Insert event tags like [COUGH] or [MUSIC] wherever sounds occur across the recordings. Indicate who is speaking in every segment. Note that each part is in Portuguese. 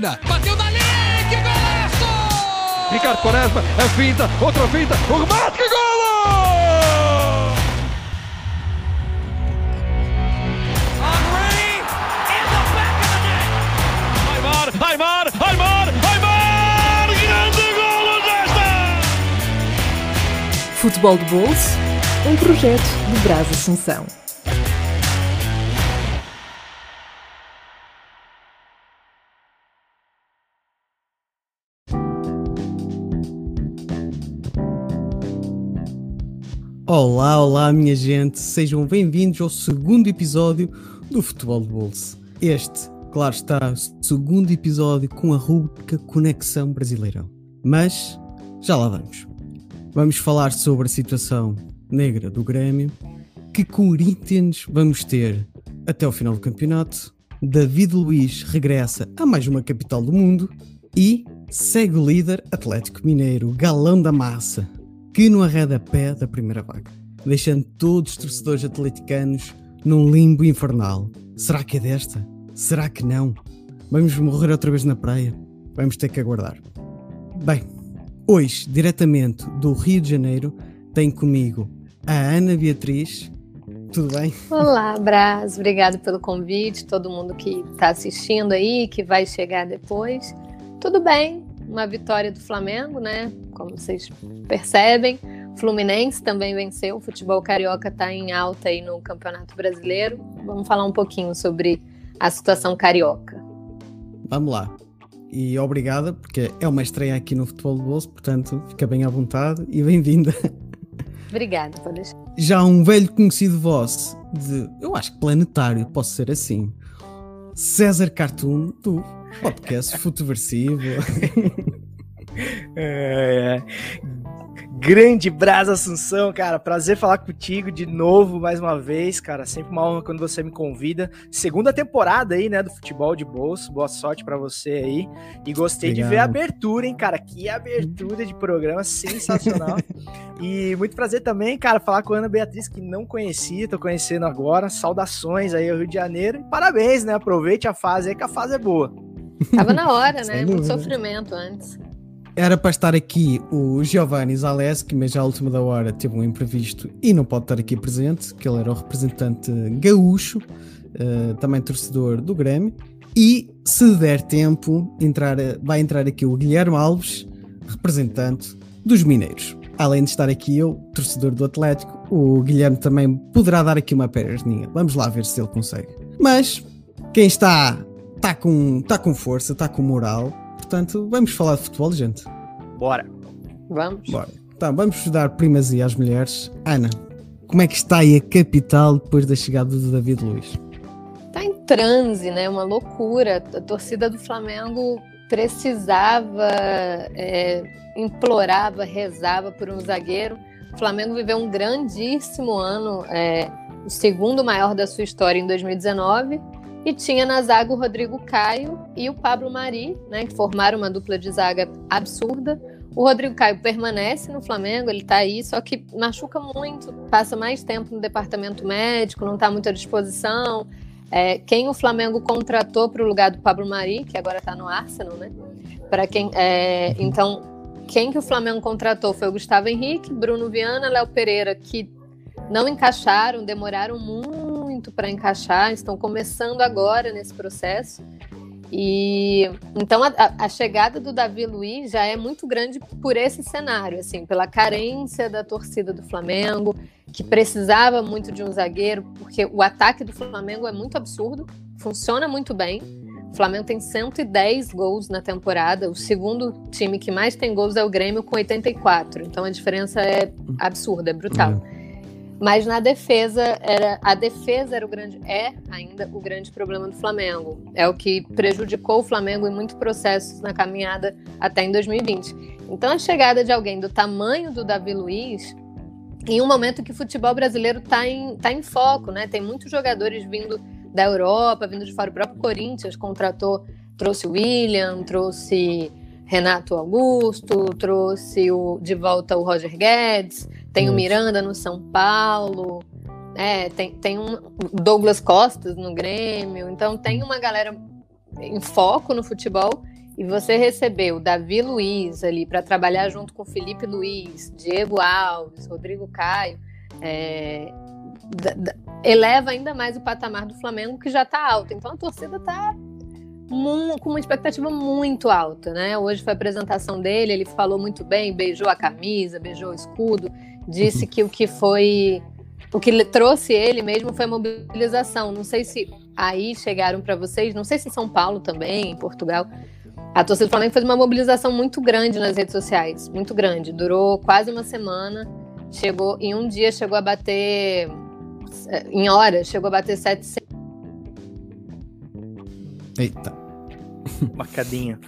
Speaker 1: Casemira. Bateu dali, que golaço!
Speaker 2: Ricardo Quaresma, a finta, outra finta, o remate, que
Speaker 1: net.
Speaker 2: Aymar, Aymar, Aymar, Aymar! Grande golo desta!
Speaker 3: Futebol de Bolso, um projeto de Brás Assunção.
Speaker 4: Olá, olá, minha gente, sejam bem-vindos ao segundo episódio do Futebol de Bolso. Este, claro está, o segundo episódio com a rubrica Conexão Brasileirão. Mas já lá vamos. Vamos falar sobre a situação negra do Grêmio, que Corinthians vamos ter até o final do campeonato, David Luiz regressa a mais uma capital do mundo e segue o líder Atlético Mineiro, galão da massa, que não arreda pé da primeira vaga, deixando todos os torcedores atleticanos num limbo infernal. Será que é desta? Será que não? Vamos morrer outra vez na praia? Vamos ter que aguardar. Bem, hoje, diretamente do Rio de Janeiro, tem comigo a Ana Beatriz. Tudo bem?
Speaker 5: Olá, Braz, obrigado pelo convite, todo mundo que está assistindo aí, que vai chegar depois. Tudo bem, uma vitória do Flamengo, né? Como vocês percebem. Fluminense também venceu, o futebol carioca está em alta aí no Campeonato Brasileiro. Vamos falar um pouquinho sobre a situação carioca.
Speaker 4: Vamos lá. E obrigada, porque é uma estreia aqui no Futebol do Bolso, portanto, fica bem à vontade e bem-vinda.
Speaker 5: Obrigada, pode deixar.
Speaker 4: Já um velho conhecido vosso, de, eu acho que planetário, posso ser assim, César Cartoon, do podcast Futeversivo. [LAUGHS]
Speaker 6: É, Grande Brasa Assunção, cara. Prazer falar contigo de novo, mais uma vez, cara. Sempre uma honra quando você me convida. Segunda temporada aí, né, do futebol de bolso. Boa sorte para você aí. E gostei
Speaker 4: Obrigado.
Speaker 6: de ver a abertura, hein, cara. Que abertura de programa sensacional. [LAUGHS] e muito prazer também, cara, falar com a Ana Beatriz, que não conhecia, tô conhecendo agora. Saudações aí ao Rio de Janeiro. E parabéns, né? Aproveite a fase aí, que a fase é boa.
Speaker 5: Tava na hora, né? Muito sofrimento antes.
Speaker 4: Era para estar aqui o Giovanni Zaleski, mas à última da hora teve um imprevisto e não pode estar aqui presente, que ele era o representante gaúcho, eh, também torcedor do Grêmio. E se der tempo, entrar, vai entrar aqui o Guilherme Alves, representante dos Mineiros. Além de estar aqui eu, torcedor do Atlético, o Guilherme também poderá dar aqui uma perninha. Vamos lá ver se ele consegue. Mas quem está está com, está com força, está com moral. Portanto, vamos falar de futebol, gente.
Speaker 6: Bora.
Speaker 5: Vamos.
Speaker 4: Bora. Então, vamos dar primazia às mulheres. Ana, como é que está aí a capital depois da chegada do David Luiz?
Speaker 5: Tá em transe, né? Uma loucura. A torcida do Flamengo precisava, é, implorava, rezava por um zagueiro. O Flamengo viveu um grandíssimo ano, é, o segundo maior da sua história em 2019. E tinha na zaga o Rodrigo Caio e o Pablo Mari, né, que formaram uma dupla de zaga absurda. O Rodrigo Caio permanece no Flamengo, ele tá aí, só que machuca muito, passa mais tempo no departamento médico, não tá muito à disposição. É, quem o Flamengo contratou para o lugar do Pablo Mari, que agora está no Arsenal, né? Para quem, é, então, quem que o Flamengo contratou foi o Gustavo Henrique, Bruno Viana, Léo Pereira, que não encaixaram, demoraram muito para encaixar, estão começando agora nesse processo. E então a, a- chegada do Davi Luiz já é muito grande por esse cenário, assim, pela carência da torcida do Flamengo, que precisava muito de um zagueiro, porque o ataque do Flamengo é muito absurdo, funciona muito bem. O Flamengo tem 110 gols na temporada, o segundo time que mais tem gols é o Grêmio com 84. Então a diferença é absurda, é brutal. Mas na defesa era a defesa era o grande é ainda o grande problema do Flamengo. É o que prejudicou o Flamengo em muitos processos na caminhada até em 2020. Então a chegada de alguém do tamanho do Davi Luiz em um momento que o futebol brasileiro está em, tá em foco, né? Tem muitos jogadores vindo da Europa, vindo de fora. O próprio Corinthians contratou, trouxe o William, trouxe Renato Augusto, trouxe o, de volta o Roger Guedes, tem o
Speaker 4: Isso.
Speaker 5: Miranda no São Paulo, é, tem, tem um Douglas Costas no Grêmio, então tem uma galera em foco no futebol
Speaker 7: E você receber o Davi Luiz ali para trabalhar junto com Felipe Luiz, Diego Alves, Rodrigo Caio, é, eleva ainda mais o patamar do Flamengo, que já está alto. Então a torcida está com uma expectativa muito alta, né? Hoje foi a apresentação dele, ele falou muito bem, beijou a camisa, beijou o escudo, disse que o que foi o que trouxe ele mesmo foi a mobilização. Não sei se aí chegaram para vocês, não sei se em São Paulo também, em Portugal. A torcida do Flamengo fez uma mobilização muito grande nas redes sociais, muito grande. Durou quase uma semana. Chegou em um dia chegou a bater em horas, chegou a bater 700.
Speaker 4: Eita.
Speaker 6: Bacadinha.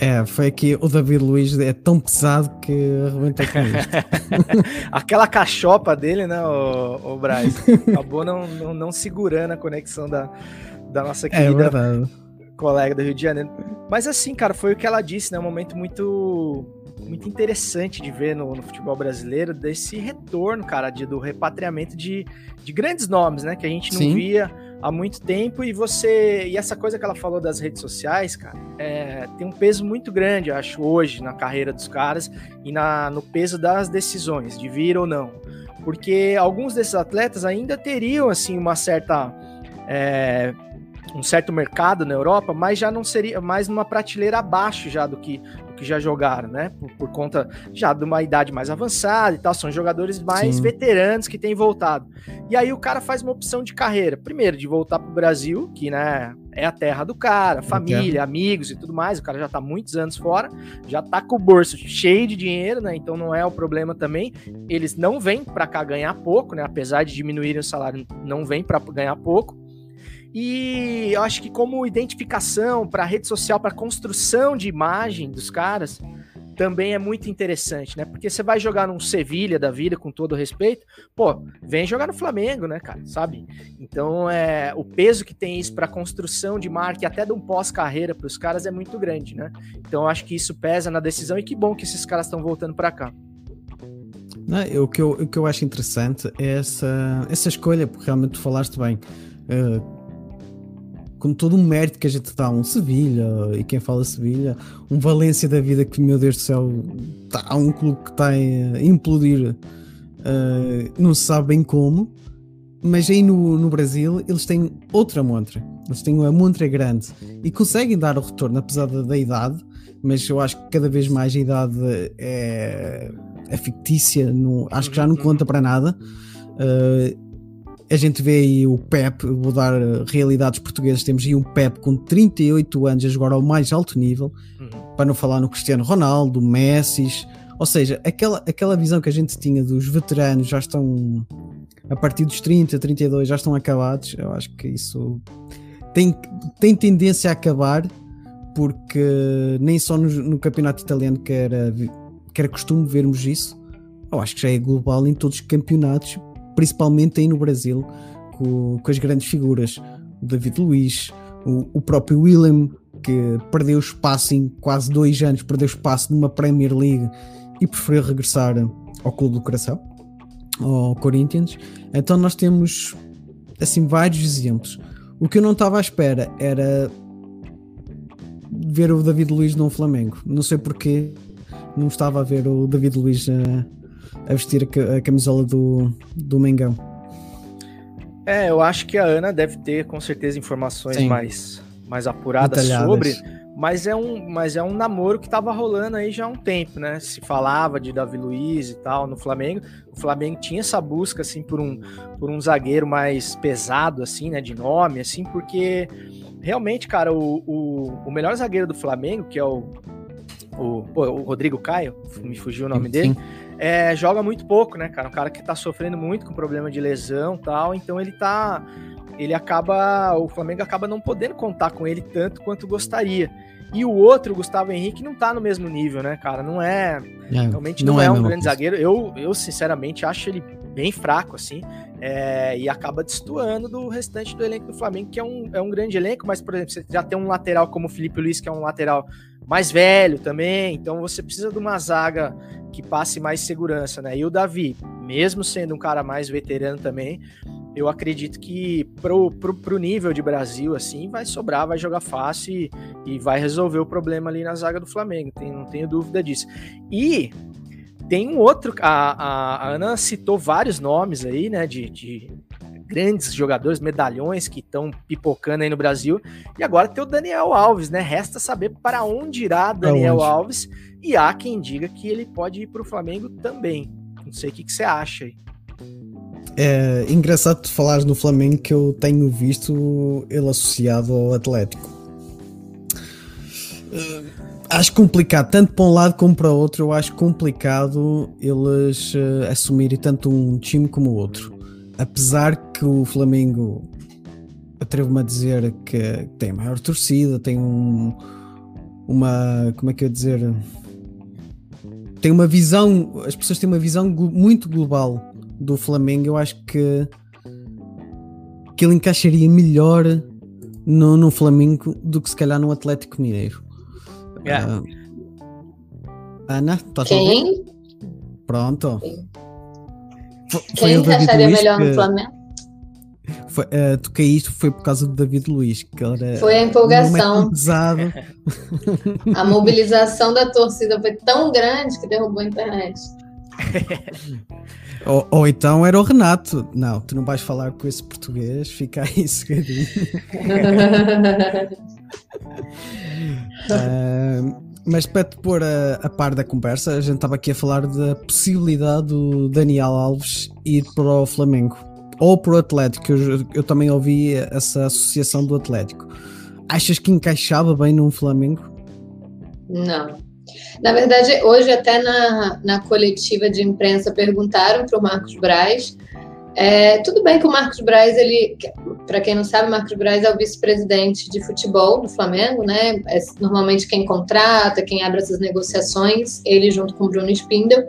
Speaker 4: É, foi aqui o David Luiz é tão pesado que arrebentou com isto. [LAUGHS]
Speaker 6: Aquela cachopa dele, né, o, o Braz? Acabou não, não, não, segurando a conexão da, da nossa é querida é colega do Rio de Janeiro. Mas assim, cara, foi o que ela disse, né? Um momento muito muito interessante de ver no, no, futebol brasileiro desse retorno, cara, de, do repatriamento de, de grandes nomes, né? Que a gente não Sim. via há muito tempo e você e essa coisa que ela falou das redes sociais, cara, é, tem um peso muito grande, eu acho, hoje na carreira dos caras e na, no peso das decisões de vir ou não, porque alguns desses atletas ainda teriam assim uma certa é, um certo mercado na Europa, mas já não seria mais numa prateleira abaixo já do que que já jogaram, né? Por, por, conta já de uma idade mais avançada e tal, são jogadores mais Sim. veteranos que têm voltado. E aí o cara faz uma opção de carreira, primeiro de voltar para o Brasil, que né, é a terra do cara, família, amigos e tudo mais. O cara já tá muitos anos fora, já tá com o bolso cheio de dinheiro, né? Então não é o problema também. Eles não vêm para cá ganhar pouco, né? Apesar de diminuírem o salário, não vêm para ganhar pouco. E eu acho que como identificação para rede social, para construção de imagem dos caras, também é muito interessante, né? Porque você vai jogar num Sevilha da vida, com todo respeito, pô, vem jogar no Flamengo, né, cara? Sabe? Então, é, o peso que tem isso para construção de marca e até de um pós-carreira para os caras é muito grande, né? Então, eu acho que isso pesa na decisão e que bom que esses caras estão voltando para cá.
Speaker 4: Não, o, que eu, o que eu acho interessante é essa, essa escolha, porque realmente tu falaste bem. Uh, com todo o mérito que a gente dá a um Sevilha, e quem fala Sevilha, um Valência da vida que, meu Deus do céu, está um clube que está a implodir, uh, não se sabe bem como, mas aí no, no Brasil eles têm outra montra, eles têm uma montra grande e conseguem dar o retorno, apesar da, da idade, mas eu acho que cada vez mais a idade é, é fictícia, não, acho que já não conta para nada. Uh, a gente vê aí o Pep, vou dar eh, realidades portuguesas, temos aí um Pep com 38 anos a jogar ao mais alto nível, uhum. para não falar no Cristiano Ronaldo, Messi, ou seja, aquela, aquela visão que a gente tinha dos veteranos já estão a partir dos 30, 32 já estão acabados, eu acho que isso tem, tem tendência a acabar porque nem só no, no campeonato italiano que era, que era costume vermos isso, eu acho que já é global em todos os campeonatos principalmente aí no Brasil, com, com as grandes figuras, o David Luiz, o, o próprio William, que perdeu espaço em quase dois anos, perdeu espaço numa Premier League e preferiu regressar ao Clube do Coração, ao Corinthians. Então nós temos assim vários exemplos. O que eu não estava à espera era ver o David Luiz no Flamengo. Não sei porquê, não estava a ver o David Luiz uh, a vestir a camisola do, do Mengão.
Speaker 6: É, eu acho que a Ana deve ter com certeza informações mais, mais apuradas Detalhadas. sobre, mas é um, mas é um namoro que tava rolando aí já há um tempo, né? Se falava de Davi Luiz e tal no Flamengo. O Flamengo tinha essa busca assim por um, por um zagueiro mais pesado assim, né, de nome assim, porque realmente, cara, o, o, o melhor zagueiro do Flamengo, que é o o, o Rodrigo Caio, me fugiu o nome sim, dele. Sim é, joga muito pouco, né, cara? Um cara que tá sofrendo muito com problema de lesão tal, então ele tá. Ele acaba. O Flamengo acaba não podendo contar com ele tanto quanto gostaria. E o outro, o Gustavo Henrique, não tá no mesmo nível, né, cara? Não é. é realmente não, não é, é um grande coisa. zagueiro. Eu, eu, sinceramente, acho ele bem fraco, assim. É, e acaba destoando do restante do elenco do Flamengo, que é um, é um grande elenco, mas, por exemplo, você já tem um lateral como o Felipe Luiz, que é um lateral mais velho também, então você precisa de uma zaga que passe mais segurança, né? E o Davi, mesmo sendo um cara mais veterano também, eu acredito que pro, pro, pro nível de Brasil, assim, vai sobrar, vai jogar fácil e, e vai resolver o problema ali na zaga do Flamengo, tem, não tenho dúvida disso. E tem um outro, a, a, a Ana citou vários nomes aí, né, de, de grandes jogadores, medalhões que estão pipocando aí no Brasil. E agora tem o Daniel Alves, né? Resta saber para onde irá Daniel onde? Alves. E há quem diga que ele pode ir para o Flamengo também. Não sei o que, que você acha aí.
Speaker 4: É engraçado tu falares no Flamengo que eu tenho visto ele associado ao Atlético. Uh, acho complicado, tanto para um lado como para o outro, eu acho complicado eles uh, assumirem tanto um time como o outro apesar que o Flamengo atrevo-me a dizer que tem a maior torcida, tem um, uma. Como é que eu ia dizer? Tem uma visão. As pessoas têm uma visão muito global do Flamengo. Eu acho que, que ele encaixaria melhor no, no Flamengo do que se calhar no Atlético Mineiro. Yeah. Uh, Ana, estás a ouvir? Pronto. Sim.
Speaker 5: Quem encaixaria melhor que... no Flamengo?
Speaker 4: Foi, uh, tu caíste foi por causa do David Luiz, que era
Speaker 5: foi a empolgação. pesado. [LAUGHS] a mobilização da torcida foi tão grande que derrubou a internet. [LAUGHS]
Speaker 4: ou, ou, então era o Renato. Não, tu não vais falar com esse português, fica aí [LAUGHS] cegadinho. uh, Mas para te pôr a, a, par da conversa, a gente estava aqui a falar da possibilidade do Daniel Alves ir para o Flamengo ou para o Atlético. Eu, eu também ouvi essa associação do Atlético. Achas que encaixava bem no Flamengo?
Speaker 5: Não. Na verdade, hoje, até na, na coletiva de imprensa, perguntaram para o Marcos Braz é, tudo bem que o Marcos Braz, ele, para quem não sabe, o Marcos Braz é o vice-presidente de futebol do Flamengo, né? É normalmente quem contrata, quem abre essas negociações, ele junto com o Bruno Spindel.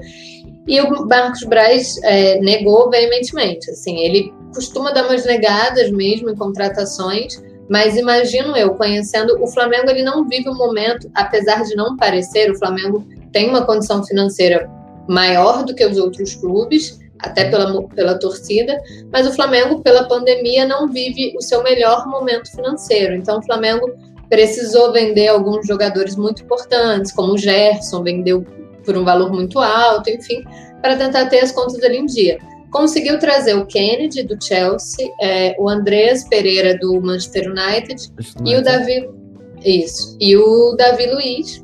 Speaker 5: E o Marcos Braz é, negou veementemente. Assim, ele costuma dar umas negadas mesmo em contratações, mas imagino eu, conhecendo o Flamengo, ele não vive um momento, apesar de não parecer, o Flamengo tem uma condição financeira maior do que os outros clubes até pela, pela torcida, mas o Flamengo, pela pandemia, não vive o seu melhor momento financeiro. Então, o Flamengo precisou vender alguns jogadores muito importantes, como o Gerson, vendeu por um valor muito alto, enfim, para tentar ter as contas ali em dia. Conseguiu trazer o Kennedy do Chelsea, é, o Andrés Pereira do Manchester United e o Davi. Isso. E o Davi Luiz,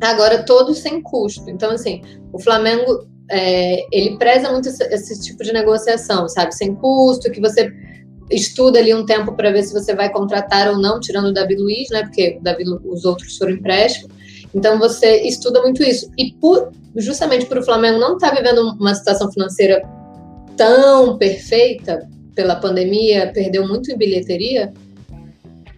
Speaker 5: agora todos sem custo. Então, assim, o Flamengo é, ele preza muito esse, esse, tipo de negociação, sabe? Sem custo, que você estuda ali um tempo para ver se você vai contratar ou não, tirando o Davi Luiz, né? Porque Davi, os outros foram empréstimo. Então você estuda muito isso. E por, justamente por o Flamengo não estar tá vivendo uma situação financeira tão perfeita pela pandemia, perdeu muito em bilheteria,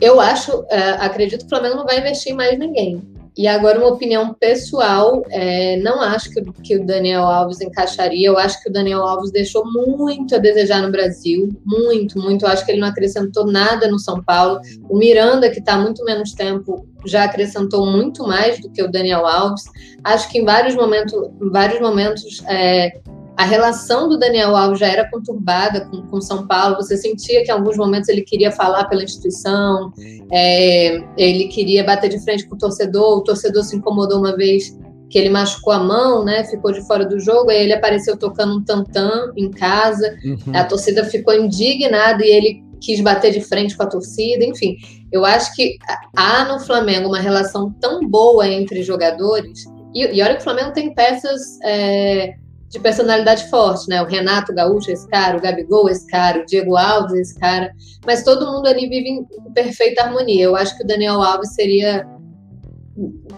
Speaker 5: eu acho, é, acredito que o Flamengo não vai investir em mais ninguém. E agora, uma opinião pessoal, é, não acho que, que, o Daniel Alves encaixaria. Eu acho que o Daniel Alves deixou muito a desejar no Brasil. Muito, muito. Eu acho que ele não acrescentou nada no São Paulo. O Miranda, que está muito menos tempo, já acrescentou muito mais do que o Daniel Alves. Acho que em vários momentos, em vários momentos é, a relação do Daniel Alves já era conturbada com, com São Paulo. Você sentia que em alguns momentos ele queria falar pela instituição, é, ele queria bater de frente com o torcedor. O torcedor se incomodou uma vez que ele machucou a mão, né? Ficou de fora do jogo. Aí ele apareceu tocando um tantã em casa. Uhum. A torcida ficou indignada e ele quis bater de frente com a torcida. Enfim, eu acho que há no Flamengo uma relação tão boa entre jogadores. E, e olha que o Flamengo tem peças é, de personalidade forte, né? O Renato Gaúcho, esse cara, o Gabigol, esse cara, o Diego Alves, esse cara. Mas todo mundo ali vive em perfeita harmonia. Eu acho que o Daniel Alves seria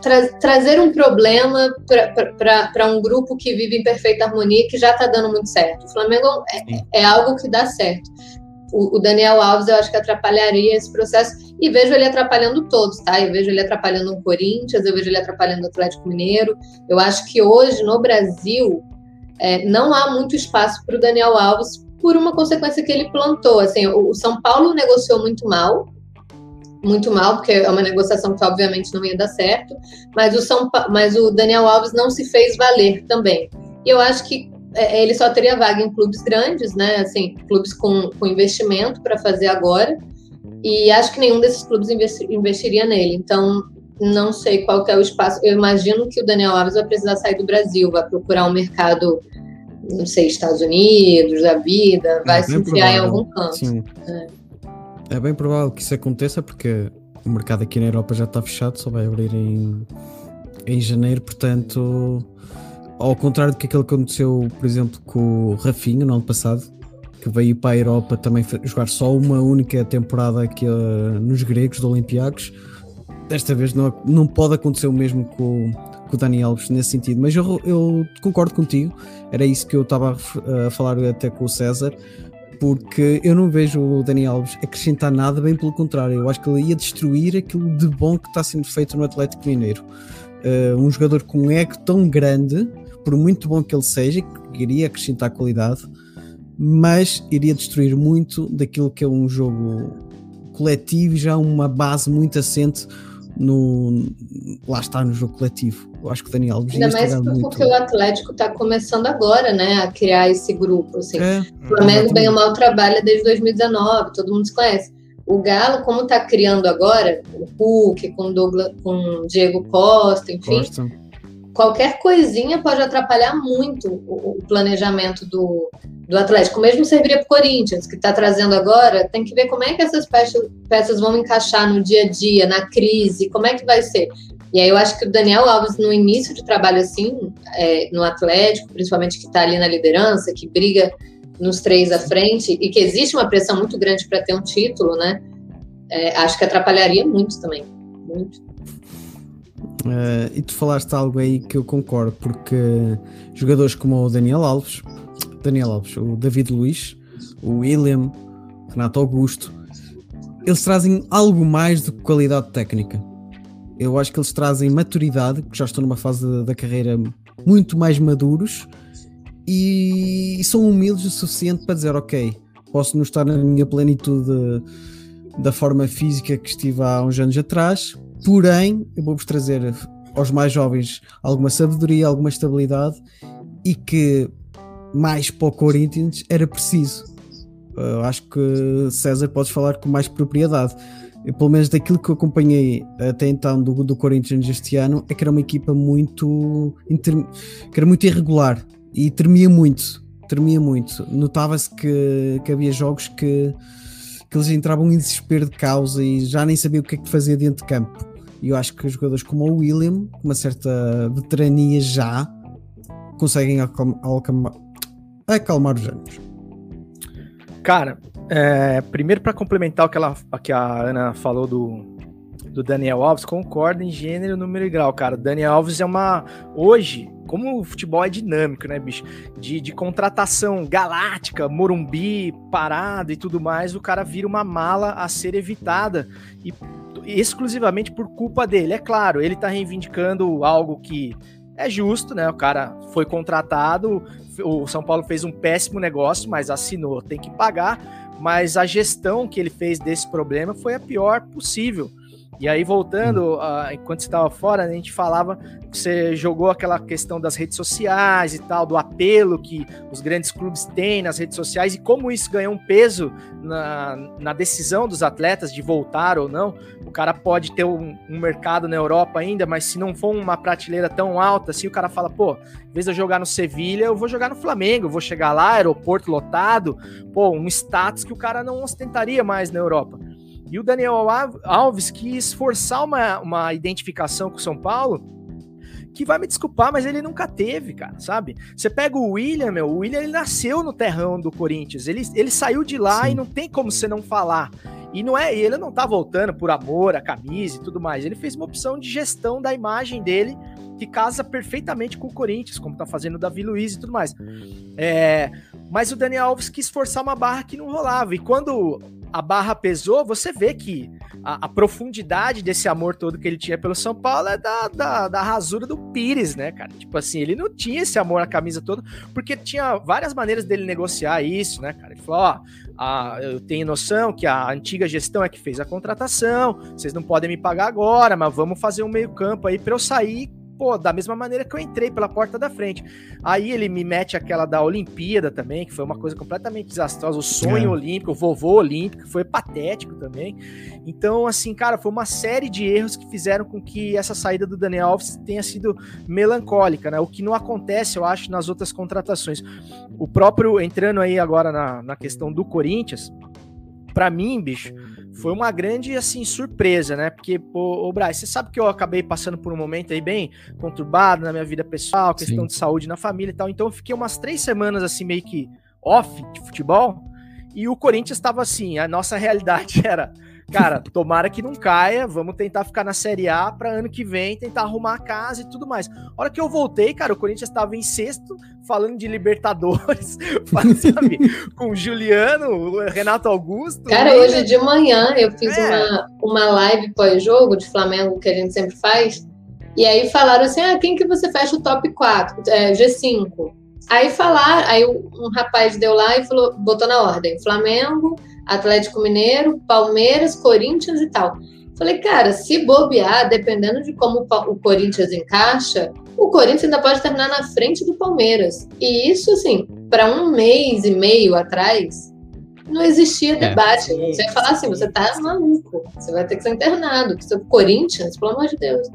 Speaker 5: tra trazer um problema para um grupo que vive em perfeita harmonia que já está dando muito certo. O Flamengo é, é algo que dá certo. O, o, Daniel Alves eu acho que atrapalharia esse processo e vejo ele atrapalhando todos, tá? Eu vejo ele atrapalhando o Corinthians, eu vejo ele atrapalhando o Atlético Mineiro. Eu acho que hoje no Brasil é, não há muito espaço para o Daniel Alves por uma consequência que ele plantou. Assim, o, São Paulo negociou muito mal, muito mal, porque é uma negociação que obviamente não ia dar certo, mas o, São pa... mas o Daniel Alves não se fez valer também. E eu acho que é, ele só teria vaga em clubes grandes, né? Assim, clubes com, com investimento para fazer agora. E acho que nenhum desses clubes investiria nele. Então, não sei qual é o espaço. Eu imagino que o Daniel Alves vai precisar sair do Brasil, vai procurar um mercado, não sei, Estados Unidos, a vida, vai é se enfiar em algum canto. Sim. É.
Speaker 4: é bem provável que isso aconteça, porque o mercado aqui na Europa já está fechado, só vai abrir em, em janeiro, portanto, ao contrário do que aquilo que aconteceu, por exemplo, com o Rafinha no ano passado, que veio para a Europa também jogar só uma única temporada aqui uh, nos gregos do Olympiacos. Desta vez não, não pode acontecer o mesmo com, com o Dani Alves nesse sentido, mas eu, eu concordo contigo, era isso que eu estava a, a falar até com o César porque eu não vejo o Dani Alves acrescentar nada, bem pelo contrário, eu acho que ele ia destruir aquilo de bom que está sendo feito no Atlético Mineiro. Uh, um jogador com um ego tão grande, por muito bom que ele seja, que iria acrescentar qualidade, mas iria destruir muito daquilo que é um jogo coletivo e já uma base muito assente no lá está no jogo coletivo. Eu acho que o Daniel Alves
Speaker 5: Ainda mais porque o Atlético está começando agora, né, a criar esse grupo. Assim. É, o Flamengo bem ou mal trabalha desde 2019, todo mundo se conhece. O Galo, como está criando agora, o Hulk com Douglas, com Diego Costa, enfim, Costa qualquer coisinha pode atrapalhar muito o, o planejamento do, do Atlético. Mesmo serviria para o Corinthians, que está trazendo agora, tem que ver como é que essas peças, peças vão encaixar no dia a dia, na crise, como é que vai ser. E aí eu acho que o Daniel Alves, no início de trabalho assim, é, no Atlético, principalmente que está ali na liderança, que briga nos três à frente, e que existe uma pressão muito grande para ter um título, né? É, acho que atrapalharia muito também. Muito.
Speaker 4: Uh, e tu falaste algo aí que eu concordo, porque jogadores como o Daniel Alves, Daniel Alves, o David Luiz, o William, Renato Augusto, eles trazem algo mais do que qualidade técnica. Eu acho que eles trazem maturidade, que já estão numa fase da, carreira muito mais maduros e, e, são humildes o suficiente para dizer: Ok, posso não estar na minha plenitude da forma física que estive há uns anos atrás, Porém, eu vou-vos trazer aos mais jovens alguma sabedoria, alguma estabilidade e que mais para o Corinthians era preciso. Eu acho que César podes falar com mais propriedade. Eu, pelo menos daquilo que eu acompanhei até então do, do Corinthians este ano, é que era uma equipa muito que era muito irregular e tremia muito. Tremia muito. Notava-se que, que havia jogos que, que eles entravam em desespero de causa e já nem sabiam o que é que fazer dentro de campo. E eu acho que jogadores como o William, com uma certa veterania já, conseguem acalmar, acalmar os ânimos.
Speaker 6: Cara, é, primeiro para complementar o que, ela, que a Ana falou do, do Daniel Alves, concordo em gênero, número e grau, cara. Daniel Alves é uma. Hoje, como o futebol é dinâmico, né, bicho? De, de contratação galáctica, Morumbi, parado e tudo mais, o cara vira uma mala a ser evitada. E exclusivamente por culpa dele. É claro, ele tá reivindicando algo que é justo, né? O cara foi contratado, o São Paulo fez um péssimo negócio, mas assinou, tem que pagar. Mas a gestão que ele fez desse problema foi a pior possível. E aí, voltando, uh, enquanto estava fora, a gente falava que você jogou aquela questão das redes sociais e tal, do apelo que os grandes clubes têm nas redes sociais e como isso ganhou um peso na, na decisão dos atletas de voltar ou não. O cara pode ter um, um, mercado na Europa ainda, mas se não for uma prateleira tão alta, assim, o cara fala, pô, em vez de eu jogar no Sevilha, eu vou jogar no Flamengo, eu vou chegar lá, aeroporto lotado, pô, um status que o cara não ostentaria mais na Europa. E o Daniel Alves quis forçar uma, uma identificação com o São Paulo que vai me desculpar, mas ele nunca teve, cara, sabe? Você pega o William, meu, o William ele nasceu no terrão do Corinthians, ele, ele saiu de lá Sim. e não tem como você não falar. E não é, ele não tá voltando por amor a camisa e tudo mais. Ele fez uma opção de gestão da imagem dele que casa perfeitamente com o Corinthians, como tá fazendo o Davi Luiz e tudo mais. É, mas o Daniel Alves quis forçar uma barra que não rolava. E quando a barra pesou, você vê que a, a, profundidade desse amor todo que ele tinha pelo São Paulo é da, da, da, rasura do Pires, né, cara? Tipo assim, ele não tinha esse amor à camisa toda, porque tinha várias maneiras dele negociar isso, né, cara? Ele falou: ó, a, eu tenho noção que a antiga gestão é que fez a contratação, vocês não podem me pagar agora, mas vamos fazer um meio-campo aí para eu sair pô, da mesma maneira que eu entrei pela porta da frente. Aí ele me mete aquela da Olimpíada também, que foi uma coisa completamente desastrosa, o sonho é. olímpico, o vovô olímpico, foi patético também. Então, assim, cara, foi uma série de erros que fizeram com que essa saída do Daniel Alves tenha sido melancólica, né? O que não acontece, eu acho, nas outras contratações. O próprio, entrando aí agora na, na questão do Corinthians, para mim, bicho, foi uma grande assim surpresa, né? Porque, pô, ô Braz, você sabe que eu acabei passando por um momento aí bem conturbado na minha vida pessoal, questão Sim. de saúde na família e tal. Então eu fiquei umas três semanas assim meio que off de futebol. E o Corinthians estava assim, a nossa realidade [LAUGHS] era Cara, tomara que não caia, vamos tentar ficar na Série A para ano que vem tentar arrumar a casa e tudo mais. A hora que eu voltei, cara, o Corinthians estava em sexto, falando de Libertadores, [LAUGHS] [LAUGHS] sabe, com o Juliano, o Renato Augusto.
Speaker 5: Cara, hoje de manhã eu fiz é. uma, uma live pós-jogo de Flamengo que a gente sempre faz. E aí falaram assim: ah, quem que você fecha o top 4? É, G5. Aí falaram, aí um rapaz deu lá e falou, botou na ordem: Flamengo, Atlético Mineiro, Palmeiras, Corinthians e tal. Falei, cara, se bobear, dependendo de como o Corinthians encaixa, o Corinthians ainda pode terminar na frente do Palmeiras. E isso, assim, para um mês e meio atrás, não existia é. debate. Você ia falar assim: você tá maluco, você vai ter que ser internado. Porque o Corinthians, pelo amor de Deus.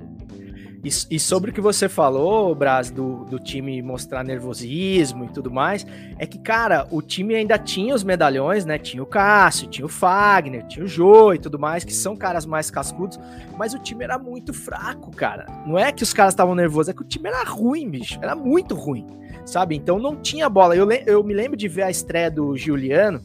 Speaker 6: E, e, sobre o que você falou, Braz, do, do time mostrar nervosismo e tudo mais, é que, cara, o time ainda tinha os medalhões, né? Tinha o Cássio, tinha o Fagner, tinha o Jô e tudo mais, que são caras mais cascudos, mas o time era muito fraco, cara. Não é que os caras estavam nervosos, é que o time era ruim, bicho. Era muito ruim, sabe? Então não tinha bola. Eu, eu me lembro de ver a estreia do Giuliano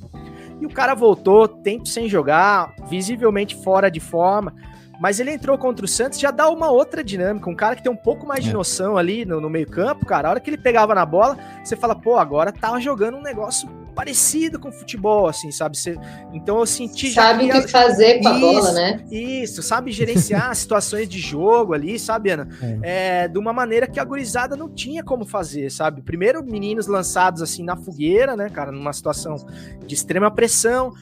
Speaker 6: e o cara voltou, tempo sem jogar, visivelmente fora de forma mas ele entrou contra o Santos, já dá uma outra dinâmica. Um cara que tem um pouco mais de é. noção ali no, no meio-campo, cara. A hora que ele pegava na bola, você fala, pô, agora tá jogando um negócio parecido com futebol, assim, sabe? Você, então eu senti
Speaker 5: sabe o que fazer com a bola, né?
Speaker 6: Isso, sabe gerenciar [LAUGHS] situações de jogo ali, sabe, Ana? É. É, de uma maneira que a gurizada não tinha como fazer, sabe? Primeiro, meninos lançados assim na fogueira, né, cara, numa situação de extrema pressão.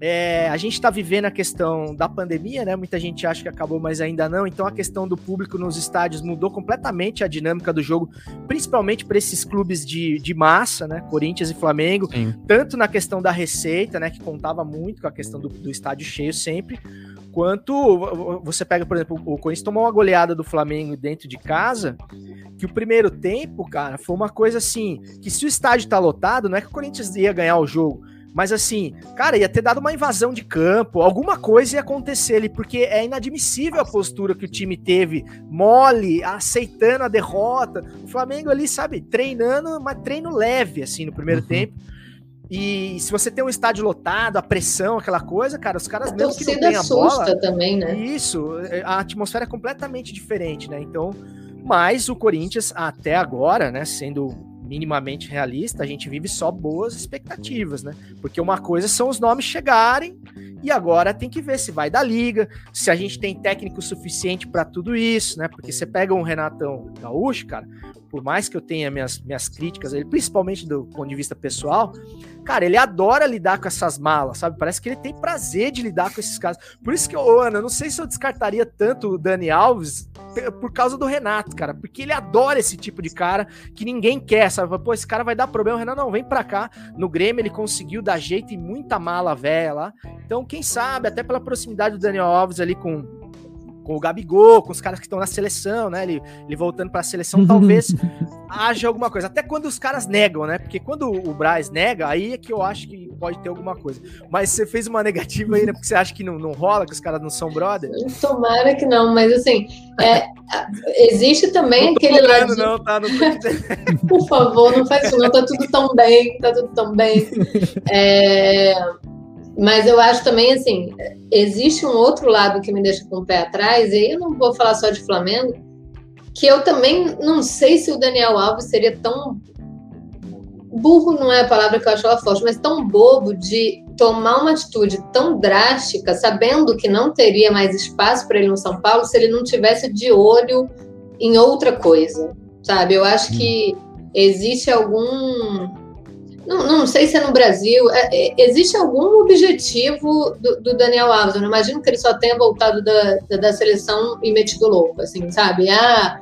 Speaker 6: É, a gente está vivendo a questão da pandemia, né? Muita gente acha que acabou, mas ainda não. Então a questão do público nos estádios mudou completamente a dinâmica do jogo, principalmente para esses clubes de, de massa, né? Corinthians e Flamengo. Sim. Tanto na questão da receita, né? Que contava muito com a questão do, do estádio cheio sempre. Quanto você pega, por exemplo, o Corinthians tomou uma goleada do Flamengo dentro de casa, que o primeiro tempo, cara, foi uma coisa assim, que se o estádio tá lotado, não é que o Corinthians ia ganhar o jogo, mas assim, cara, ia ter dado uma invasão de campo, alguma coisa ia acontecer ali, porque é inadmissível a postura que o time teve, mole, aceitando a derrota. O Flamengo ali, sabe, treinando, mas treino leve, assim, no primeiro uhum. tempo. E se você tem um estádio lotado, a pressão, aquela coisa, cara, os caras a mesmo que não tem a bola,
Speaker 5: também, né?
Speaker 6: Isso, a atmosfera é completamente diferente, né? Então, mas o Corinthians até agora, né, sendo minimamente realista, a gente vive só boas expectativas, né? Porque uma coisa são os nomes chegarem e agora tem que ver se vai da liga, se a gente tem técnico suficiente para tudo isso, né? Porque você pega um Renatão Gaúcho, cara, por mais que eu tenha minhas, minhas críticas, ele, principalmente do ponto de vista pessoal, cara, ele adora lidar com essas malas, sabe? Parece que ele tem prazer de lidar com esses casos. Por isso que, eu, Ana, não sei se eu descartaria tanto o Dani Alves por causa do Renato, cara, porque ele adora esse tipo de cara que ninguém quer, sabe? Pô, esse cara vai dar problema, o Renato não, vem pra cá. No Grêmio ele conseguiu dar jeito em muita mala velha lá. Então, quem sabe, até pela proximidade do Daniel Alves ali com com o Gabigol, com os caras que estão na seleção, né? Ele, ele voltando para a seleção, talvez [LAUGHS] haja alguma coisa. Até quando os caras negam, né? Porque quando o Braz nega, aí é que eu acho que pode ter alguma coisa. Mas você fez uma negativa aí, né? Porque você acha que não, não rola, que os caras não são brother?
Speaker 5: Tomara que não, mas assim, é, existe também
Speaker 6: não
Speaker 5: aquele
Speaker 6: lado. Não, tá? Não
Speaker 5: tô... [LAUGHS] Por favor, não faz isso, não. Tá tudo tão bem, tá tudo tão bem. É [LAUGHS] mas eu acho também, assim, existe um outro lado que me deixa com o pé atrás, e aí eu não vou falar só de Flamengo, que eu também não sei se o Daniel Alves seria tão. Burro não é a palavra que eu acho ela forte, mas tão bobo de tomar uma atitude tão drástica, sabendo que não teria mais espaço para ele no São Paulo se ele não tivesse de olho em outra coisa, sabe? Eu acho que existe algum não, não sei se é no Brasil, é, é, existe algum objetivo do, do, Daniel Alves? Eu não imagino que ele só tenha voltado da, da, da, seleção e metido louco, assim, sabe? Ah,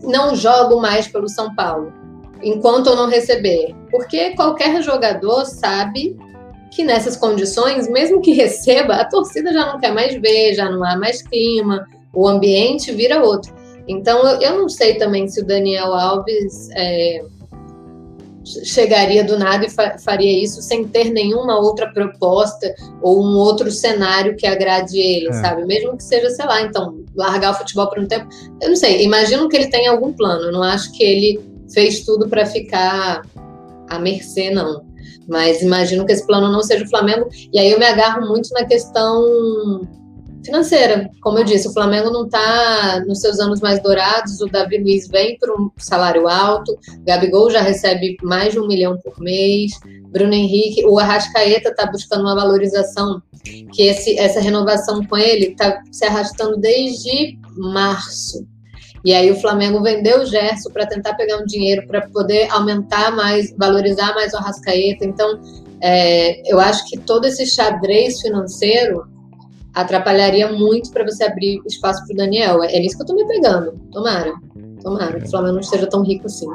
Speaker 5: não jogo mais pelo São Paulo enquanto eu não receber? Porque qualquer jogador sabe que nessas condições, mesmo que receba, a torcida já não quer mais ver, já não há mais clima, o ambiente vira outro. Então, eu, eu não sei também se o Daniel Alves é, chegaria do nada e fa faria isso sem ter nenhuma outra proposta ou um outro cenário que agrade ele, é. sabe? Mesmo que seja, sei lá, então, largar o futebol por um tempo. Eu não sei, imagino que ele tenha algum plano, eu não acho que ele fez tudo para ficar à mercê, não. Mas imagino que esse plano não seja o Flamengo. E aí eu me agarro muito na questão financeira. Como eu disse, o Flamengo não está nos seus anos mais dourados. O Davi Luiz vem por um salário alto. Gabigol já recebe mais de um milhão por mês. Bruno Henrique, o Arrascaeta está buscando uma valorização que esse, essa renovação com ele está se arrastando desde março. E aí o Flamengo vendeu o Gerson para tentar pegar um dinheiro para poder aumentar mais, valorizar mais o Arrascaeta. Então, é, eu acho que todo esse xadrez financeiro atrapalharia muito para você abrir espaço para o Daniel. É nisso que eu estou me pegando. Tomara. Tomara que o Flamengo não esteja tão rico assim.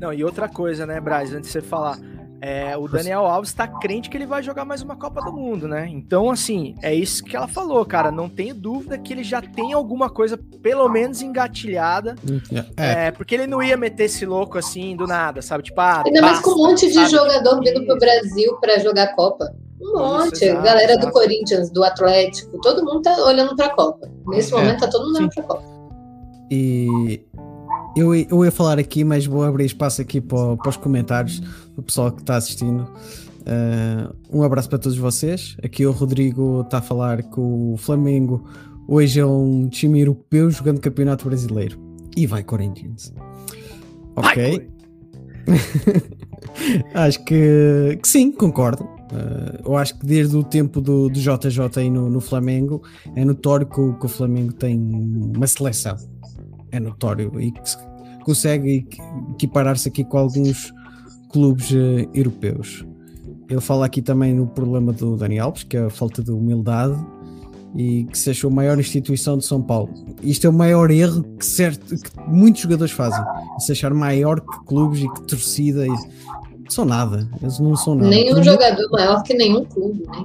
Speaker 6: Não, e outra coisa, né, Braz, antes de você falar. É, o Daniel Alves está crente que ele vai jogar mais uma Copa do Mundo, né? Então, assim, é isso que ela falou, cara. Não tenho dúvida que ele já tem alguma coisa, pelo menos, engatilhada. É. é porque ele não ia meter esse louco assim do nada, sabe? Tipo, ah,
Speaker 5: Ainda mais com um monte de sabe? jogador vindo pro Brasil para jogar Copa. Um monte. Isso, exato, Galera exato. do Corinthians, do Atlético, todo mundo tá olhando pra Copa. Nesse é. momento tá todo mundo olhando pra Copa.
Speaker 4: E eu, eu ia falar aqui, mas vou abrir espaço aqui para, para os comentários do pessoal que está assistindo. Uh, um abraço para todos vocês. Aqui o Rodrigo está a falar que o Flamengo hoje é um time europeu jogando campeonato brasileiro. E vai Corinthians. Ok. [LAUGHS] acho que, que, sim, concordo. Uh, eu acho que desde o tempo do, do JJ aí no, no Flamengo é notório que o, que o Flamengo tem uma seleção é notório e que consegue equiparar-se aqui com alguns clubes uh, europeus. Ele fala aqui também no problema do Dani Alves, que é a falta de humildade e que se achou a maior instituição de São Paulo. Isto é o maior erro que, certo, que muitos jogadores fazem, se achar maior que clubes e que torcida. E, são nada, eles não são nada.
Speaker 5: Nenhum jogador maior que nenhum clube, né?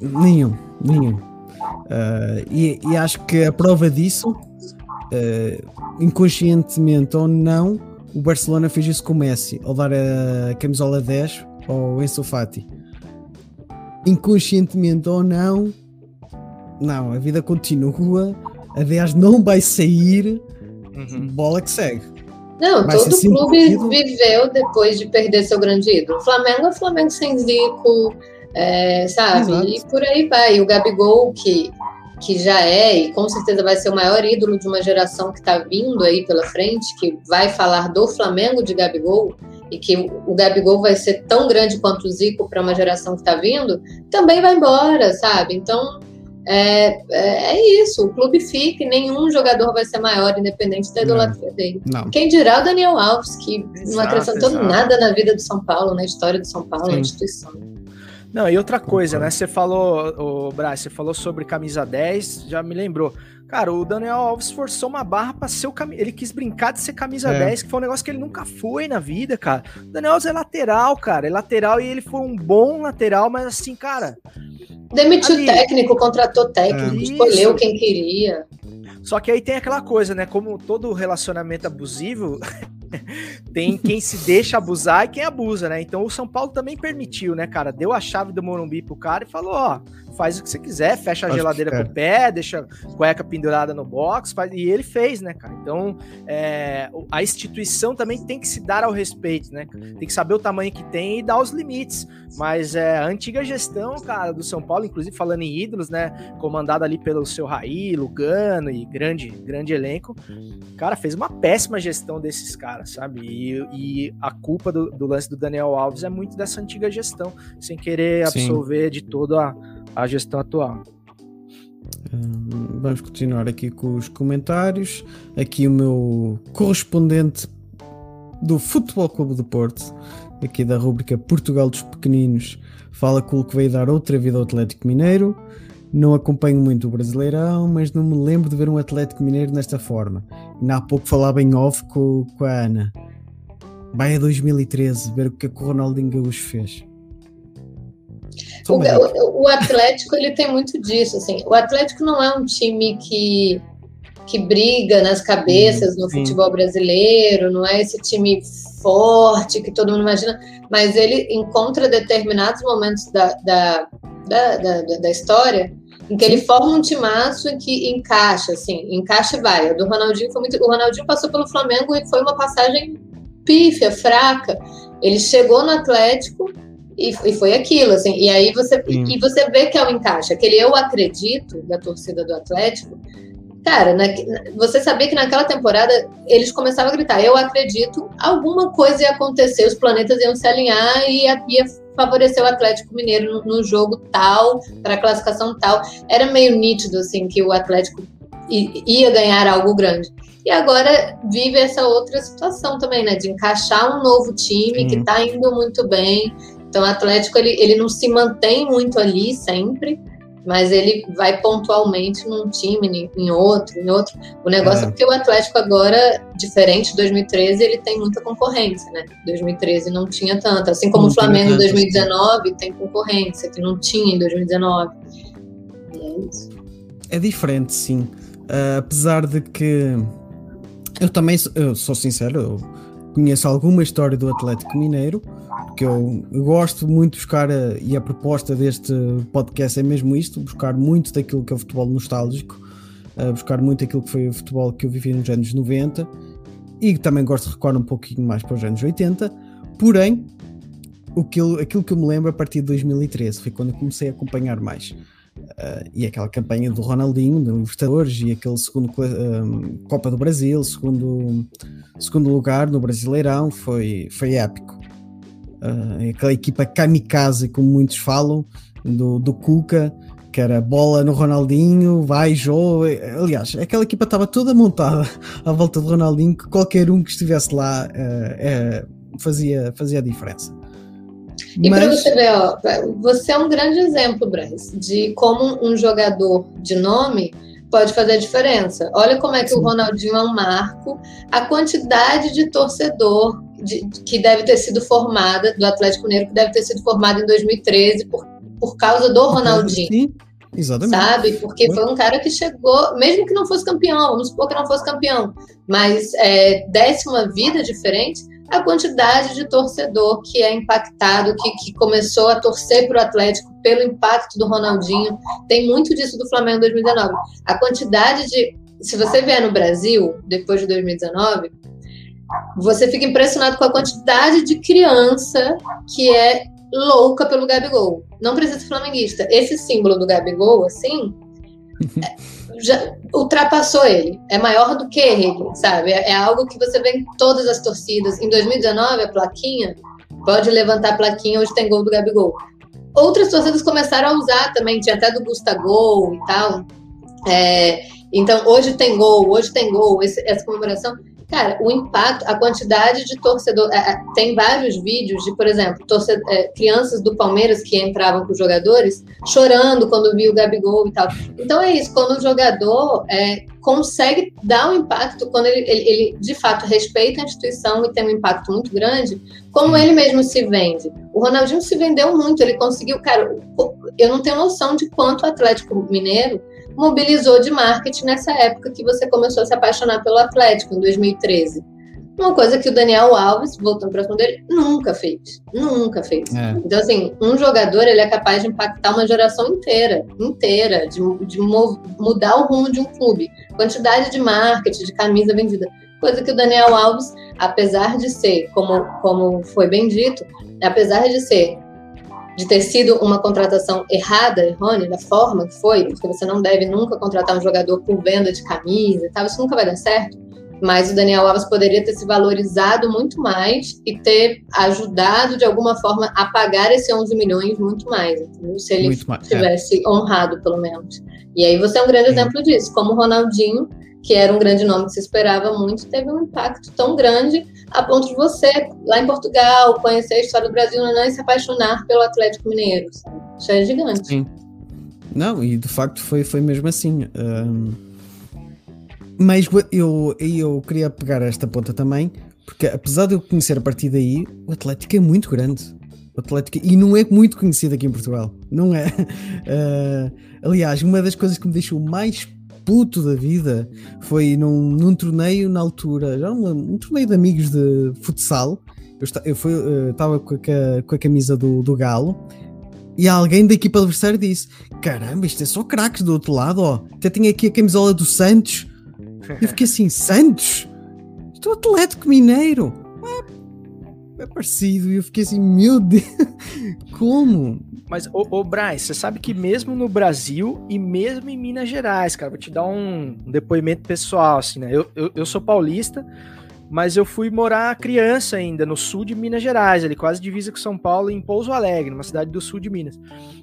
Speaker 4: Nenhum, nenhum. Uh, e, e, acho que a prova disso, uh, inconscientemente ou não, o Barcelona fez isso com o Messi, ao dar a camisola 10 ao Enzo Fati. Inconscientemente ou não, não, a vida continua, a 10 não vai sair, uhum. bola que segue.
Speaker 5: Não, vai todo clube viveu depois de perder seu grande ídolo. Flamengo é Flamengo sem Zico, é, sabe? Exato. E por aí vai. O Gabigol, que, que já é e com certeza vai ser o maior ídolo de uma geração que está vindo aí pela frente, que vai falar do Flamengo de Gabigol, e que o Gabigol vai ser tão grande quanto o Zico para uma geração que está vindo, também vai embora, sabe? Então. É, é, é, isso, o clube fica e nenhum jogador vai ser maior, independente da idolatria dele. Não. Quem dirá o Daniel Alves, que exato, não acrescentou exato. nada na vida do São Paulo, na história do São Paulo, Sim. na instituição.
Speaker 6: Não, e outra coisa, né? Você falou, o Braz, você falou sobre camisa 10, já me lembrou. Cara, o Daniel Alves forçou uma barra pra ser o camisa. Ele quis brincar de ser camisa é. 10, que foi um negócio que ele nunca foi na vida, cara. O Daniel Alves é lateral, cara. É lateral e ele foi um bom lateral, mas assim, cara.
Speaker 5: Demitiu ali... técnico, contratou técnico, é. escolheu quem queria.
Speaker 6: Só que aí tem aquela coisa, né? Como todo relacionamento abusivo, [LAUGHS] tem quem se deixa abusar e quem abusa, né? Então o São Paulo também permitiu, né, cara? Deu a chave do Morumbi pro cara e falou, ó, faz o que você quiser, fecha a Acho geladeira com o pé, deixa a cueca pendurada no box, faz... e ele fez, né, cara? Então, é... a instituição também tem que se dar ao respeito, né? Tem que saber o tamanho que tem e dar os limites. Mas é, a antiga gestão, cara, do São Paulo, inclusive falando em ídolos, né? Comandada ali pelo seu Raí, Lugano e grande, grande elenco, cara, fez uma péssima gestão desses caras, sabe? E, e a culpa do, do, lance do Daniel Alves é muito dessa antiga gestão, sem querer absorver Sim. de todo a à gestão atual.
Speaker 4: Hum, vamos continuar aqui com os comentários. Aqui o meu correspondente do Futebol Clube do Porto, aqui da rubrica Portugal dos Pequeninos, fala que o que veio dar outra vida ao Atlético Mineiro. não acompanho muito o Brasileirão, mas não me lembro de ver um Atlético Mineiro nesta forma. Ainda há pouco falava em off com, com a Ana. Vai a 2013 ver o que, é que o Ronaldinho Gaúcho fez.
Speaker 5: O, o, o, Atlético ele tem muito disso, assim. O Atlético não é um time que que briga nas cabeças no futebol brasileiro, não é esse time forte que todo mundo imagina, mas ele encontra determinados momentos da, da, da, da, da história em que ele forma um timaço que encaixa, assim, encaixa e vai. O do Ronaldinho foi muito. O Ronaldinho passou pelo Flamengo e foi uma passagem pífia, fraca. Ele chegou no Atlético e, e foi aquilo, assim. E aí você, e você vê que é o encaixe. Aquele eu acredito da torcida do Atlético Cara, na, você sabia que naquela temporada eles começavam a gritar: Eu acredito, alguma coisa ia acontecer, os planetas iam se alinhar e ia, ia favorecer o Atlético Mineiro no, no jogo tal, para a classificação tal. Era meio nítido, assim, que o Atlético ia ganhar algo grande. E agora vive essa outra situação também, né? De encaixar um novo time Sim. que está indo muito bem. Então, o Atlético ele, ele não se mantém muito ali sempre mas ele vai pontualmente num time, em outro, em outro. O negócio é, é porque o Atlético agora, diferente de 2013, ele tem muita concorrência, né? 2013 não tinha tanta, assim como não o Flamengo em 2019 sim. tem concorrência, que não tinha em 2019. E é isso.
Speaker 4: É diferente, sim. Uh, apesar de que eu também eu sou sincero, eu conheço alguma história do Atlético Mineiro, que eu, gosto muito de buscar, a, e a proposta deste podcast é mesmo isto: buscar muito daquilo que é o futebol nostálgico, buscar muito daquilo que foi o futebol que eu vivi nos anos 90 e também gosto de recuar um pouquinho mais para os anos 80. Porém, o que eu, aquilo que eu me lembro a partir de 2013 foi quando eu comecei a acompanhar mais. Uh, e aquela campanha do Ronaldinho, do Libertadores, e aquele segundo uh, Copa do Brasil, segundo, segundo lugar no Brasileirão, foi, foi épico. Uh, aquela equipa kamikaze, como muitos falam, do, do Cuca, que era bola no Ronaldinho, vai, jogo. Aliás, aquela equipa estava toda montada [LAUGHS] à volta do Ronaldinho, que qualquer um que estivesse lá uh, uh, fazia, fazia a diferença.
Speaker 5: E Mas... para você ver, ó, você é um grande exemplo, Bryce, de como um jogador de nome pode fazer a diferença. Olha como é que Sim. o Ronaldinho é um marco, a quantidade de torcedor de, que deve ter sido formada, do Atlético Mineiro, que deve ter sido formada em 2013 por, por causa do Ronaldinho. Sim,
Speaker 4: exatamente.
Speaker 5: Sabe? Porque foi um cara que chegou, mesmo que não fosse campeão, vamos supor que não fosse campeão, mas é, desse uma vida diferente, a quantidade de torcedor que é impactado, que, que começou a torcer para o Atlético pelo impacto do Ronaldinho. Tem muito disso do Flamengo 2019. A quantidade de. Se você vier no Brasil, depois de 2019, você fica impressionado com a quantidade de criança que é louca pelo Gabigol. Não precisa ser flamenguista. Esse símbolo do Gabigol, assim, [LAUGHS] já ultrapassou ele. É maior do que ele, sabe? É, é algo que você vê em todas as torcidas. Em 2019, a plaquinha, pode levantar a plaquinha, hoje tem gol do Gabigol. Outras torcidas começaram a usar também, tinha até do Gustavo e tal. É, então, hoje tem gol, hoje tem gol, esse, essa comemoração. Cara, o impacto, a quantidade de torcedor. É, é, tem vários vídeos de, por exemplo, torcedor, é, crianças do Palmeiras que entravam com os jogadores chorando quando viu o Gabigol e tal. Então é isso, quando o jogador é, consegue dar um impacto, quando ele, ele, ele, de fato respeita a instituição e tem um impacto muito grande, como ele mesmo se vende. O Ronaldinho se vendeu muito, ele conseguiu. Cara, eu não tenho noção de quanto o Atlético Mineiro mobilizou de marketing nessa época que você começou a se apaixonar pelo Atlético, em 2013. Uma coisa que o Daniel Alves, voltando para o dele, nunca fez. Nunca fez. É. Então, assim, um jogador ele é capaz de impactar uma geração inteira, inteira, de, de mudar o rumo de um clube. Quantidade de marketing, de camisa vendida. Coisa que o Daniel Alves, apesar de ser, como, como foi bem dito, apesar de ser de ter sido uma contratação errada, errônea, da forma que foi, porque você não deve nunca contratar um jogador por venda de camisa e tal, isso nunca vai dar certo. Mas o Daniel Alves poderia ter se valorizado muito mais e ter ajudado de alguma forma a pagar esse 11 milhões muito mais, entendeu? se ele mais, é. tivesse é. honrado, pelo menos. E aí você é um grande exemplo disso, como o Ronaldinho, que era um grande nome que se esperava muito, teve um impacto tão grande a ponto de você, lá em Portugal, conhecer a história do Brasil e se apaixonar pelo Atlético Mineiro. Isso é gigante. Sim.
Speaker 4: Não, e de facto foi, foi mesmo assim. Um, mas eu, eu queria pegar esta ponta também, porque apesar de eu conhecer a partir daí, o Atlético é muito grande. O Atlético, e não é muito conhecido aqui em Portugal. Não é. Uh, [LAUGHS] aliás, uma das coisas que me deixou mais puto da vida foi num, num torneio na altura, já um, um torneio de amigos de futsal. Eu estava uh, com, com, a camisa do, do Galo e alguém da equipa adversária disse: Caramba, isto é só craques do outro lado, ó. Até tinha aqui a camisola do Santos. Eu fiquei assim: Santos? Estou é Atlético Mineiro. É, é parecido. E eu fiquei assim: Meu Deus, [LAUGHS] como?
Speaker 6: Mas, ô, ô Bryce, você sabe que mesmo no Brasil e mesmo em Minas Gerais, cara, vou te dar um depoimento pessoal, assim, né? Eu, eu, eu sou paulista, mas eu fui morar criança ainda no sul de Minas Gerais, ali quase divisa com São Paulo, em Pouso Alegre, uma cidade do sul de Minas.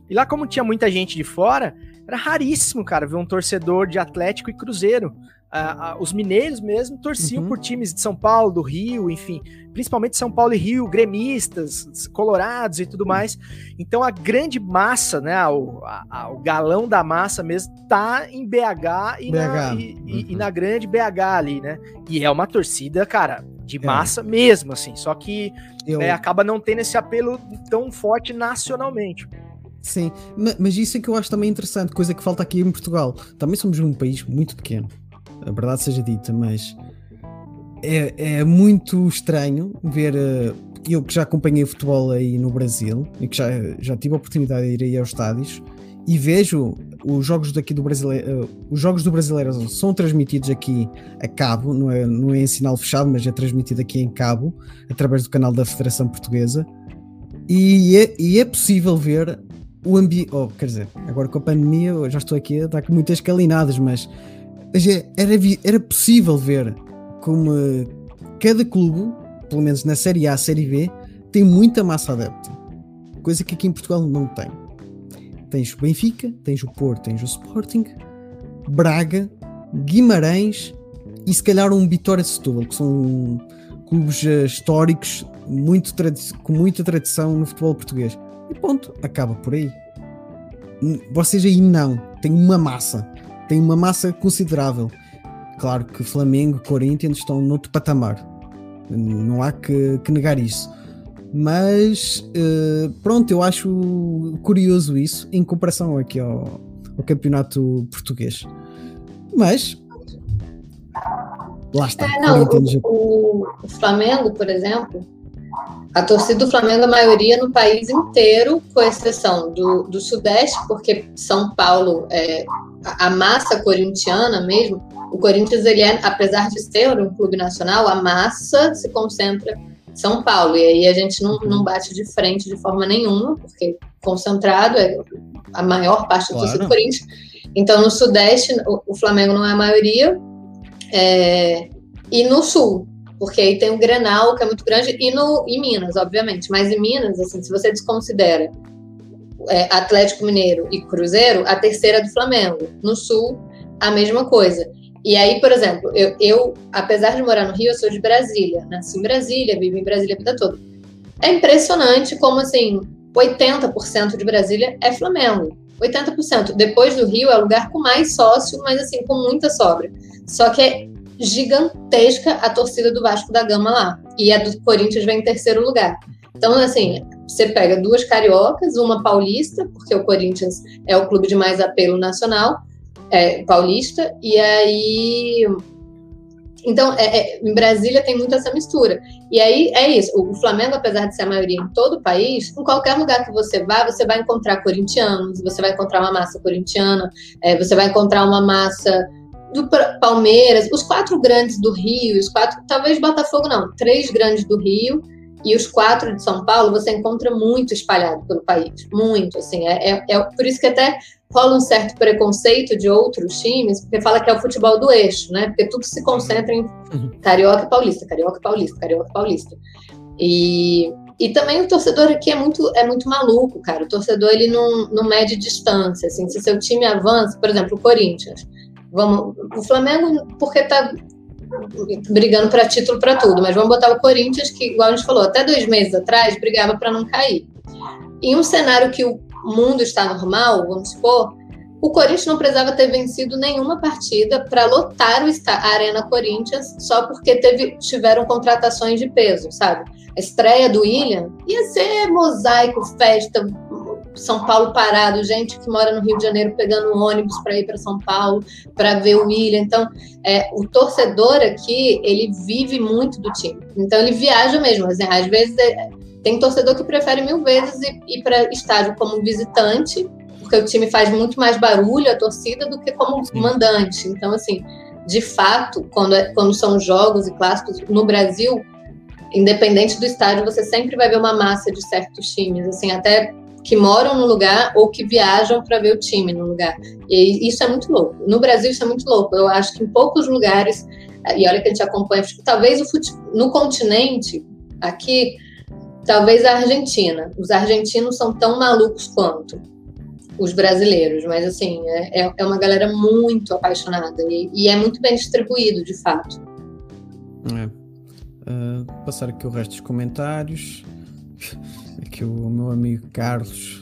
Speaker 6: E lá, como tinha muita gente de fora, era raríssimo, cara, ver um torcedor de Atlético e Cruzeiro os mineiros mesmo torciam uhum. por times de São Paulo, do Rio, enfim, principalmente São Paulo e Rio, gremistas, colorados e tudo mais. Então a grande massa, né, o, a, o galão da massa mesmo, tá em BH e, BH. Na, e, uhum. e, e, na grande BH ali, né? E é uma torcida, cara, de é. massa é. mesmo, assim, só que Eu... né, acaba não tendo esse apelo tão forte nacionalmente.
Speaker 4: Sim, mas isso é que eu acho também interessante, coisa que falta aqui em Portugal. Também somos um país muito pequeno a verdade seja dita, mas é, é muito estranho ver. Uh, eu que já acompanhei futebol aí no Brasil e que já, já tive a oportunidade de ir aí aos estádios e vejo os jogos daqui do brasileiro, uh, os jogos do brasileiro são transmitidos aqui a cabo, não é, não é em sinal fechado, mas é transmitido aqui em cabo, através do canal da Federação Portuguesa, e é, e é possível ver o ambiente. Oh, quer dizer, agora com a pandemia eu já estou aqui a dar muitas calinadas, mas é, era, era possível ver como eh, cada clube, pelo menos na Série A, Série B, tem muita massa adepta. Coisa que aqui em Portugal não tem. Tens o Benfica, tens o Porto, tens o Sporting, Braga, Guimarães e se calhar um Vitória Setúbal, que são clubes eh, históricos muito com muita tradição no futebol português. E ponto, acaba por aí. Vocês aí não, tem uma massa tem uma massa considerável. Claro que Flamengo e Corinthians estão noutro patamar, não há que, que negar isso. Mas uh, pronto, eu acho curioso isso em comparação aqui ao, ao campeonato português. Mas lá está.
Speaker 5: É, não, o, o, Flamengo, por exemplo, a torcida do Flamengo, a maioria no país inteiro, com exceção do, do Sudeste, porque São Paulo é, a massa corintiana mesmo, o Corinthians, ele é, apesar de ser um clube nacional, a massa se concentra em São Paulo. E aí a gente não, não bate de frente de forma nenhuma, porque concentrado é a maior parte do claro. do Corinthians. Então, no Sudeste, o, o Flamengo não é a maioria. É, e no Sul, porque aí tem o Grenal, que é muito grande, e no, em Minas, obviamente. Mas em Minas, assim, se você desconsidera é, Atlético Mineiro e Cruzeiro, a terceira é do Flamengo. No Sul, a mesma coisa. E aí, por exemplo, eu, eu, apesar de morar no Rio, eu sou de Brasília. Nasci em Brasília, vivo em Brasília a vida toda. É impressionante como, assim, 80% de Brasília é Flamengo. 80%. Depois do Rio é o lugar com mais sócio, mas, assim, com muita sobra. Só que é gigantesca a torcida do Vasco da Gama lá. E a do Corinthians vem em terceiro lugar. Então, assim, você pega duas cariocas, uma paulista, porque o Corinthians é o clube de mais apelo nacional, é, paulista, e aí. Então, é, é, em Brasília tem muito essa mistura. E aí é isso. O, Flamengo, apesar de ser a maioria em todo o país, em qualquer lugar que você vá, você vai encontrar corintianos, você vai encontrar uma massa corintiana, é, você vai encontrar uma massa do Palmeiras, os quatro grandes do Rio, os quatro, talvez Botafogo não, três grandes do Rio e os quatro de São Paulo você encontra muito espalhado pelo país, muito, assim, é, é, é, por isso que até rola um certo preconceito de outros times, porque fala que é o futebol do eixo, né, porque tudo se concentra em uhum. Carioca e Paulista, Carioca e Paulista, Carioca e Paulista, e, e também o torcedor aqui é muito, é muito maluco, cara, o torcedor ele não, não mede distância, assim, se seu time avança, por exemplo, o Corinthians, vamos, o Flamengo, porque tá brigando para título para tudo, mas vamos botar o Corinthians, que, igual a gente falou, até dois meses atrás brigava para não cair. Em um cenário que o mundo está normal, vamos supor, o Corinthians não precisava ter vencido nenhuma partida para lotar a Arena Corinthians só porque teve, tiveram contratações de peso, sabe? A estreia do William ia ser mosaico, festa, São Paulo parado, gente que mora no Rio de Janeiro pegando ônibus para ir para São Paulo para ver o William. Então, é, o torcedor aqui, ele vive muito do time. Então, ele viaja mesmo. Assim, às vezes, é, tem torcedor que prefere mil vezes ir, ir para estádio como visitante porque o time faz muito mais barulho, a torcida, do que como mandante. Então, assim, de fato, quando, é, quando são jogos e clássicos no Brasil, independente do estádio, você sempre vai ver uma massa de certos times, assim, até que moram no lugar ou que viajam para ver o time no lugar. E isso é muito louco. No Brasil, isso é muito louco. Eu acho que em poucos lugares, e olha que a gente acompanha, talvez o futebol, no continente, aqui, talvez a Argentina. Os argentinos são tão malucos quanto os brasileiros, mas assim, é, é, é uma galera muito apaixonada e, e, é muito bem distribuído, de fato.
Speaker 4: É. Uh, passar aqui o resto dos comentários. Aqui o meu amigo Carlos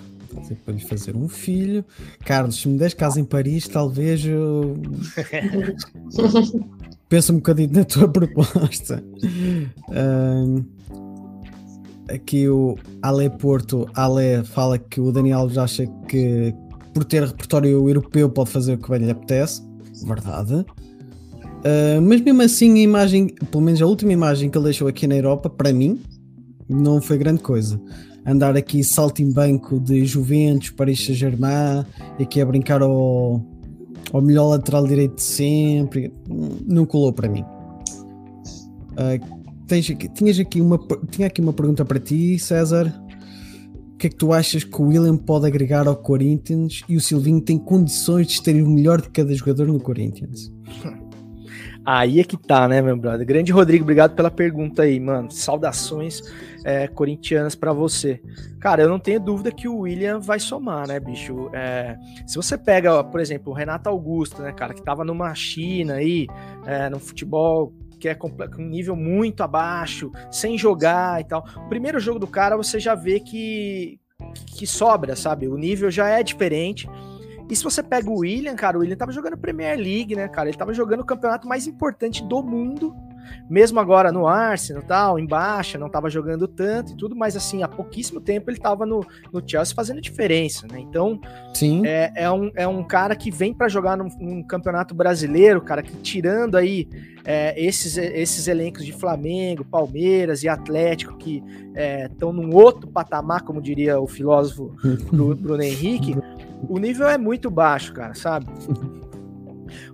Speaker 4: para lhe fazer um filho. Carlos, se me des casa em Paris, talvez eu. [LAUGHS] Pensa um bocadinho na tua proposta. Uh, aqui o Ale Porto, Ale fala que o Daniel acha que por ter repertório europeu pode fazer o que bem lhe apetece. Verdade. Uh, mas mesmo assim, a imagem, pelo menos a última imagem que ele deixou aqui na Europa, para mim, não foi grande coisa. Andar aqui salto em banco de Juventus, Paris Saint-Germain, aqui a brincar ao, ao melhor lateral direito de sempre, não colou para mim. Uh, tens aqui, tinhas aqui uma, tinha aqui uma pergunta para ti, César. O que é que tu achas que o William pode agregar ao Corinthians e o Silvinho tem condições de ter o melhor de cada jogador no Corinthians? [LAUGHS]
Speaker 6: Aí é que tá, né, meu brother? Grande Rodrigo, obrigado pela pergunta aí, mano. Saudações é, corintianas para você. Cara, eu não tenho dúvida que o William vai somar, né, bicho? É, se você pega, por exemplo, o Renato Augusto, né, cara, que tava numa China aí, é, no futebol que é um nível muito abaixo, sem jogar e tal. O primeiro jogo do cara você já vê que, que sobra, sabe? O nível já é diferente. E se você pega o William, cara, o William tava jogando Premier League, né, cara? Ele tava jogando o campeonato mais importante do mundo mesmo agora no Arsenal tal, em baixa, não estava jogando tanto e tudo, mas assim, há pouquíssimo tempo ele estava no, no Chelsea fazendo diferença, né? Então, Sim. É, é, um, é um cara que vem para jogar num, num, campeonato brasileiro, cara, que tirando aí é, esses, esses elencos de Flamengo, Palmeiras e Atlético que estão é, num outro patamar, como diria o filósofo [LAUGHS] Bruno Henrique, o nível é muito baixo, cara, sabe?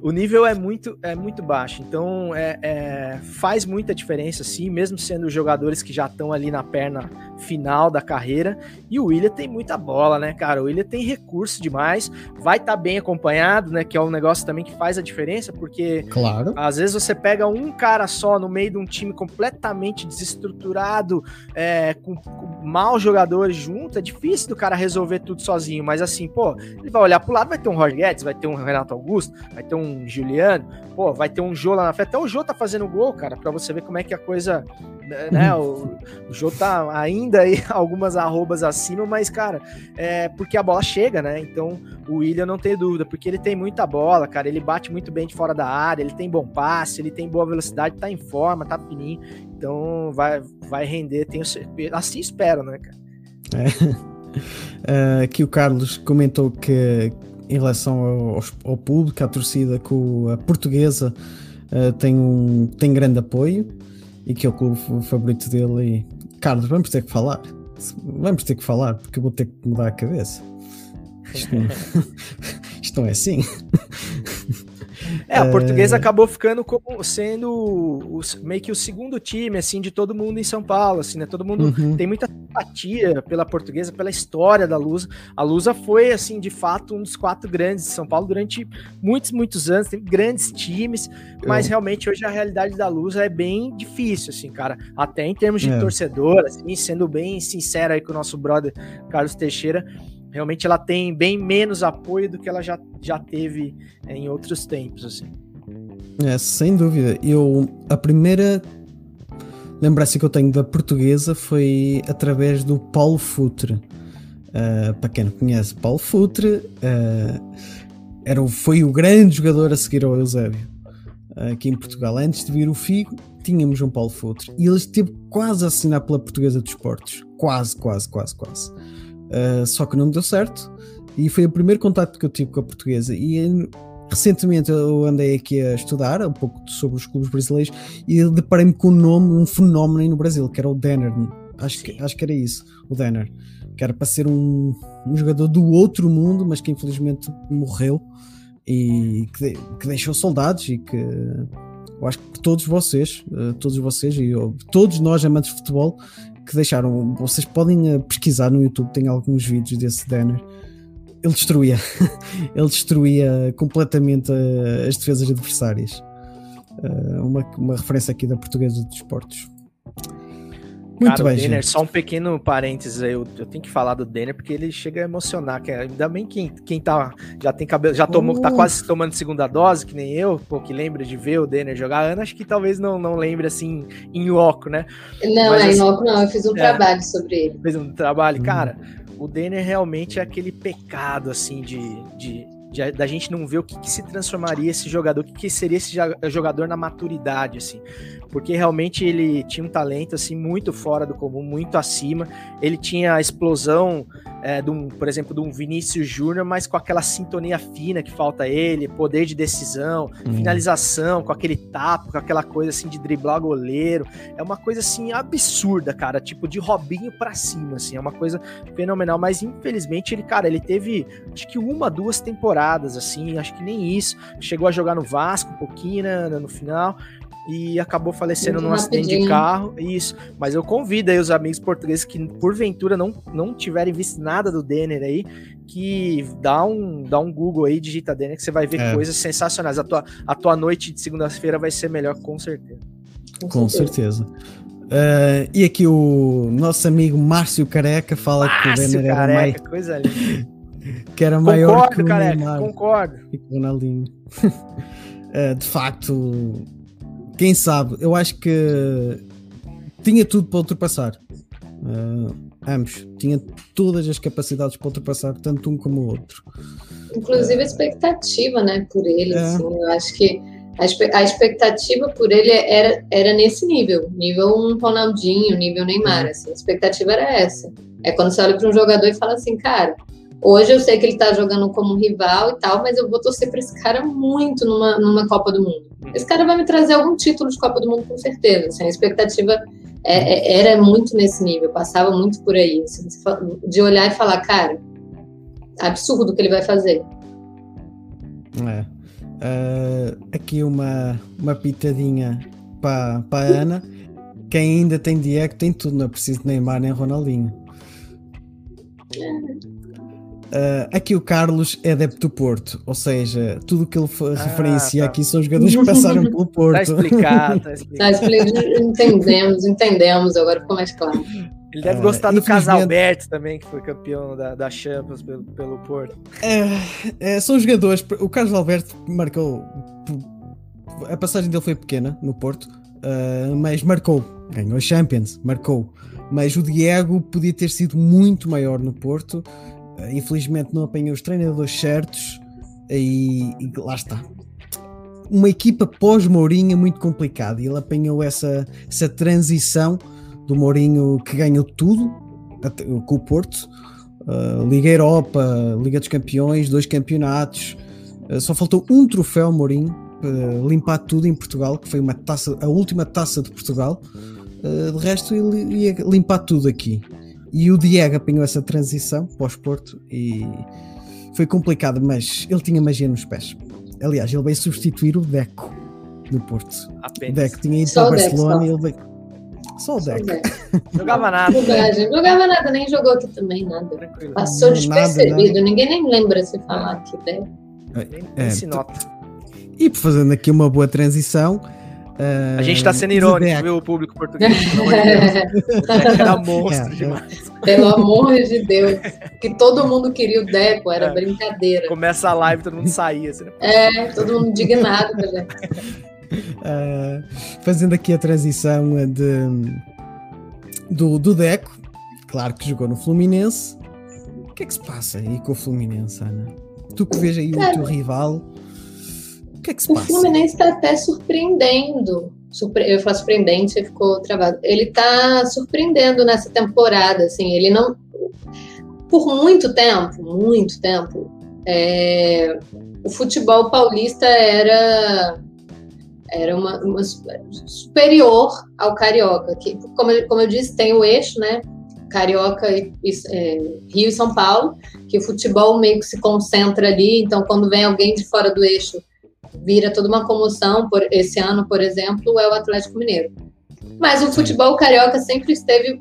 Speaker 6: o nível é muito, é muito baixo. Então é, é, faz muita diferença, sim, mesmo sendo jogadores que já estão ali na perna final da carreira. E o William tem muita bola, né, cara? O William tem recurso demais, vai estar tá bem acompanhado, né? Que é um negócio também que faz a diferença, porque
Speaker 4: claro.
Speaker 6: às vezes você pega um cara só no meio de um time completamente desestruturado, é, com, com maus jogadores junto, é difícil do cara resolver tudo sozinho. Mas assim, pô, ele vai olhar pro lado, vai ter um Roger Guedes, vai ter um Renato Augusto, vai ter um Juliano, pô, vai ter um Jô lá na frente. Até o Jô tá fazendo gol, cara, para você ver como é que a coisa, né? O, o Jô tá ainda aí [LAUGHS] algumas arrobas acima, mas, cara, é porque a bola chega, né? Então o William não tem dúvida, porque ele tem muita bola, cara, ele bate muito bem de fora da área, ele tem bom passe, ele tem boa velocidade, tá em forma, tá fininho, então vai, vai render, tenho, assim espero, né, cara?
Speaker 4: É. Uh, [LAUGHS] aqui o Carlos comentou que, em relação ao, ao público, à torcida, que a portuguesa uh, tem, um, tem grande apoio e que é o clube favorito dele. E, Carlos, vamos ter que falar. Vamos ter que falar, porque eu vou ter que mudar a cabeça. Isto não, [LAUGHS] [LAUGHS] isto não é assim.
Speaker 6: É, a portuguesa é... acabou ficando como sendo o, meio que o segundo time, assim, de todo mundo em São Paulo, assim, né? Todo mundo uhum. tem muita simpatia pela portuguesa, pela história da Lusa. A Lusa foi, assim, de fato, um dos quatro grandes de São Paulo durante muitos, muitos anos, tem grandes times, mas realmente hoje a realidade da Lusa é bem difícil, assim, cara. Até em termos de é. torcedor, assim, sendo bem sincero aí com o nosso brother Carlos Teixeira, realmente ela tem bem menos apoio do que ela já, já teve é, em outros tempos, assim.
Speaker 4: É, sem dúvida. Eu, a primeira lembrança que eu tenho da portuguesa foi através do Paulo Futre. Uh, para quem não conhece, Paulo Futre uh, era, foi o grande jogador a seguir ao Eusébio aqui em Portugal. Antes de vir o Figo, tínhamos João Paulo Futre e ele esteve quase a assinar pela Portuguesa dos Esportes. Quase, quase, quase, quase. Uh, só que não deu certo e foi o primeiro contacto que eu tive com a Portuguesa. E recentemente eu andei aqui a estudar um pouco sobre os clubes brasileiros e deparei-me com um nome, um fenómeno aí no Brasil, que era o Denner. Acho que, acho que era isso, o Denner. Que era para ser um, um jogador do outro mundo, mas que infelizmente morreu e que, que deixou soldados e que eu acho que todos vocês, eh, todos vocês e eu, todos nós amantes de futebol que deixaram, vocês podem eh, pesquisar no YouTube, tem alguns vídeos desse Denner. Ele destruía, [LAUGHS] ele destruía completamente eh, as defesas adversárias. Eh, uma, uma referência aqui da Portuguesa dos Esportes. Muito
Speaker 6: Cara,
Speaker 4: bem,
Speaker 6: o Denner,
Speaker 4: gente.
Speaker 6: só um pequeno parênteses aí, eu, eu tenho que falar do Denner porque ele chega a emocionar, que é- ainda bem quem, quem tá, já tem cabelo, já tomou, tá
Speaker 4: Uh.
Speaker 6: quase tomando segunda dose, que nem eu, pô, que lembra de ver o Denner jogar, a Ana acho que talvez não, não lembre assim, em loco, né,
Speaker 5: Não,
Speaker 6: Mas
Speaker 5: é
Speaker 6: assim-
Speaker 5: inoco, não. Eu fiz um
Speaker 6: É.
Speaker 5: trabalho sobre ele.
Speaker 6: fez um trabalho,
Speaker 4: Hum.
Speaker 6: cara, o Denner realmente é aquele pecado, assim, de, de, de- da gente não ver o que, que se transformaria esse jogador, o que, que seria esse jogador na maturidade, assim, porque realmente ele tinha um talento, assim, muito fora do comum, muito acima, ele tinha a explosão, é, de um, por exemplo, de um Vinícius Júnior, mas com aquela sintonia fina que falta ele, poder de decisão,
Speaker 4: Hum.
Speaker 6: finalização, com aquele tapa, com aquela coisa, assim, de driblar goleiro, é uma coisa assim absurda, cara, tipo de Robinho pra cima, assim, é uma coisa fenomenal, mas infelizmente ele, cara, ele teve acho que uma, duas temporadas assim, acho que nem isso, chegou a jogar no Vasco um pouquinho, né, no final, e acabou falecendo
Speaker 5: Muito
Speaker 6: num acidente de carro, isso, mas eu convido aí os amigos portugueses que porventura não, não tiverem visto nada do Denner aí, que dá um, dá um Google aí, digita Denner, que você vai ver
Speaker 4: É.
Speaker 6: coisas sensacionais, a tua, a tua noite de segunda-feira vai ser melhor com certeza.
Speaker 4: Com certeza. Uh, e aqui o nosso amigo Márcio Careca fala que o
Speaker 6: Márcio,
Speaker 4: Denner era, mai-
Speaker 6: careca, coisa linda. [LAUGHS]
Speaker 4: que era maior que
Speaker 6: Concordo,
Speaker 4: o
Speaker 6: careca,
Speaker 4: Neymar
Speaker 6: concordo.
Speaker 4: e que o Ronaldinho. Uh, [LAUGHS] de facto, quem sabe, eu acho que tinha tudo para ultrapassar. Uh, ambos. Tinha todas as capacidades para ultrapassar, tanto um como o outro.
Speaker 5: Inclusive a expectativa, né, por ele,
Speaker 4: É.
Speaker 5: assim, eu acho que a, expectativa por ele era, era nesse nível, nível um Ronaldinho, nível. Neymar, assim, a expectativa era essa. É quando você olha para um jogador e fala assim, cara, hoje eu sei que ele tá jogando como rival e tal, mas eu vou torcer para esse cara muito numa, numa Copa do Mundo. Esse cara vai me trazer algum título de Copa do Mundo com certeza, assim, a expectativa é- é- era muito nesse nível, passava muito por aí, assim, de olhar e falar, cara, absurdo o que ele vai fazer.
Speaker 4: É. Uh, aqui uma, uma pitadinha para a Ana. Quem ainda tem Diego tem tudo, não é preciso de Neymar nem Ronaldinho. Uh, aqui o Carlos é adepto do Porto, ou seja, tudo o que ele fa- referencia
Speaker 6: tá.
Speaker 4: aqui são os jogadores que passaram [LAUGHS] pelo Porto.
Speaker 6: Tá explicado, tá
Speaker 5: Tá,
Speaker 6: explicado.
Speaker 5: expli- entendemos, entendemos, agora ficou mais claro.
Speaker 6: Ele deve
Speaker 4: É,
Speaker 6: gostar do Casalberto também, que foi campeão da, da Champions pelo, pelo Porto.
Speaker 4: É, é, são jogadores. O Carlos Alberto marcou. A passagem dele foi pequena no Porto, uh, mas marcou. Ganhou a Champions, marcou. Mas o Diego podia ter sido muito maior no Porto. Uh, infelizmente não apanhou os treinadores certos. E, e lá está. Uma equipa pós-Mourinho é muito complicada. Ele apanhou essa, essa transição do Mourinho que ganhou tudo com o Porto. Uh, Liga Europa, Liga dos Campeões, dois campeonatos. Uh, só faltou um troféu Mourinho limpar tudo em Portugal, que foi uma taça, a última taça de Portugal. De resto, ele ia limpar tudo aqui. E o Diego apanhou essa transição pós-Porto e foi complicado, mas ele tinha magia nos pés. Aliás, ele veio substituir o Deco no Porto. O
Speaker 6: Apenas.
Speaker 4: Deco tinha ido
Speaker 5: Só
Speaker 4: para o
Speaker 5: o Deco,
Speaker 4: Barcelona
Speaker 5: só.
Speaker 4: e ele veio. Só o Deco. [LAUGHS]
Speaker 6: Jogava nada.
Speaker 5: Jogava nada, nem jogou aqui também, nada.
Speaker 6: Tranquilo.
Speaker 5: Passou despercebido,
Speaker 4: nada.
Speaker 5: ninguém nem lembra se falar aqui?
Speaker 6: Nem,
Speaker 4: É,
Speaker 6: nem se nota.
Speaker 4: E fazendo aqui uma boa transição.
Speaker 6: A gente tá sendo irônico, viu, o público português. Pelo amor de Deus. O [LAUGHS] Deco era monstro
Speaker 4: É,
Speaker 6: demais.
Speaker 5: Pelo amor de Deus. Que todo mundo queria o Deco, era
Speaker 6: É.
Speaker 5: brincadeira.
Speaker 6: Começa a live, todo mundo saía. Assim, né?
Speaker 5: É, todo mundo indignado.
Speaker 4: Uh, [LAUGHS] fazendo aqui a transição de, do, do Deco, claro que jogou no Fluminense. O que é que se passa aí com o Fluminense, Ana? Tu que vês aí
Speaker 5: Cara,
Speaker 4: o teu rival, que é que se
Speaker 5: O
Speaker 4: passa?
Speaker 5: Fluminense está até surpreendendo. Surpre... Eu falo surpreendente, ficou travado. Ele está surpreendendo nessa temporada, assim. Ele não. Por muito tempo, muito tempo, é, o futebol paulista era era uma, uma superior ao carioca. Que, como, eu, como eu disse, tem o eixo, né? Carioca e, e é, Rio e São Paulo, que o futebol meio que se concentra ali. Então, quando vem alguém de fora do eixo, vira toda uma comoção. Por esse ano, por exemplo, é o Atlético Mineiro. Mas o futebol carioca sempre esteve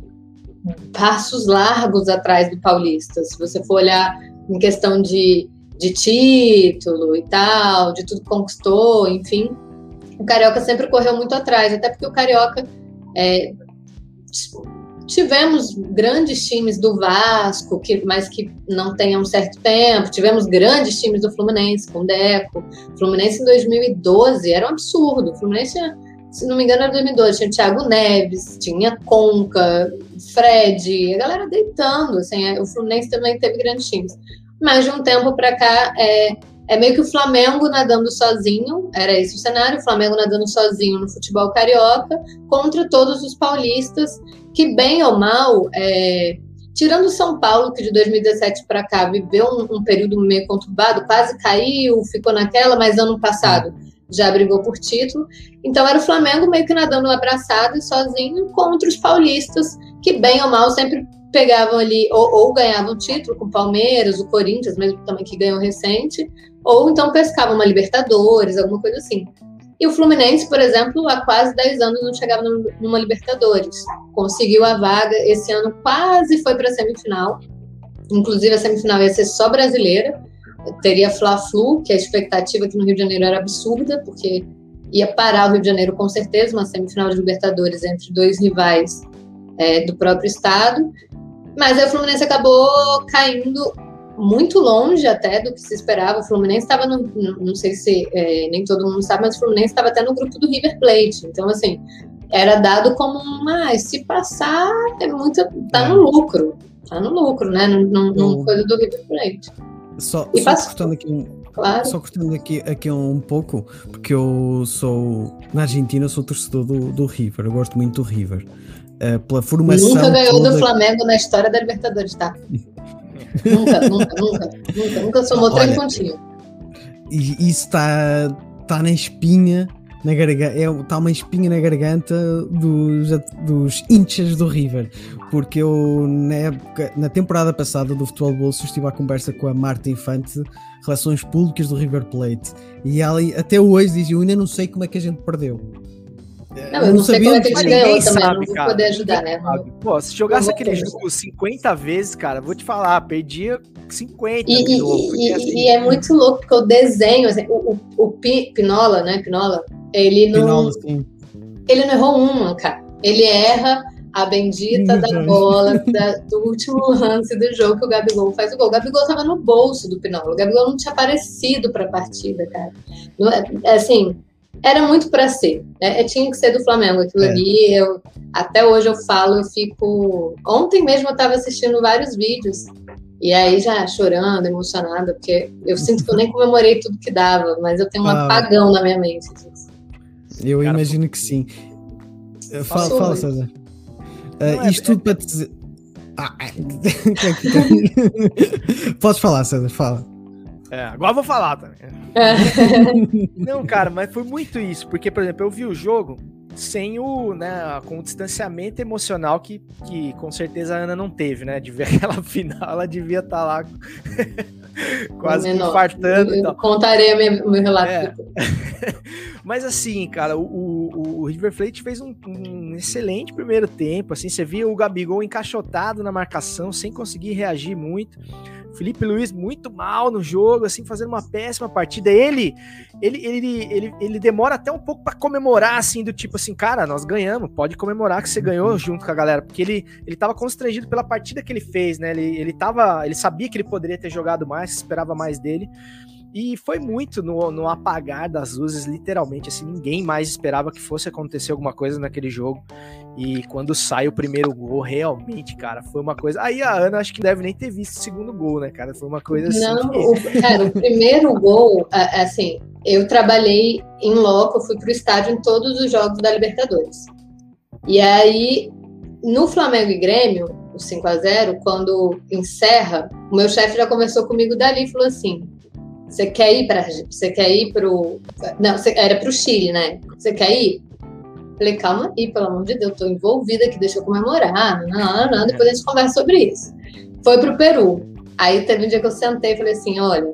Speaker 5: passos largos atrás do paulista. Se você for olhar em questão de, de título e tal, de tudo que conquistou, enfim, o Carioca sempre correu muito atrás, até porque o Carioca é, tivemos grandes times do Vasco, que, mas que não tem um certo tempo, tivemos grandes times do Fluminense, com Deco. Fluminense em 2012 era um absurdo. O Fluminense, se não me engano, era 2012, tinha Thiago Neves, tinha Conca, Fred, a galera deitando. Assim, o Fluminense também teve grandes times. Mas de um tempo para cá, é, é meio que o Flamengo nadando sozinho, era esse o cenário, o Flamengo nadando sozinho no futebol carioca, contra todos os paulistas, que bem ou mal, é, tirando São Paulo, que de 2017 para cá viveu um, um, período meio conturbado, quase caiu, ficou naquela, mas ano passado já brigou por título. Então era o Flamengo meio que nadando abraçado e sozinho contra os paulistas, que bem ou mal sempre pegavam ali, ou, ou ganhavam título com o Palmeiras, o Corinthians, mesmo também que ganhou recente, ou então pescavam uma Libertadores, alguma coisa assim. E o Fluminense, por exemplo, há quase 10 anos não chegava numa Libertadores. Conseguiu a vaga, esse ano quase foi para a semifinal. Inclusive, a semifinal ia ser só brasileira. Teria Fla-Flu, que a expectativa aqui no Rio de Janeiro era absurda, porque ia parar o Rio de Janeiro com certeza, uma semifinal de Libertadores entre dois rivais é, do próprio estado. Mas aí o Fluminense acabou caindo muito longe até do que se esperava. O Fluminense estava no. Não sei se é, nem todo mundo sabe, mas o Fluminense estava até no grupo do River Plate. Então, assim, era dado como uma. Ah, se passar, é muito. tá no lucro. Tá no lucro, né? Numa coisa do River Plate.
Speaker 4: Só,
Speaker 5: E
Speaker 4: só cortando aqui um,
Speaker 5: Claro.
Speaker 4: Só cortando aqui, aqui um pouco, porque eu sou. Na Argentina, eu sou torcedor do, do River. Eu gosto muito do River. Eh, pela formação.
Speaker 5: Nunca ganhou
Speaker 4: toda-
Speaker 5: do Flamengo na história da Libertadores, tá? [LAUGHS] nunca, nunca, nunca, nunca, nunca somou trem
Speaker 4: Olha,
Speaker 5: pontinho.
Speaker 4: E isso está tá na espinha. Na garganta, é, está uma espinha na garganta dos, dos hinchas do River, porque eu na, época, na temporada passada do Futebol Bolso estive à conversa com a Marta Infante, Relações Públicas do River Plate, e ela até hoje diz: Eu ainda não sei como é que a gente perdeu.
Speaker 5: Não, eu não, sei como é que
Speaker 6: Ninguém
Speaker 5: ganhou também,
Speaker 6: sabe,
Speaker 5: não vou
Speaker 6: cara.
Speaker 5: poder ajudar, né?
Speaker 6: Sabe? Pô, se jogasse
Speaker 5: Não
Speaker 6: aquele jogo 50 vezes, cara, vou te falar, perdia 50
Speaker 5: E,
Speaker 6: de
Speaker 5: e-
Speaker 6: assim,
Speaker 5: e é muito louco, porque o desenho, assim, o, o, o Pi- Pinola, né? Pinola, ele não,
Speaker 4: Pinola, sim.
Speaker 5: ele não errou uma, cara. Ele erra a bendita da bola da- do último [LAUGHS] lance do jogo que o Gabigol faz o gol. O Gabigol tava no bolso do Pinola. O Gabigol não tinha aparecido pra partida, cara. Não é- é assim, era muito pra ser. né? É, tinha que ser do Flamengo aquilo
Speaker 4: É.
Speaker 5: ali. Eu, até hoje eu falo, eu fico. Ontem mesmo eu tava assistindo vários vídeos. E aí já chorando, emocionada, porque eu sinto que eu nem comemorei tudo que dava, mas eu tenho um
Speaker 4: Ah.
Speaker 5: apagão na minha mente disso.
Speaker 4: Eu
Speaker 6: Cara,
Speaker 4: imagino que sim. Eh, Fala, fala César.
Speaker 6: É-
Speaker 4: isto tudo para te dizer. Ah, é. [LAUGHS] [LAUGHS] Podes falar, César, fala.
Speaker 6: É, agora eu vou falar também. [LAUGHS] Não, cara, mas foi muito isso, porque, por exemplo, eu vi o jogo sem o, né, com o distanciamento emocional que, que com certeza a Ana não teve, né, de ver [LAUGHS] aquela final, ela devia estar lá [LAUGHS] quase que
Speaker 5: Menor.
Speaker 6: infartando
Speaker 5: Eu, eu contarei meu, meu relato
Speaker 6: É. Mas assim, cara, o, o, o River Plate fez um, um excelente primeiro tempo, assim, você via o Gabigol encaixotado na marcação, sem conseguir reagir muito. Felipe Luiz muito mal no jogo, assim, fazendo uma péssima partida. Ele, ele, ele, ele, ele demora até um pouco pra comemorar, assim, do tipo assim, cara, nós ganhamos, pode comemorar que você ganhou junto com a galera, porque ele, ele tava constrangido pela partida que ele fez, né? Ele, ele tava, ele sabia que ele poderia ter jogado mais, esperava mais dele. E foi muito no, no apagar das luzes, literalmente, assim, ninguém mais esperava que fosse acontecer alguma coisa naquele jogo. E quando sai o primeiro gol, realmente, cara, foi uma coisa. Aí a Ana acho que deve nem ter visto o segundo gol, né, cara? Foi uma coisa assim.
Speaker 5: Não,
Speaker 6: que-
Speaker 5: o, cara, o primeiro gol, a- assim, eu trabalhei em loco, fui pro estádio em todos os jogos da Libertadores. E aí, no Flamengo e Grêmio, o 5 a 0 quando encerra, o meu chefe já conversou comigo dali e falou assim: você quer ir para você quer ir pro não, você, era pro Chile, né? Você quer ir? Falei, calma aí, pelo amor de Deus, eu tô envolvida aqui, deixa eu comemorar, não, não, não, depois a gente conversa sobre isso. Foi pro Peru. Aí teve um dia que eu sentei e falei assim: olha,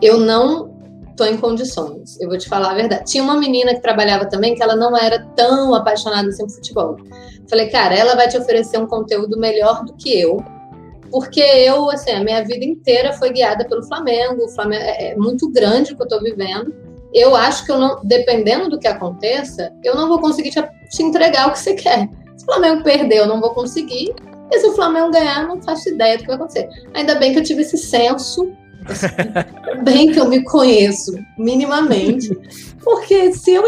Speaker 5: eu não tô em condições, eu vou te falar a verdade. Tinha uma menina que trabalhava também que ela não era tão apaixonada assim por futebol. Falei, cara, ela vai te oferecer um conteúdo melhor do que eu, porque eu, assim, a minha vida inteira foi guiada pelo Flamengo, o Flamengo é é muito grande o que eu tô vivendo. Eu acho que eu não, dependendo do que aconteça, eu não vou conseguir te, te entregar o que você quer. Se o Flamengo perder, eu não vou conseguir. E se o Flamengo ganhar, não faço ideia do que vai acontecer. Ainda bem que eu tive esse senso, ainda [LAUGHS] bem que eu me conheço minimamente. Porque se eu.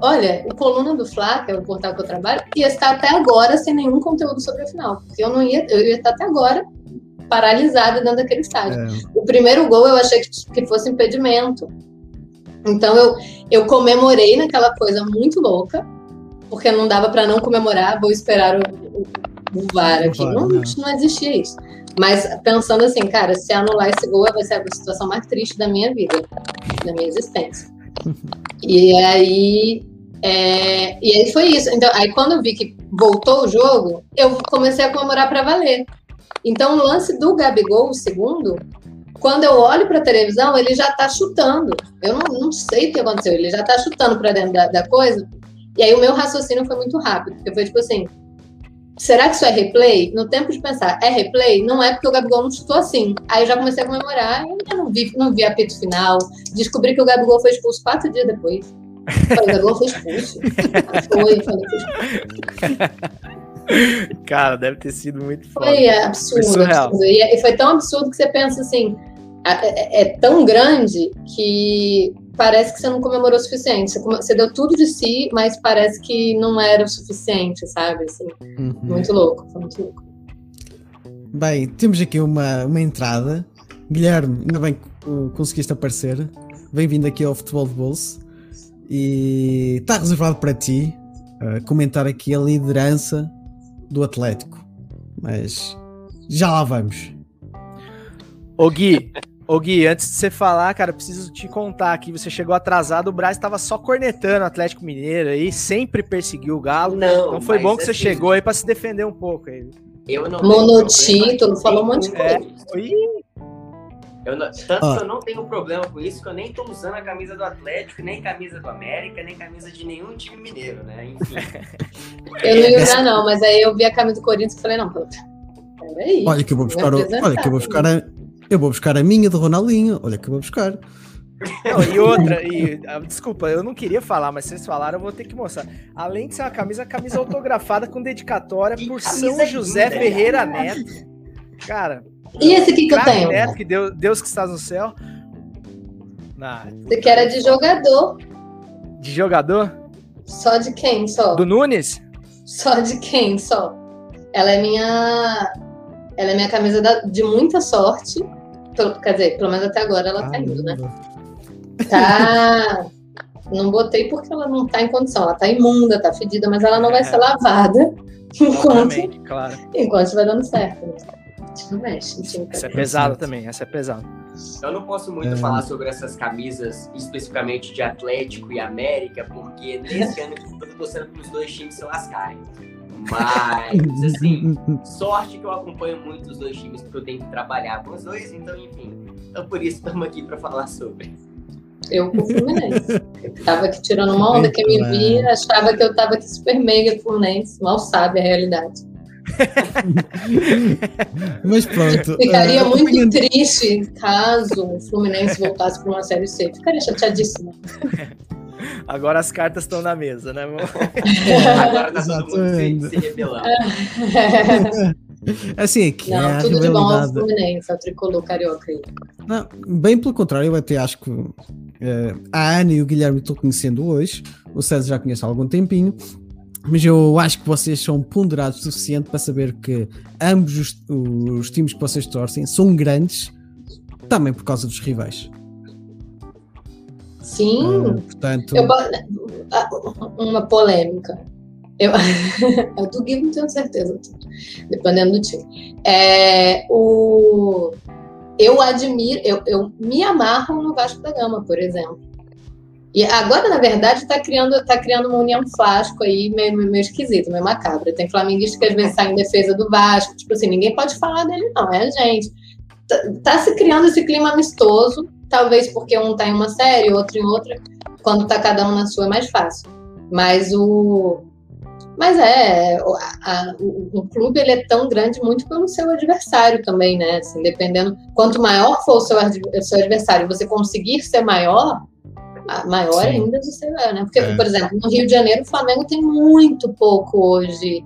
Speaker 5: Olha, o Coluna do Fla, que é o portal que eu trabalho, ia estar até agora sem nenhum conteúdo sobre a final. Porque eu não ia. Eu ia estar até agora paralisada dentro daquele estádio.
Speaker 4: É,
Speaker 5: O primeiro gol eu achei que, que fosse impedimento. Então eu, eu comemorei naquela coisa muito louca, porque não dava para não comemorar, vou esperar o, o, o VAR aqui. Não,
Speaker 4: né?
Speaker 5: não existia isso. Mas pensando assim, cara, se anular esse gol vai ser a situação mais triste da minha vida, da minha existência. E aí, é, e aí foi isso. Então, aí quando eu vi que voltou o jogo, eu comecei a comemorar para valer. Então, o lance do Gabigol, o segundo, quando eu olho para a televisão, ele já tá chutando. Eu não, não sei o que aconteceu, ele já tá chutando para dentro da, da coisa. E aí o meu raciocínio foi muito rápido, porque foi tipo assim: será que isso é replay? No tempo de pensar, é replay? Não é porque o Gabigol não chutou assim. Aí eu já comecei a comemorar, eu não vi, não vi apito final. Descobri que o Gabigol foi expulso quatro dias depois. Falei, o Gabigol foi expulso. [LAUGHS] Foi, falei, foi expulso. [LAUGHS]
Speaker 6: Cara, deve ter sido muito foda.
Speaker 5: Foi absurdo.
Speaker 6: Foi
Speaker 5: absurdo. E e foi tão absurdo que você pensa assim: a- é, é tão grande que parece que você não comemorou o suficiente. Você, deu tudo de si, mas parece que não era o suficiente, sabe? Assim,
Speaker 4: uhum.
Speaker 5: muito louco, foi muito louco.
Speaker 4: Bem, temos aqui uma, uma entrada. Guilherme, ainda bem que conseguiste aparecer. Bem-vindo aqui ao Futebol de Bolso. E está reservado para ti uh, comentar aqui a liderança do Atlético. Mas já lá vamos.
Speaker 6: Ô Gui, ô Gui, antes de você falar, cara, eu preciso te contar aqui. Você chegou atrasado, o Braz estava só cornetando o Atlético Mineiro aí, sempre perseguiu o Galo.
Speaker 8: Não,
Speaker 6: Então foi bom que você
Speaker 8: assim,
Speaker 6: chegou aí para se defender um pouco aí.
Speaker 8: Eu não
Speaker 5: Monotítulo, falou um monte de coisa.
Speaker 8: com isso. Eu não- tanto
Speaker 4: Ó.
Speaker 8: que eu não tenho problema com isso, que eu nem tô usando a camisa do Atlético, nem camisa do América, nem camisa de nenhum time mineiro, né? Enfim. [LAUGHS]
Speaker 5: Eu não ia usar, não, mas aí eu vi a camisa do Corinthians e falei, não, peraí.
Speaker 4: Olha que eu vou buscar, o- olha que eu vou buscar a, eu vou buscar a minha do Ronaldinho. Olha que eu vou buscar.
Speaker 6: Não, e outra, e, ah, desculpa, eu não queria falar, mas vocês falaram, eu vou ter que mostrar. Além de ser uma camisa, camisa autografada com dedicatória
Speaker 8: Que
Speaker 6: por São José
Speaker 8: linda,
Speaker 6: Ferreira. Neto. Cara,
Speaker 5: E esse aqui que eu tenho?
Speaker 6: Neto, que Deus, Deus que estás no céu. Ah,
Speaker 5: Esse aqui era de jogador.
Speaker 6: de jogador?
Speaker 5: Só de quem? Só?
Speaker 6: Do Nunes?
Speaker 5: Só de quem? Só. Ela é minha. Ela é minha camisa da- de muita sorte. Pelo- quer dizer, pelo menos até agora ela tá indo, né? Tá. Não botei porque ela não tá em condição. Ela tá imunda, tá fedida, mas ela não vai ser lavada enquanto,
Speaker 6: claro.
Speaker 5: enquanto vai dando certo. Gente não mexe. não
Speaker 6: Essa é
Speaker 5: tá-
Speaker 6: pesada também, essa é pesada.
Speaker 8: Eu não posso muito
Speaker 4: É.
Speaker 8: falar sobre essas camisas especificamente de Atlético e América, porque nesse ano eu tô torcendo para os dois times se lascarem. Mas, [LAUGHS] assim, sorte que eu acompanho muito os dois times, porque eu tenho que trabalhar com os dois, então, enfim. Então, por isso, estamos aqui para falar sobre.
Speaker 5: Eu com o Fluminense. Eu tava aqui tirando uma onda, quem me via achava que eu tava aqui super mega Fluminense. Mal sabe a realidade. [LAUGHS]
Speaker 4: Mas pronto.
Speaker 5: Ficaria
Speaker 4: eh,
Speaker 5: muito
Speaker 4: opinião-
Speaker 5: triste caso o Fluminense voltasse para uma série C. Ficaria chateadíssima.
Speaker 6: Agora as cartas estão na mesa, né? [LAUGHS]
Speaker 8: Agora tá todo mundo se,
Speaker 4: Exatamente.
Speaker 8: se rebelando.
Speaker 4: Assim, é que
Speaker 5: Não,
Speaker 4: é
Speaker 5: tudo de bom ao. Fluminense, ao tricolor carioca. aí.
Speaker 4: Não, bem pelo contrário, eu até acho que eh, a Ana e o Guilherme estou conhecendo hoje, o César já conhece há algum tempinho, mas eu acho que vocês são ponderados o suficiente para saber que ambos os, os times que vocês torcem são grandes também por causa dos rivais.
Speaker 5: Sim,
Speaker 4: Eh, portanto,
Speaker 5: eu, ah, uma polêmica. Eu, [LAUGHS] eu do Gui não tenho certeza, dependendo do time. É, o, eu admiro, eu, eu me amarro no Vasco da Gama, por exemplo. E agora, na verdade, tá criando, tá criando uma união Vasco aí meio, meio, esquisito, meio macabra. Tem flamenguista que às vezes sai em defesa do Vasco. Tipo assim, ninguém pode falar dele, não, é a gente. Tá, tá se criando esse clima amistoso, talvez porque um tá em uma série, outro em outra. Quando tá cada um na sua é mais fácil. Mas o. Mas é, o, a- o- o clube ele é tão grande muito pelo seu adversário também, né? Assim, dependendo, quanto maior for o seu, o seu adversário, você conseguir ser maior, a- maior
Speaker 4: Sim.
Speaker 5: ainda você é, né? Porque,
Speaker 4: É.
Speaker 5: por exemplo, no Rio de Janeiro, o Flamengo tem muito pouco hoje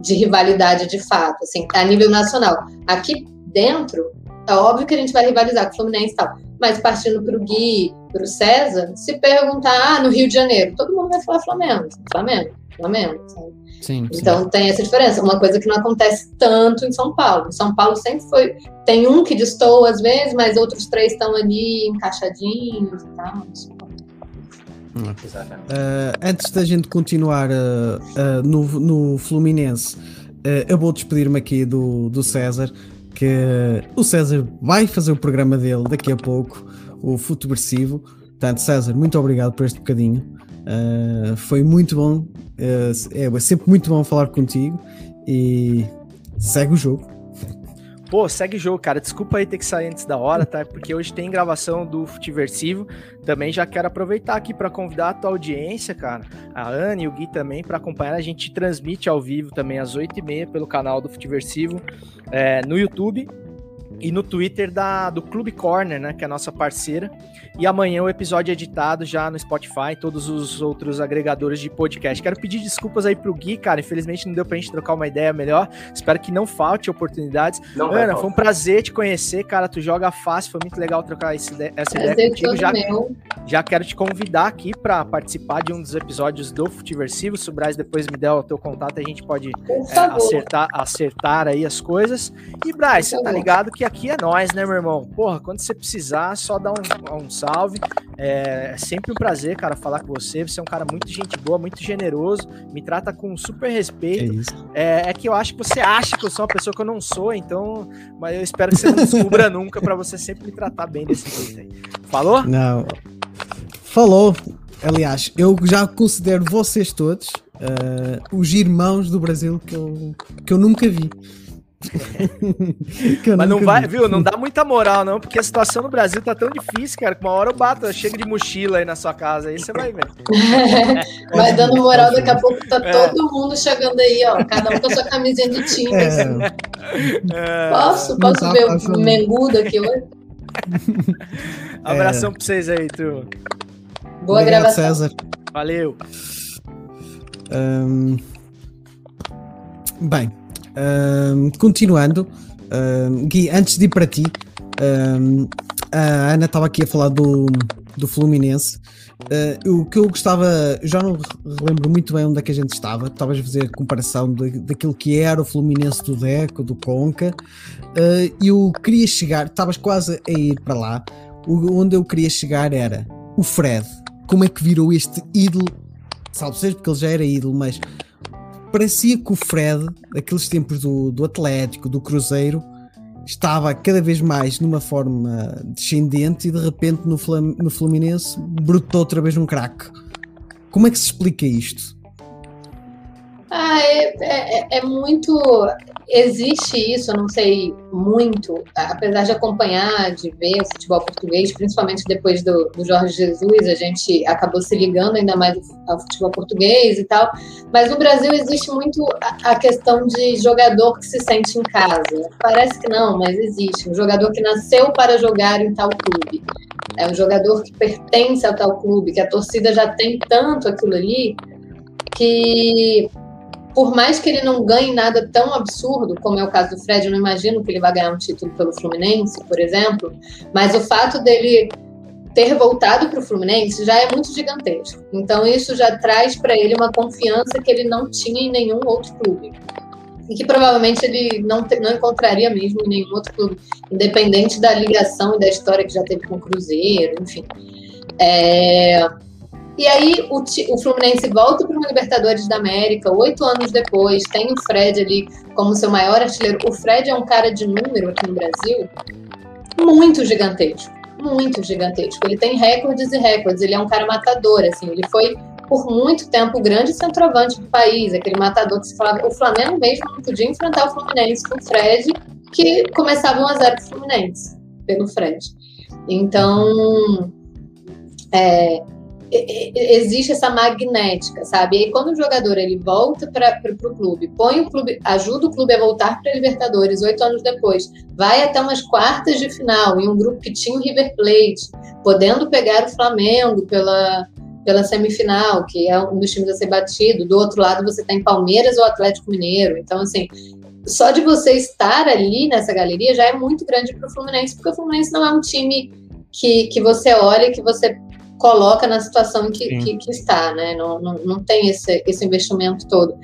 Speaker 5: de rivalidade de fato, assim, a nível nacional. Aqui dentro, é óbvio que a gente vai rivalizar com o Fluminense e tal, mas partindo para o Gui, para o César, se perguntar, ah, no Rio de Janeiro, todo mundo vai falar Flamengo, Flamengo, Flamengo, sabe?
Speaker 4: sim, sim.
Speaker 5: Então tem essa diferença, uma coisa que não acontece tanto em São Paulo. São Paulo sempre foi. Tem um que destoa às vezes, mas outros três estão ali encaixadinhos e tal.
Speaker 8: Exatamente.
Speaker 4: Uh, antes da gente continuar uh, uh, no, no Fluminense, eu vou despedir-me aqui do, do César, que o César vai fazer o programa dele daqui a pouco, o Futeversivo. Portanto, César, muito obrigado por este bocadinho. Foi muito bom, uh, é sempre muito bom falar contigo e segue o jogo.
Speaker 6: Pô, segue o jogo, cara. Desculpa aí ter que sair antes da hora, tá? Porque hoje tem gravação do Futiversivo. Também já quero aproveitar aqui para convidar a tua audiência, cara. A Ana e o Gui também para acompanhar. A gente transmite ao vivo também às 8h30 pelo canal do Futiversivo é, no YouTube e no Twitter da, do Clube Corner, né? Que é a nossa parceira. E amanhã o episódio é editado já no Spotify e todos os outros agregadores de podcast. Quero pedir desculpas aí pro Gui, cara. Infelizmente não deu pra gente trocar uma ideia melhor. Espero que não falte oportunidades.
Speaker 8: Não
Speaker 6: Ana, foi um prazer te conhecer, cara. Tu joga fácil, foi muito legal trocar esse essa ideia
Speaker 5: Prazer
Speaker 6: contigo.
Speaker 5: todo
Speaker 6: Já,
Speaker 5: meu.
Speaker 6: já quero te convidar aqui para participar de um dos episódios do Futiversivo. Se o Braz depois me der o teu contato, a gente pode é, acertar, acertar aí as coisas. E, Braz, você tá ligado que aqui é nós, né, meu irmão? Porra, quando você precisar, só dá um, um salve. É, é sempre um prazer, cara, falar com você. Você é um cara muito gente boa, muito generoso, me trata com super
Speaker 4: É
Speaker 6: respeito.
Speaker 4: isso.
Speaker 6: É, é que eu acho que você acha que eu sou uma pessoa que eu não sou, então. Mas eu espero que você não descubra [LAUGHS] nunca pra você sempre me tratar bem desse jeito aí. Falou?
Speaker 4: Não. Falou. Aliás, eu já considero vocês todos uh, os irmãos do Brasil que eu, que eu nunca vi.
Speaker 6: Mas não vai,
Speaker 4: vi.
Speaker 6: viu? Não dá muita moral, não, porque a situação no Brasil tá tão difícil, cara, que uma hora eu bato, eu chego de mochila aí na sua casa, aí você vai ver. [LAUGHS]
Speaker 5: Vai dando moral, daqui a pouco tá
Speaker 6: É.
Speaker 5: todo mundo chegando aí, ó. Cada um com a sua camisinha de time. assim.
Speaker 4: É,
Speaker 6: É,
Speaker 5: Posso? Posso
Speaker 4: tá
Speaker 5: ver
Speaker 4: fácil,
Speaker 5: o mengudo aqui hoje? [LAUGHS]
Speaker 6: abração pra vocês aí, tu.
Speaker 5: Boa
Speaker 4: obrigado,
Speaker 5: gravação.
Speaker 4: César.
Speaker 6: Valeu.
Speaker 4: Ahm, bem, continuando, ahm, Gui, antes de ir para ti, a Ana estava aqui a falar do, do Fluminense. Ah, o que eu gostava, já não relembro muito bem onde é que a gente estava. A fazer comparação de- daquilo que era o Fluminense do Deco, do Conca. E eu queria chegar, estavas quase a ir para lá. O- onde eu queria chegar era o Fred. Como é que virou este ídolo salvo seja porque ele já era ídolo, mas parecia que o Fred, daqueles tempos do, do Atlético, do Cruzeiro, estava cada vez mais numa forma descendente e de repente no, Flam no Fluminense brotou outra vez um craque. Como é que se explica isto?
Speaker 5: Ah, é, é, é muito. Existe isso, eu não sei muito, apesar de acompanhar, de ver o futebol português, principalmente depois do, do Jorge Jesus, a gente acabou se ligando ainda mais ao futebol português e tal. Mas no Brasil existe muito a, a questão de jogador que se sente em casa. Parece que não, mas existe. Um jogador que nasceu para jogar em tal clube. É um jogador que pertence a tal clube, que a torcida já tem tanto aquilo ali, que por mais que ele não ganhe nada tão absurdo, como é o caso do Fred, eu não imagino que ele vai ganhar um título pelo Fluminense, por exemplo, mas o fato dele ter voltado para o Fluminense já é muito gigantesco. Então isso já traz para ele uma confiança que ele não tinha em nenhum outro clube. E que provavelmente ele não, te, não encontraria mesmo em nenhum outro clube, independente da ligação e da história que já teve com o Cruzeiro, enfim. É... E aí o, o Fluminense volta para uma Libertadores da América, oito anos depois, tem o Fred ali como seu maior artilheiro. O Fred é um cara de número aqui no Brasil muito gigantesco muito gigantesco. Ele tem recordes e recordes. Ele é um cara matador, assim. Ele foi por muito tempo o grande centroavante do país, aquele matador que se falava. O Flamengo mesmo não podia enfrentar o Fluminense com o Fred, que começava 1 a 0 pro Fluminense pelo Fred. Então, é, existe essa magnética, sabe? E aí, quando o jogador ele volta para o clube, põe o clube, ajuda o clube a voltar para a Libertadores oito anos depois, vai até umas quartas de final em um grupo que tinha o River Plate, podendo pegar o Flamengo pela, pela semifinal, que é um dos times a ser batido. Do outro lado, você tem Palmeiras ou Atlético Mineiro. Então, assim, só de você estar ali nessa galeria já é muito grande para o Fluminense, porque o Fluminense não é um time que, que você olha que você coloca na situação que, que, que, está, né? Não, não, não tem esse, esse investimento todo.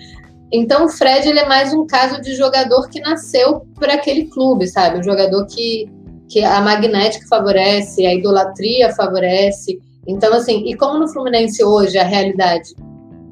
Speaker 5: Então, o Fred ele é mais um caso de jogador que nasceu para aquele clube, sabe? Um jogador que, que a magnética favorece, a idolatria favorece. Então, assim, e como no Fluminense hoje a realidade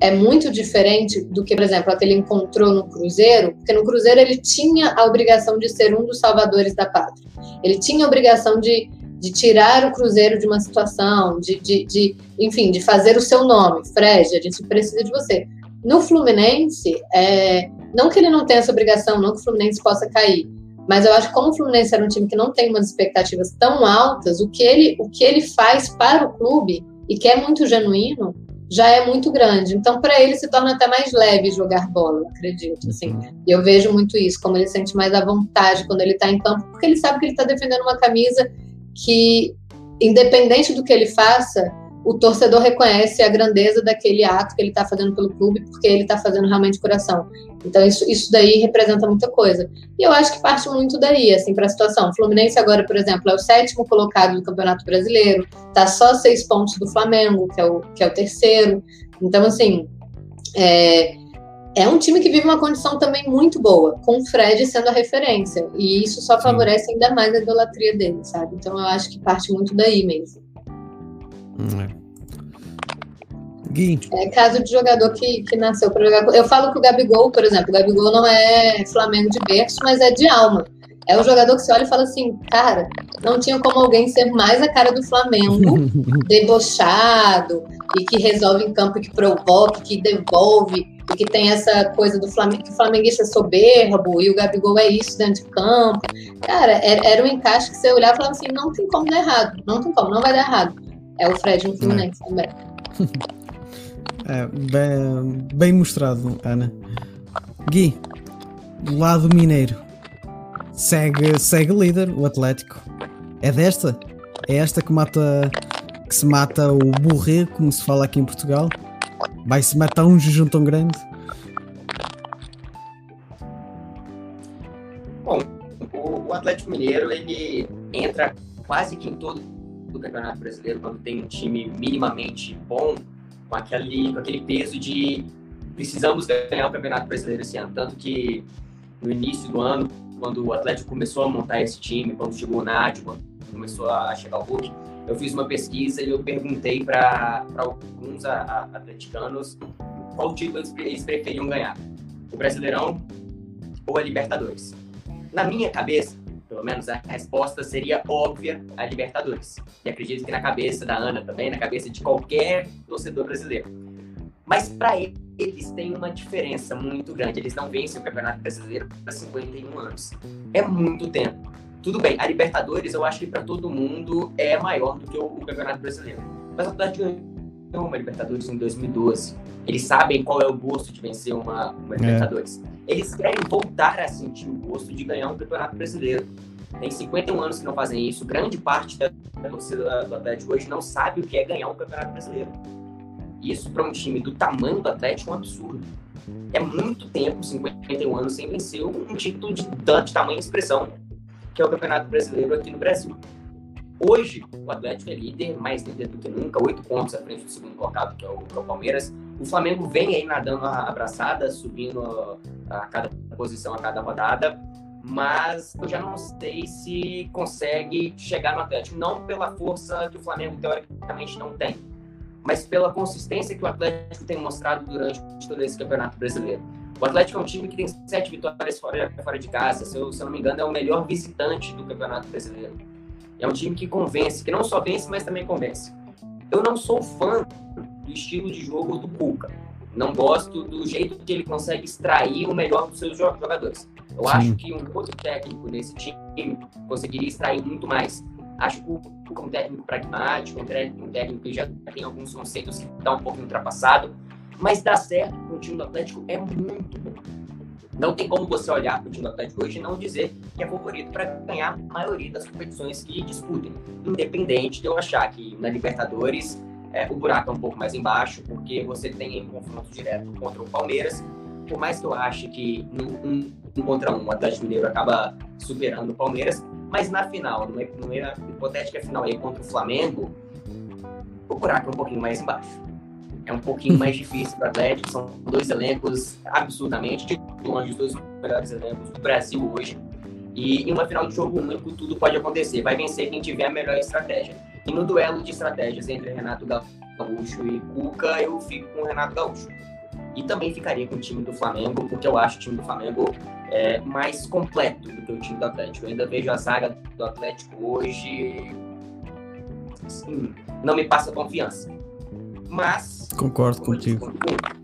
Speaker 5: é muito diferente do que, por exemplo, a que ele encontrou no Cruzeiro, porque no Cruzeiro ele tinha a obrigação de ser um dos salvadores da pátria. Ele tinha a obrigação de de tirar o Cruzeiro de uma situação, de, de, de, enfim, de fazer o seu nome. Fred, a gente precisa de você. No Fluminense, é, não que ele não tenha essa obrigação, não que o Fluminense possa cair, mas eu acho que como o Fluminense era um time que não tem umas expectativas tão altas, o que ele, o que ele faz para o clube, e que é muito genuíno, já é muito grande. Então, para ele se torna até mais leve jogar bola, acredito. Assim, eu vejo muito isso, como ele sente mais à vontade quando ele está em campo, porque ele sabe que ele está defendendo uma camisa que, independente do que ele faça, o torcedor reconhece a grandeza daquele ato que ele está fazendo pelo clube, porque ele está fazendo realmente coração. Então, isso, isso daí representa muita coisa. E eu acho que parte muito daí, assim, para a situação. O Fluminense agora, por exemplo, é o sétimo colocado do Campeonato Brasileiro, está só seis pontos do Flamengo, que é o, que é o terceiro. Então, assim, é, é um time que vive uma condição também muito boa, com o Fred sendo a referência. E isso só favorece Sim. ainda mais a idolatria dele, sabe? Então eu acho que parte muito daí mesmo. Hum, é. Gui. É caso de jogador que, que nasceu para jogar. Eu falo que o Gabigol, por exemplo, o Gabigol não é Flamengo de berço, mas é de alma. É o jogador que você olha e fala assim, cara, não tinha como alguém ser mais a cara do Flamengo, [LAUGHS] debochado, e que resolve em campo, que provoca, que devolve, e que tem essa coisa do Flamengo, que o flamenguista é soberbo e o Gabigol é isso dentro de campo. Cara, era, era um encaixe que você olhava e falava assim: não tem como dar errado, não tem como, não vai dar errado. É o Fred no Fluminense é. também. [LAUGHS]
Speaker 4: É, bem, bem mostrado, Ana. Gui, do lado mineiro, segue, segue líder, o Atlético. É desta? É esta que mata que se mata o burrê, como se fala aqui em Portugal? Vai se matar um jejum tão grande?
Speaker 8: Bom, o, Atlético Mineiro ele entra quase que em todo o Campeonato Brasileiro quando tem um time minimamente bom, com aquele, com aquele peso de precisamos ganhar o Campeonato Brasileiro esse ano. Tanto que no início do ano, quando o Atlético começou a montar esse time, quando chegou o Nádio, quando começou a chegar o Hulk, eu fiz uma pesquisa e eu perguntei para alguns a, a, atleticanos qual título eles preferiam ganhar, o Brasileirão ou a Libertadores. Na minha cabeça, pelo menos a resposta seria óbvia a Libertadores. E acredito que na cabeça da Ana também, na cabeça de qualquer torcedor brasileiro. Mas para eles tem uma diferença muito grande. Eles não vencem o Campeonato Brasileiro há 51 anos. É muito tempo. Tudo bem, a Libertadores eu acho que para todo mundo é maior do que o, o Campeonato Brasileiro. Mas a Atlético ganhou uma Libertadores em 2012. Eles sabem qual é o gosto de vencer uma, uma é. Libertadores. Eles querem voltar a sentir o gosto de ganhar um Campeonato Brasileiro. Tem 51 anos que não fazem isso. Grande parte da, da torcida do Atlético hoje não sabe o que é ganhar um Campeonato Brasileiro. Isso para um time do tamanho do Atlético é um absurdo. é muito tempo, 51 anos, sem vencer um título de, de tamanho e expressão que é o Campeonato Brasileiro aqui no Brasil. Hoje, o Atlético é líder, mais líder do que nunca, oito pontos à frente do segundo colocado, que é o, é o Palmeiras. O Flamengo vem aí nadando abraçada, subindo a cada posição a cada rodada, mas eu já não sei se consegue chegar no Atlético, não pela força que o Flamengo teoricamente não tem, mas pela consistência que o Atlético tem mostrado durante todo esse Campeonato Brasileiro. O Atlético é um time que tem sete vitórias fora, fora de casa, se eu, se eu não me engano, é o melhor visitante do Campeonato Brasileiro. É um time que convence, que não só vence, mas também convence. Eu não sou fã do estilo de jogo do Cuca. Não gosto do jeito que ele consegue extrair o melhor dos seus jogadores. Eu Sim. acho que um outro técnico nesse time conseguiria extrair muito mais. Acho que o Cuca é um técnico pragmático, um técnico que já tem alguns conceitos que está um pouco ultrapassado, mas dá certo, o time do Atlético é muito bom. Não tem como você olhar para o time do Atlético hoje e não dizer que é favorito para ganhar a maioria das competições que disputem. Independente de eu achar que na Libertadores é, o buraco é um pouco mais embaixo, porque você tem um confronto direto contra o Palmeiras. Por mais que eu ache que um, um contra um o Atlético Mineiro acaba superando o Palmeiras, mas na final, numa, numa hipotética final aí contra o Flamengo, o buraco é um pouquinho mais embaixo é um pouquinho mais difícil para o Atlético. São dois elencos absurdamente longe dos dois melhores elencos do Brasil hoje. E em uma final de jogo único, tudo pode acontecer. Vai vencer quem tiver a melhor estratégia. E no duelo de estratégias entre Renato Gaúcho e Cuca, eu fico com o Renato Gaúcho. E também ficaria com o time do Flamengo, porque eu acho o time do Flamengo é, mais completo do que o time do Atlético. Eu ainda vejo a zaga do Atlético hoje. Assim, não me passa confiança. Mas.
Speaker 4: Concordo contigo.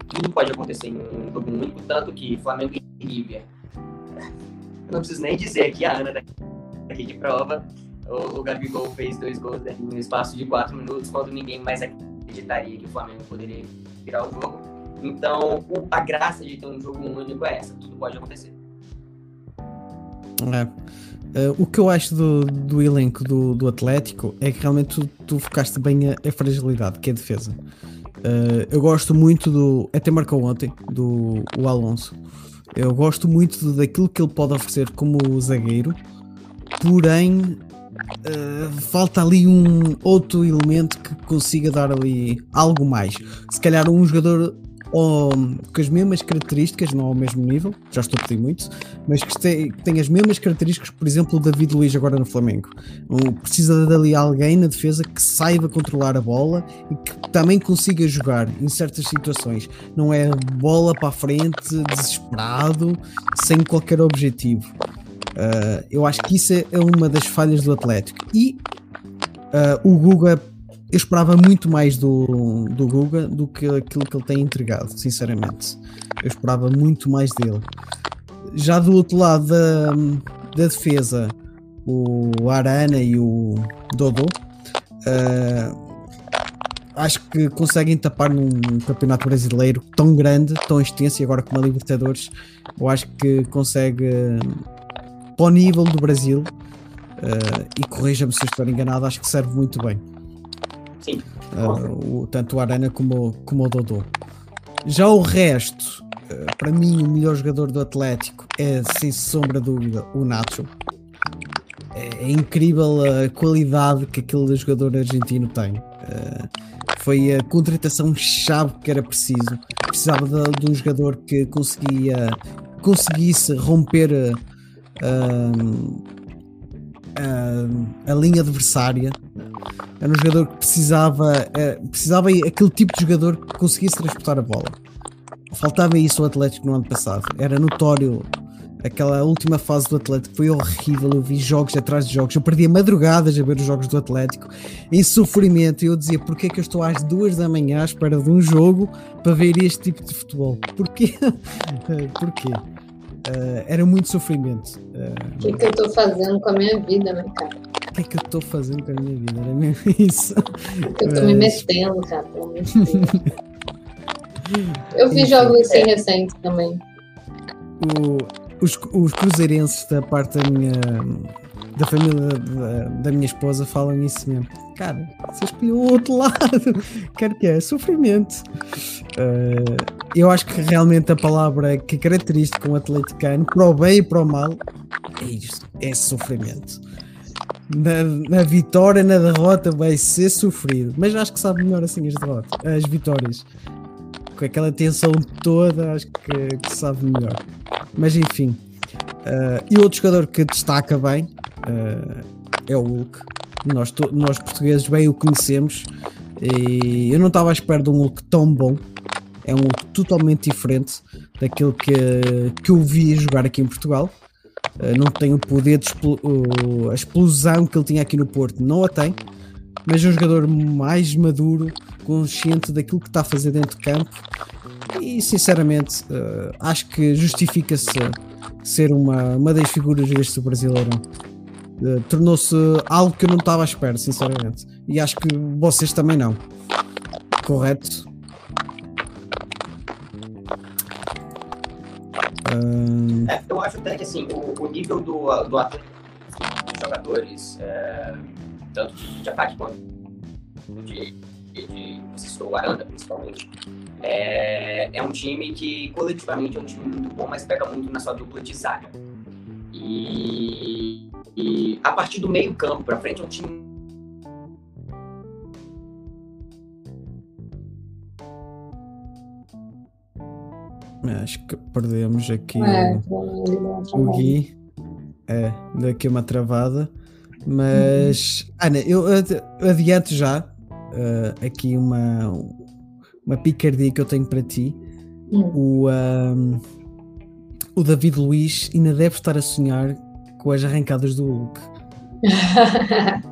Speaker 8: tudo pode acontecer em um jogo único, tanto que Flamengo e River. Não preciso nem dizer que a Ana daqui de prova, o, o Gabigol fez dois gols no espaço de quatro minutos, quando ninguém mais acreditaria que o Flamengo poderia virar o jogo. Então, o, a graça de ter um jogo único é essa, tudo pode acontecer.
Speaker 4: É. Uh, o que eu acho do, do elenco do, do Atlético é que realmente tu, tu focaste bem a, a, fragilidade, que é a defesa. Uh, eu gosto muito do. Até marcou ontem, do o Alonso. Eu gosto muito do, daquilo que ele pode oferecer como zagueiro, porém uh, falta ali um outro elemento que consiga dar ali algo mais. Se calhar um jogador ou, com as mesmas características, não ao mesmo nível, já estou a pedir muito, mas que tem, que tem as mesmas características, por exemplo, o David Luiz agora no Flamengo. Precisa de ali alguém na defesa que saiba controlar a bola e que também consiga jogar em certas situações. Não é bola para a frente, desesperado, sem qualquer objetivo. Uh, eu acho que isso é uma das falhas do Atlético. E uh, o Guga eu esperava muito mais do, do Guga do que aquilo que ele tem entregado, sinceramente. Eu esperava muito mais dele. Já do outro lado da, da defesa, o Arana e o Dodô, uh, acho que conseguem tapar num campeonato brasileiro tão grande, tão extenso, e agora com a Libertadores, eu acho que consegue, para o nível do Brasil, uh, e corrija-me se estou enganado, acho que serve muito bem.
Speaker 8: Sim.
Speaker 4: Uh, o, tanto o Arana como, como o Dodô. Já o resto, uh, para mim, o melhor jogador do Atlético é, sem sombra de dúvida, o Nacho. É, é incrível a qualidade que aquele jogador argentino tem. Uh, foi a contratação-chave que era preciso. Precisava de, de, um jogador que conseguia, conseguisse romper a, a linha adversária era um jogador que precisava, uh, precisava aquele tipo de jogador que conseguisse transportar a bola. Faltava isso ao Atlético no ano passado. Era notório. Aquela última fase do Atlético foi horrível. Eu vi jogos atrás de jogos. Eu perdia madrugadas a ver os jogos do Atlético em sofrimento. E eu dizia: porquê que eu estou às duas da manhã à espera de um jogo para ver este tipo de futebol? Porquê? [LAUGHS] porquê? Uh, era muito sofrimento.
Speaker 5: O que, que eu estou fazendo com a minha vida, né, cara?
Speaker 4: O que, que eu estou fazendo com a minha vida? Era mesmo [LAUGHS] isso.
Speaker 5: Eu estou me metendo, cara, pelo amor de Deus. Eu fiz jogos assim é. recentes também.
Speaker 4: O, os, os cruzeirenses da parte da minha da família da, da, minha esposa falam isso mesmo. Cara, você escolheu o outro [LAUGHS] lado. Quero que é sofrimento. Uh, eu acho que realmente a palavra que característica um atleticano, para o bem e para o mal, é isto, é sofrimento. Na, na vitória, na derrota, vai ser sofrido. Mas acho que sabe melhor assim as derrotas, as vitórias. Com aquela tensão toda, acho que, que sabe melhor. Mas enfim. Uh, e outro jogador que destaca bem uh, é o Hulk. Nós, nós portugueses bem o conhecemos. E eu não estava à espera de um Hulk tão bom. É um Hulk totalmente diferente daquilo que, que eu vi jogar aqui em Portugal. Uh, não tem o poder de a explosão que ele tinha aqui no Porto, não a tem, mas é um jogador mais maduro, consciente daquilo que está a fazer dentro de campo e sinceramente uh, acho que justifica-se ser uma, uma das figuras deste brasileiro. Uh, Tornou-se algo que eu não estava à espera, sinceramente. E acho que vocês também não. Correto?
Speaker 8: Uh... É, eu acho até que assim, o, o nível do, do atleta, dos jogadores, é, tanto de, de, ataque quanto de, de, de o Aranda, principalmente, é, é um time que coletivamente é um time muito bom, mas pega muito na sua dupla de zaga. E, e a partir do meio campo para frente é um time
Speaker 4: Acho que perdemos aqui é, o, o Gui. É, deu aqui uma travada. Mas, uhum. Ana, eu adianto já uh, aqui uma, uma picardia que eu tenho para ti. Uhum. O, um, o David Luiz ainda deve estar a sonhar com as arrancadas do Hulk. [LAUGHS]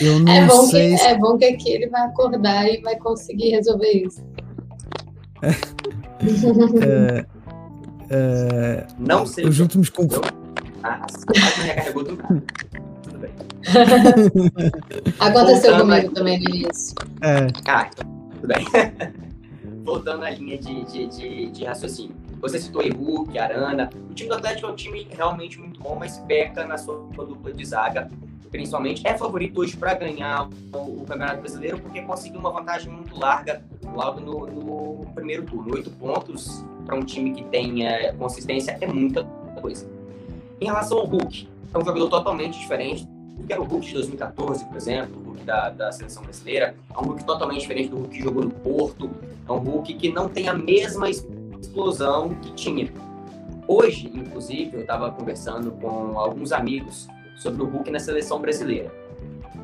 Speaker 5: eu não é bom sei. Que, se... É bom que aqui ele vai acordar e vai conseguir resolver isso.
Speaker 8: uh, [LAUGHS] uh, não sei.
Speaker 4: Os últimos confrontos.
Speaker 8: Ah, a recarregou do nada. Tudo [LAUGHS] bem.
Speaker 5: Aconteceu Voltando comigo a... também no início.
Speaker 8: É. Ah, então, tudo bem. Voltando à linha de, de, de, de raciocínio. Você citou Hulk, Arana. O time do Atlético é um time realmente muito bom, mas peca na sua dupla de zaga principalmente, é favorito hoje para ganhar o, o, Campeonato Brasileiro porque conseguiu uma vantagem muito larga logo no, no primeiro turno. Oito pontos para um time que tem é, consistência é muita coisa. Em relação ao Hulk, é um jogador totalmente diferente do que era o Hulk de 2014, por exemplo, o Hulk da, da seleção brasileira. É um Hulk totalmente diferente do Hulk que jogou no Porto. É um Hulk que não tem a mesma explosão que tinha. Hoje, inclusive, eu estava conversando com alguns amigos sobre o Hulk na seleção brasileira.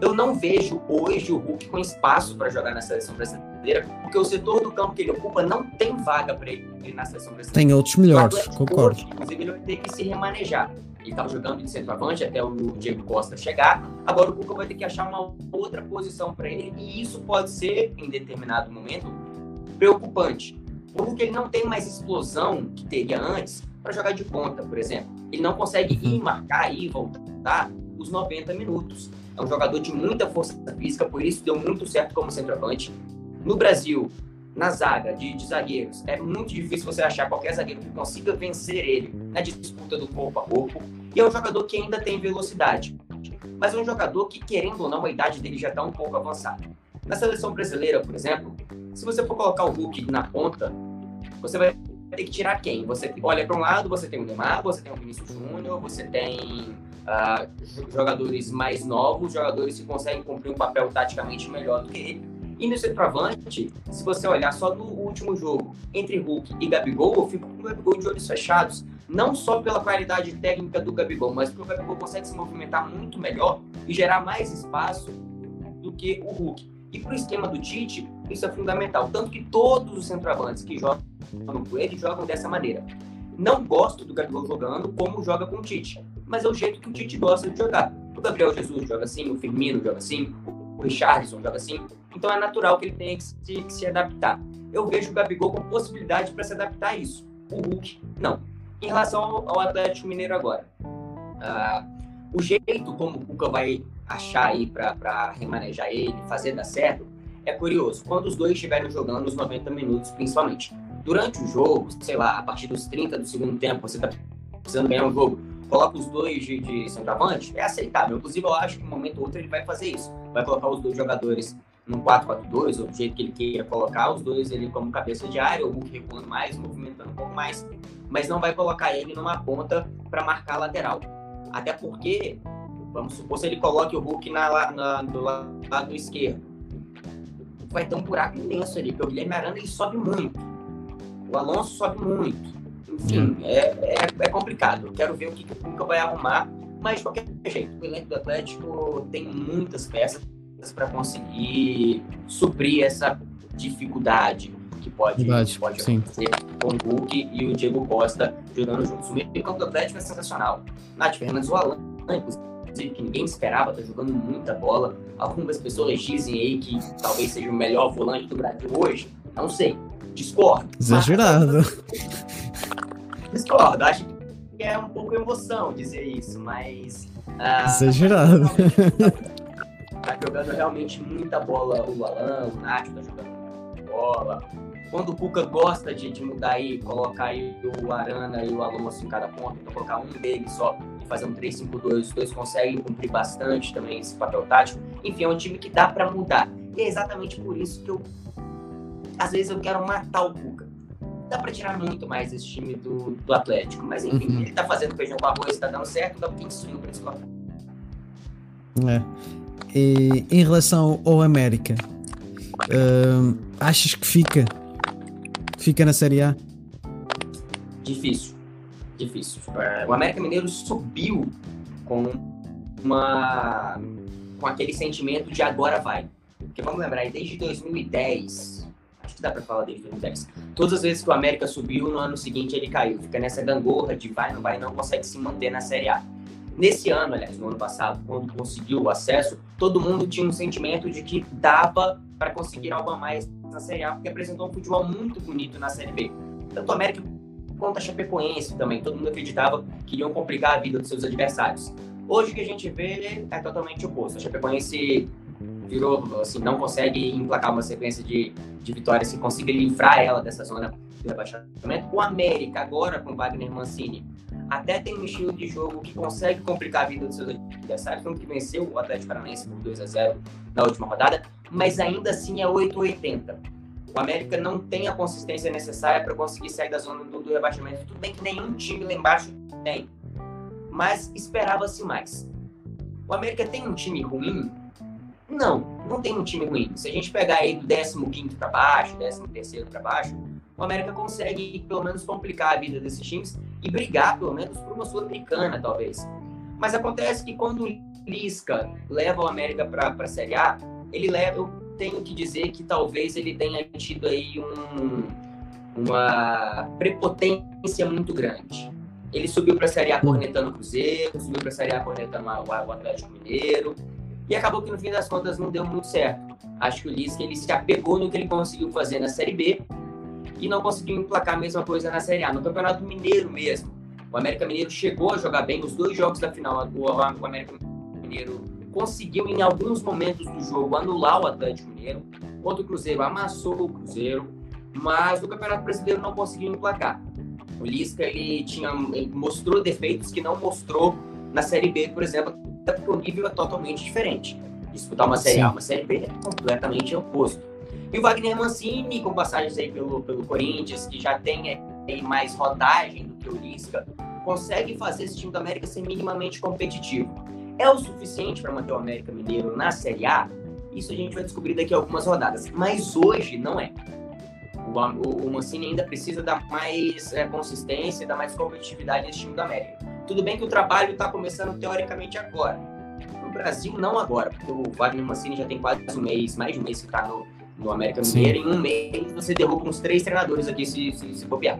Speaker 8: Eu não vejo hoje o Hulk com espaço para jogar na seleção brasileira, porque o setor do campo que ele ocupa não tem vaga para ele na seleção brasileira.
Speaker 4: Tem outros melhores, concordo.
Speaker 8: Hoje, inclusive, ele vai ter que se remanejar. Ele estava jogando de centroavante até o Diego Costa chegar. Agora o Cuca vai ter que achar uma outra posição para ele, e isso pode ser, em determinado momento, preocupante. Porque ele não tem mais explosão que teria antes para jogar de ponta, por exemplo. Ele não consegue ir marcar e voltar os 90 minutos. É um jogador de muita força física, por isso deu muito certo como centroavante. No Brasil, na zaga de, de, zagueiros, é muito difícil você achar qualquer zagueiro que consiga vencer ele na disputa do corpo a corpo. E é um jogador que ainda tem velocidade. Mas é um jogador que, querendo ou não, a idade dele já está um pouco avançada. Na seleção brasileira, por exemplo, se você for colocar o Hulk na ponta, você vai ter que tirar quem? Você olha para um lado, você tem o Neymar, você tem o Vinícius Júnior, você tem uh, jogadores mais novos, jogadores que conseguem cumprir um papel taticamente melhor do que ele. E no centroavante, se você olhar só no último jogo, entre Hulk e Gabigol, eu fico com o Gabigol de olhos fechados. Não só pela qualidade técnica do Gabigol, mas porque o Gabigol consegue se movimentar muito melhor e gerar mais espaço do que o Hulk. E para o esquema do Tite, isso é fundamental. Tanto que todos os centroavantes que jogam com ele jogam dessa maneira. Não gosto do Gabigol jogando como joga com o Tite, mas é o jeito que o Tite gosta de jogar. O Gabriel Jesus joga assim, o Firmino joga assim, o Richardson joga assim, então é natural que ele tenha que se, que se adaptar. Eu vejo o Gabigol com possibilidade para se adaptar a isso. O Hulk, não. Em relação ao, ao Atlético Mineiro agora, uh, o jeito como o Cuca vai achar aí para remanejar ele, fazer dar certo, é curioso. Quando os dois estiverem jogando os 90 minutos, principalmente. Durante o jogo, sei lá, a partir dos 30 do segundo tempo, você está precisando ganhar um jogo, coloca os dois de, de centroavante, é aceitável. Inclusive, eu acho que em um momento ou outro ele vai fazer isso. Vai colocar os dois jogadores num 4-4-2, ou do jeito que ele queira colocar, os dois ele como cabeça de área, o Hulk recuando mais, movimentando um pouco mais, mas não vai colocar ele numa ponta para marcar a lateral. Até porque, vamos supor, se ele coloque o Hulk na, na, do lado esquerdo, vai ter um buraco imenso ali, porque o Guilherme Arana ele sobe muito, o Alonso sobe muito. Enfim, é, é, é complicado. Eu quero ver o que, que o Cuca vai arrumar, mas de qualquer jeito, o elenco do Atlético tem muitas peças para conseguir suprir essa dificuldade que pode,
Speaker 4: Verdade,
Speaker 8: pode
Speaker 4: sim.
Speaker 8: acontecer com o Hulk e o Diego Costa jogando juntos. O meio campo do Atlético é sensacional. Nath Fernandes, o Alan, inclusive, que ninguém esperava, tá jogando muita bola. Algumas pessoas dizem aí que talvez seja o melhor volante do Brasil hoje. Não sei. Discordo.
Speaker 4: Exagerado. [LAUGHS]
Speaker 8: Discordo. Acho que é um pouco emoção dizer isso, mas. ah,
Speaker 4: Exagerado. [LAUGHS]
Speaker 8: Tá jogando realmente muita bola o Alan, o Nath tá jogando muita bola. Quando o Cuca gosta de, de mudar aí, colocar aí o Arana e o Alonso em cada ponto, então colocar um deles só fazer um 3-5-2, os dois conseguem cumprir bastante também esse papel tático. Enfim, é um time que dá para mudar. E é exatamente por isso que eu, às vezes, eu quero matar o Cuca. Dá para tirar muito mais esse time do, do Atlético, mas enfim,
Speaker 4: Uhum.
Speaker 8: ele tá fazendo feijão com arroz, tá dando certo, dá um pouquinho de swing pra esse papel.
Speaker 4: É. E, em relação ao América, hum, achas que fica? Fica na Série A?
Speaker 8: Difícil. Difícil. É, O América Mineiro subiu com uma com aquele sentimento de agora vai. Porque vamos lembrar, desde 2010, acho que dá pra falar desde 2010, todas as vezes que o América subiu, no ano seguinte ele caiu. Fica nessa gangorra de vai, não vai, não consegue se manter na Série A. Nesse ano, aliás, no ano passado, quando conseguiu o acesso, todo mundo tinha um sentimento de que dava para conseguir algo a mais na Série A, porque apresentou um futebol muito bonito na Série B. Tanto o América quanto a Chapecoense também. Todo mundo acreditava que iriam complicar a vida dos seus adversários. Hoje o que a gente vê é totalmente oposto. A Chapecoense virou, assim, não consegue emplacar uma sequência de, de vitórias que consiga livrar ela dessa zona de rebaixamento. O América, agora com Wagner Mancini, até tem um estilo de jogo que consegue complicar a vida dos seus adversários, tanto que venceu o Atlético Paranaense por 2 a 0 na última rodada, mas ainda assim é 8-80. O América não tem a consistência necessária para conseguir sair da zona do, do rebaixamento. Tudo bem que nenhum time lá embaixo tem, mas esperava-se mais. O América tem um time ruim? Não, não tem um time ruim. Se a gente pegar aí do 15 para baixo, 13 para baixo, o América consegue pelo menos complicar a vida desses times e brigar pelo menos por uma sul-americana, talvez. Mas acontece que quando o Lisca leva o América para a Série A, ele leva, tenho que dizer que talvez ele tenha tido aí um, uma prepotência muito grande. Ele subiu para a Série A cornetando o Cruzeiro, subiu para a Série A cornetando o Atlético Mineiro, e acabou que no fim das contas não deu muito certo. Acho que o Lisca ele se apegou no que ele conseguiu fazer na Série B e não conseguiu emplacar a mesma coisa na Série A. No Campeonato Mineiro mesmo, o América Mineiro chegou a jogar bem os dois jogos da final. O, América Mineiro conseguiu em alguns momentos do jogo anular o Atlético Mineiro, contra o Cruzeiro amassou o Cruzeiro, mas no Campeonato Brasileiro não conseguiu emplacar. O Lisca ele tinha ele mostrou defeitos que não mostrou na Série B, por exemplo, porque o nível é totalmente diferente. Disputar uma Série A, uma Série B é completamente oposto. E o Wagner Mancini, com passagens aí pelo, pelo Corinthians, que já tem aí mais rodagem do que o Lisca, consegue fazer esse time do América ser minimamente competitivo. É o suficiente para manter o América Mineiro na Série A? Isso a gente vai descobrir daqui a algumas rodadas. Mas hoje não é. O, o, o Mancini ainda precisa dar mais é, consistência, dar mais competitividade nesse time do América. Tudo bem que o trabalho está começando teoricamente agora. No Brasil, não agora, porque o Wagner Mancini já tem quase um mês, mais de um mês que está no, no América Mineiro. Em um mês você derruba uns três treinadores aqui se, se, se copiar.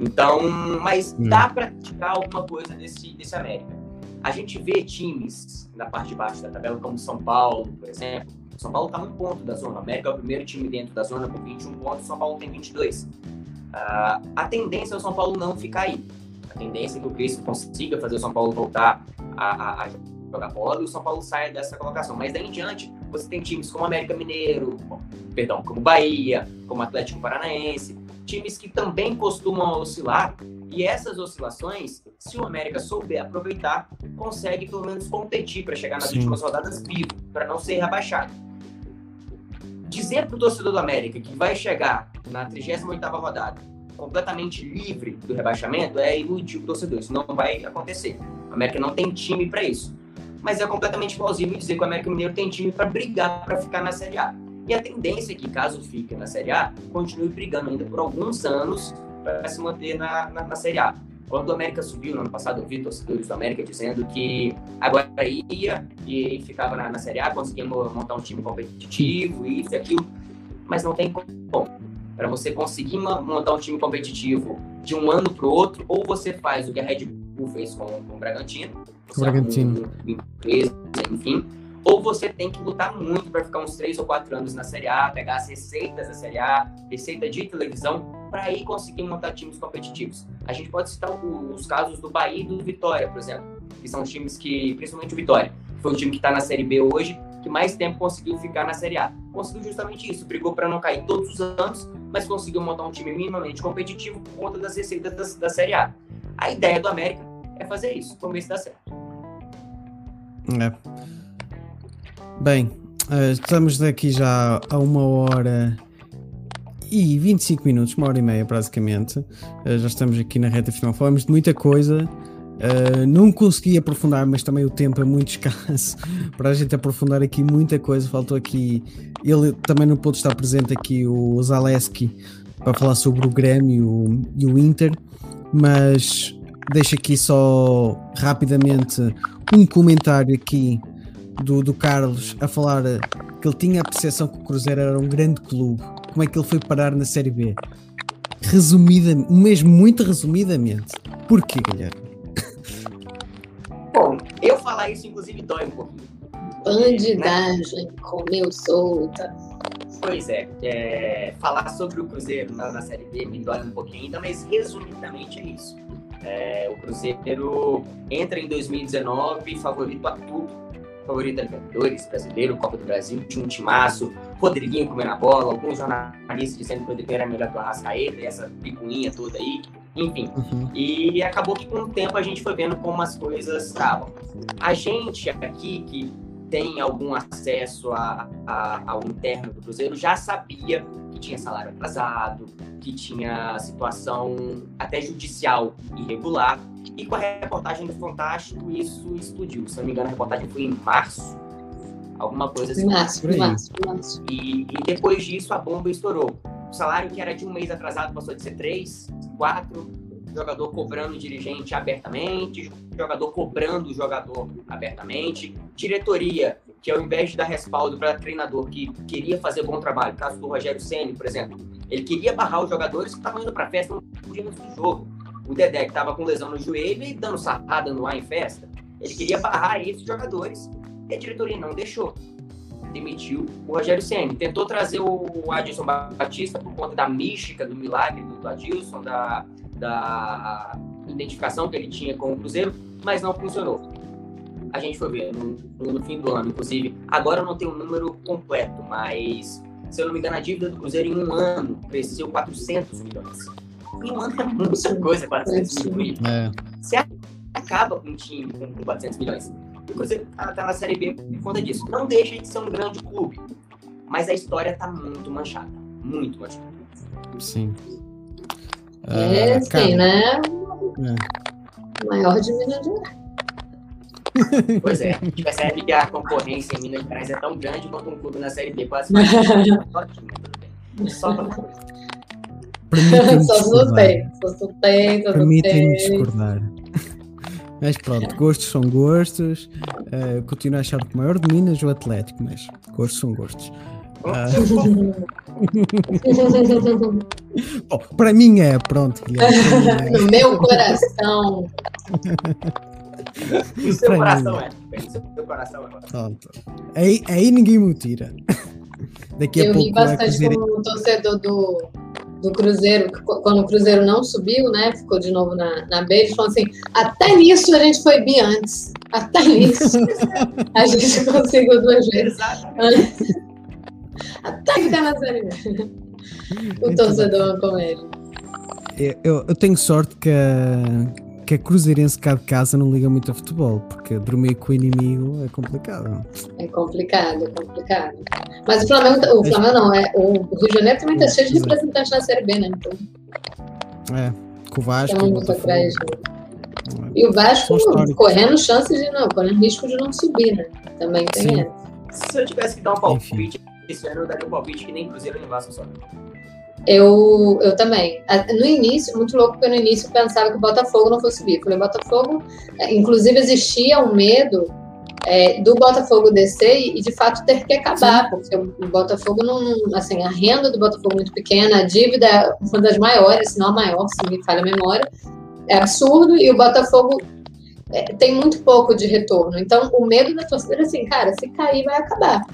Speaker 8: Então, mas hum. dá para tirar alguma coisa desse, desse América. A gente vê times na parte de baixo da tabela, como São Paulo, por exemplo. São Paulo está num ponto da zona. América é o primeiro time dentro da zona com 21 pontos, São Paulo tem 22. Uh, a tendência é o São Paulo não ficar aí. A tendência é que o Cristo consiga fazer o São Paulo voltar a, a, a jogar bola e o São Paulo saia dessa colocação. Mas daí em diante, você tem times como América Mineiro, perdão, como Bahia, como Atlético Paranaense, times que também costumam oscilar. E essas oscilações, se o América souber aproveitar, consegue pelo menos competir para chegar nas Sim. últimas rodadas vivo, para não ser rebaixado. dizer para o torcedor do América que vai chegar na 38ª rodada completamente livre do rebaixamento é iludir o torcedor. Isso não vai acontecer. O América não tem time para isso. Mas é completamente plausível dizer que o América Mineiro tem time para brigar para ficar na Série A. E a tendência é que, caso fique na Série A, continue brigando ainda por alguns anos para se manter na, na, na Série A. Quando o América subiu no ano passado, eu vi torcedores do América dizendo que agora ia e ficava na, na Série A, conseguia montar um time competitivo, isso e aquilo, mas não tem como para você conseguir montar um time competitivo de um ano para o outro, ou você faz o que a Red Bull fez com, com o Bragantino,
Speaker 4: Bragantino.
Speaker 8: empresa, enfim, ou você tem que lutar muito para ficar uns três ou quatro anos na Série A, pegar as receitas da Série A, receita de televisão, para aí conseguir montar times competitivos. A gente pode citar os casos do Bahia e do Vitória, por exemplo, que são times que, principalmente o Vitória, foi um time que está na Série B hoje, que mais tempo conseguiu ficar na Série A. Conseguiu justamente isso, brigou para não cair todos os anos, mas conseguiu montar um time minimamente competitivo por conta das receitas da, da Série A. A ideia do América é fazer isso, vamos ver se dá certo.
Speaker 4: É. Bem, eh, estamos daqui já a uma hora e 25 minutos, uma hora e meia praticamente. Eh, já estamos aqui na reta final. Falamos de muita coisa. Uh, não consegui aprofundar, mas também o tempo é muito [LAUGHS] escasso para a gente aprofundar aqui muita coisa. Faltou aqui, ele também não pôde estar presente aqui, o Zaleski, para falar sobre o Grêmio e o Inter, mas deixo aqui só rapidamente um comentário aqui do, do Carlos a falar que ele tinha a percepção que o Cruzeiro era um grande clube. Como é que ele foi parar na Série B? Resumidamente, mesmo muito resumidamente. Porquê, Guilherme? [LAUGHS]
Speaker 8: Bom, eu falar isso, inclusive, dói um pouquinho.
Speaker 5: Bandidagem, né? comeu solta.
Speaker 8: Pois é, é, falar sobre o Cruzeiro na, na, Série B me dói um pouquinho ainda, mas resumidamente é isso. É, o Cruzeiro entra em 2019 favorito a tudo. Favorito a Libertadores, Brasileiro, Copa do Brasil, tinha um timaço, Rodriguinho comendo a bola, alguns jornalistas dizendo que o Rodriguinho era melhor que o Arrascaeta, essa picuinha toda aí. Enfim. Uhum. E acabou que com o tempo a gente foi vendo como as coisas estavam. A gente aqui que tem algum acesso a, a, ao interno do Cruzeiro já sabia que tinha salário atrasado, que tinha situação até judicial irregular. E com a reportagem do Fantástico, isso explodiu. Se não me engano, a reportagem foi em março. Alguma coisa assim.
Speaker 5: Março, março, março.
Speaker 8: E, e depois disso, a bomba estourou. O salário que era de um mês atrasado passou de ser três, quatro, jogador cobrando o dirigente abertamente, jogador cobrando o jogador abertamente, diretoria que ao invés de dar respaldo para treinador que queria fazer bom trabalho, caso do Rogério Ceni, por exemplo, ele queria barrar os jogadores que estavam indo para festa no dia do jogo. O Dedé que estava com lesão no joelho e dando sarrada no ar em festa, ele queria barrar esses jogadores e a diretoria não deixou demitiu o Rogério Ceni. Tentou trazer o Adilson Batista por conta da mística, do milagre do Adilson, da, da identificação que ele tinha com o Cruzeiro, mas não funcionou. A gente foi ver no, no fim do ano, inclusive. Agora eu não tenho o número completo, mas se eu não me engano, a dívida do Cruzeiro em um ano cresceu 400 milhões. Em um ano é muita coisa, 400 milhões. É. Você acaba com um time com 400 milhões. O Cruzeiro tá, tá, na Série B por conta disso. Não deixa de ser um grande clube, mas a história tá muito manchada. Muito manchada.
Speaker 4: Sim.
Speaker 5: É, uh, sim, né? É. Maior de Minas Gerais.
Speaker 8: Pois é, [LAUGHS] a gente percebe que a concorrência em Minas Gerais é tão grande quanto um clube na Série B quase [LAUGHS] Só pra... [LAUGHS]
Speaker 5: Só não tem, só tem, só não tem.
Speaker 4: discordar. Mas pronto, gostos são gostos. Uh, continuo a achar que o maior de Minas o Atlético, mas gostos são gostos. Uh... Bom, para mim é, pronto.
Speaker 5: É. no meu coração. [LAUGHS]
Speaker 8: o seu coração é. O seu coração é.
Speaker 4: Pronto. Aí, aí ninguém me tira.
Speaker 5: Daqui a Eu pouco. Eu bastante com o torcedor do do Cruzeiro, quando o Cruzeiro não subiu, né? Ficou de novo na, na B, eles falaram assim: até nisso a gente foi bem antes. Até nisso. [LAUGHS] a gente conseguiu duas vezes. [LAUGHS] até ficar na série. O torcedor com ele.
Speaker 4: Eu, eu tenho sorte que a, que é cruzeirense cá de casa não liga muito a futebol, porque dormir com o inimigo é complicado.
Speaker 5: É complicado, é complicado. Mas o Flamengo, o Flamengo não, é, o Rio de Janeiro também tá cheio de representantes na Série B, né? Então,
Speaker 4: É, com o Vasco.
Speaker 5: tem muito
Speaker 4: Botafogo.
Speaker 5: atrás. né? E o Vasco correndo chances de não, correndo risco de não subir, né? Também tem
Speaker 4: Sim.
Speaker 5: essa.
Speaker 8: Se eu tivesse que dar um palpite, esse ano eu daria um palpite que nem Cruzeiro nem Vasco só.
Speaker 5: Eu, eu também. No início, muito louco, porque no início eu pensava que o Botafogo não fosse subir. Eu falei, Botafogo. é, Inclusive, existia um medo é, do Botafogo descer e, de fato, ter que acabar, porque o, Botafogo não. Assim, a renda do Botafogo é muito pequena, a dívida é uma das maiores, se não a maior, se me falha a memória. É absurdo e o Botafogo. é, tem muito pouco de retorno. Então, o medo da torcida era assim, cara, se cair, vai acabar.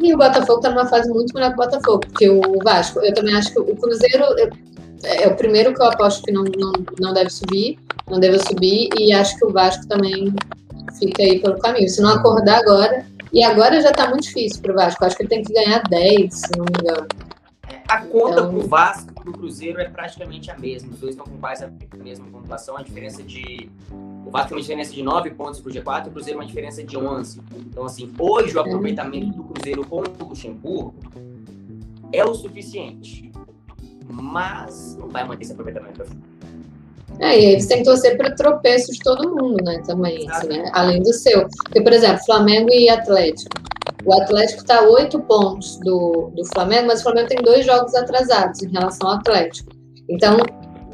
Speaker 5: E o Botafogo tá numa fase muito melhor que o Botafogo, porque o Vasco, eu também acho que o Cruzeiro eu- é o primeiro que eu aposto que não, não, não deve subir, não deve subir, e acho que o Vasco também fica aí pelo caminho. Se não acordar agora, e agora já tá muito difícil pro Vasco, acho que ele tem que ganhar 10, se não me engano.
Speaker 8: A conta
Speaker 5: Então-
Speaker 8: pro Vasco e pro Cruzeiro é praticamente a mesma. Os dois estão com quase a mesma pontuação. A diferença de. O Vasco tem uma diferença de 9 pontos pro G4 e o Cruzeiro uma diferença de 11. Então, assim, hoje o aproveitamento do Cruzeiro com o Luxemburgo é o suficiente. Mas não vai manter esse aproveitamento.
Speaker 5: É, e aí eles têm que torcer para tropeço de todo mundo, né? Também, assim, né? além do seu. Porque, por exemplo, Flamengo e Atlético. O Atlético está oito pontos do, do Flamengo, mas o Flamengo tem dois jogos atrasados em relação ao Atlético. Então,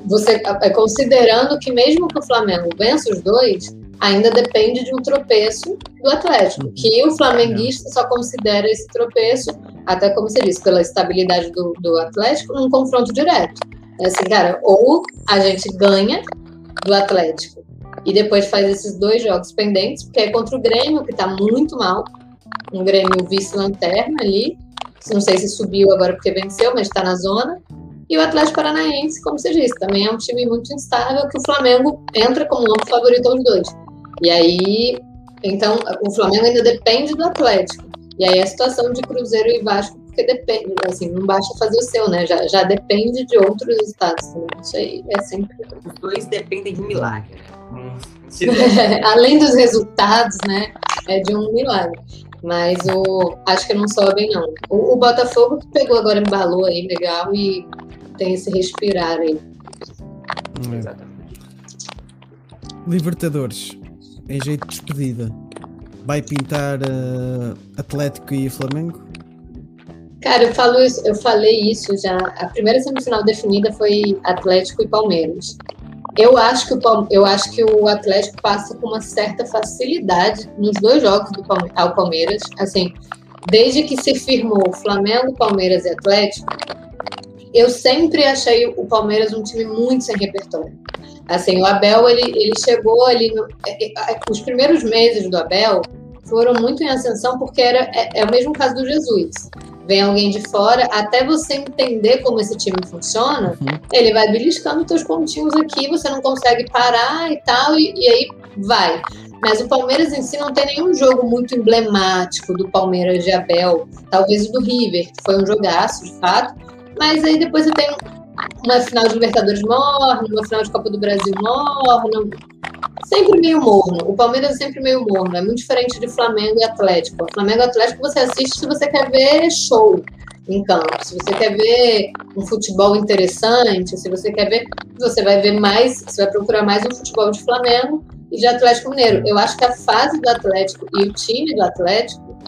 Speaker 5: você é, considerando que mesmo que o Flamengo vença os dois, ainda depende de um tropeço do Atlético, que o flamenguista só considera esse tropeço, até como você disse, pela estabilidade do, do Atlético, num confronto direto. É assim, cara, ou a gente ganha do Atlético e depois faz esses dois jogos pendentes, porque é contra o Grêmio, que tá muito mal, um Grêmio vice-lanterna ali, não sei se subiu agora porque venceu, mas está na zona, e o Atlético Paranaense, como você disse, também é um time muito instável, que o Flamengo entra como amplo favorito aos dois. E aí, então, o Flamengo ainda depende do Atlético. E aí a situação de Cruzeiro e Vasco, porque depende, assim, não basta fazer o seu, né? Já, já depende de outros estados também. Isso aí é sempre.
Speaker 8: Os dois dependem de um milagre, né? Hum. [LAUGHS]
Speaker 5: Além dos resultados, né? É de um milagre. Mas o, acho que não sobem, não. O, o Botafogo que pegou agora, embalou aí, legal, e tem esse respirar aí.
Speaker 4: É.
Speaker 8: Exatamente.
Speaker 4: Libertadores, em jeito de despedida, vai pintar eh, Atlético e Flamengo?
Speaker 5: Cara, eu, falo isso, eu falei isso já. A primeira semifinal definida foi Atlético e Palmeiras. Eu acho que o, eu acho que o Atlético passa com uma certa facilidade nos dois jogos do Palme- ao Palmeiras. Assim, desde que se firmou Flamengo, Palmeiras e Atlético, eu sempre achei o Palmeiras um time muito sem repertório. Assim, o Abel, ele, ele chegou ali. no- é- é- é- os primeiros meses do Abel foram muito em ascensão, porque era, é, é o mesmo caso do Jesus. Vem alguém de fora, até você entender como esse time funciona, ele vai beliscando teus pontinhos aqui, você não consegue parar e tal, e, e aí vai. Mas o Palmeiras em si não tem nenhum jogo muito emblemático do Palmeiras de Abel, talvez o do River, que foi um jogaço, de fato, mas aí depois você tem uma final de Libertadores morno, uma final de Copa do Brasil morno, sempre meio morno. O Palmeiras é sempre meio morno, é muito diferente de Flamengo e Atlético. O Flamengo e Atlético você assiste se você quer ver show em campo, se você quer ver um futebol interessante, se você quer ver, você vai ver mais, você vai procurar mais um futebol de Flamengo e de Atlético Mineiro. Eu acho que a fase do Atlético e o time do Atlético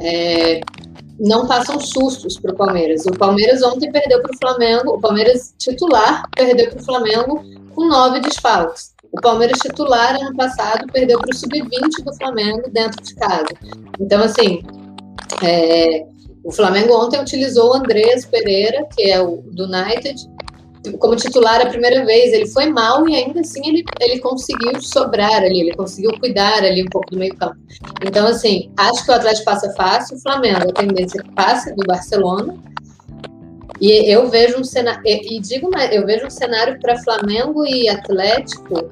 Speaker 5: é, não passam sustos para o Palmeiras. O Palmeiras ontem perdeu para o Flamengo, o Palmeiras titular perdeu para o Flamengo com nove desfalques. O Palmeiras titular ano passado perdeu para o sub-20 do Flamengo dentro de casa. Então, assim, é, o Flamengo ontem utilizou o Andrés Pereira, que é o do United, como titular a primeira vez. Ele foi mal e ainda assim ele, ele conseguiu sobrar ali, ele conseguiu cuidar ali um pouco do meio campo. Então, assim, acho que o Atlético passa fácil, o Flamengo, a tendência é que passe do Barcelona. E eu vejo um cenário, e, digo mais, eu vejo um cenário para Flamengo e Atlético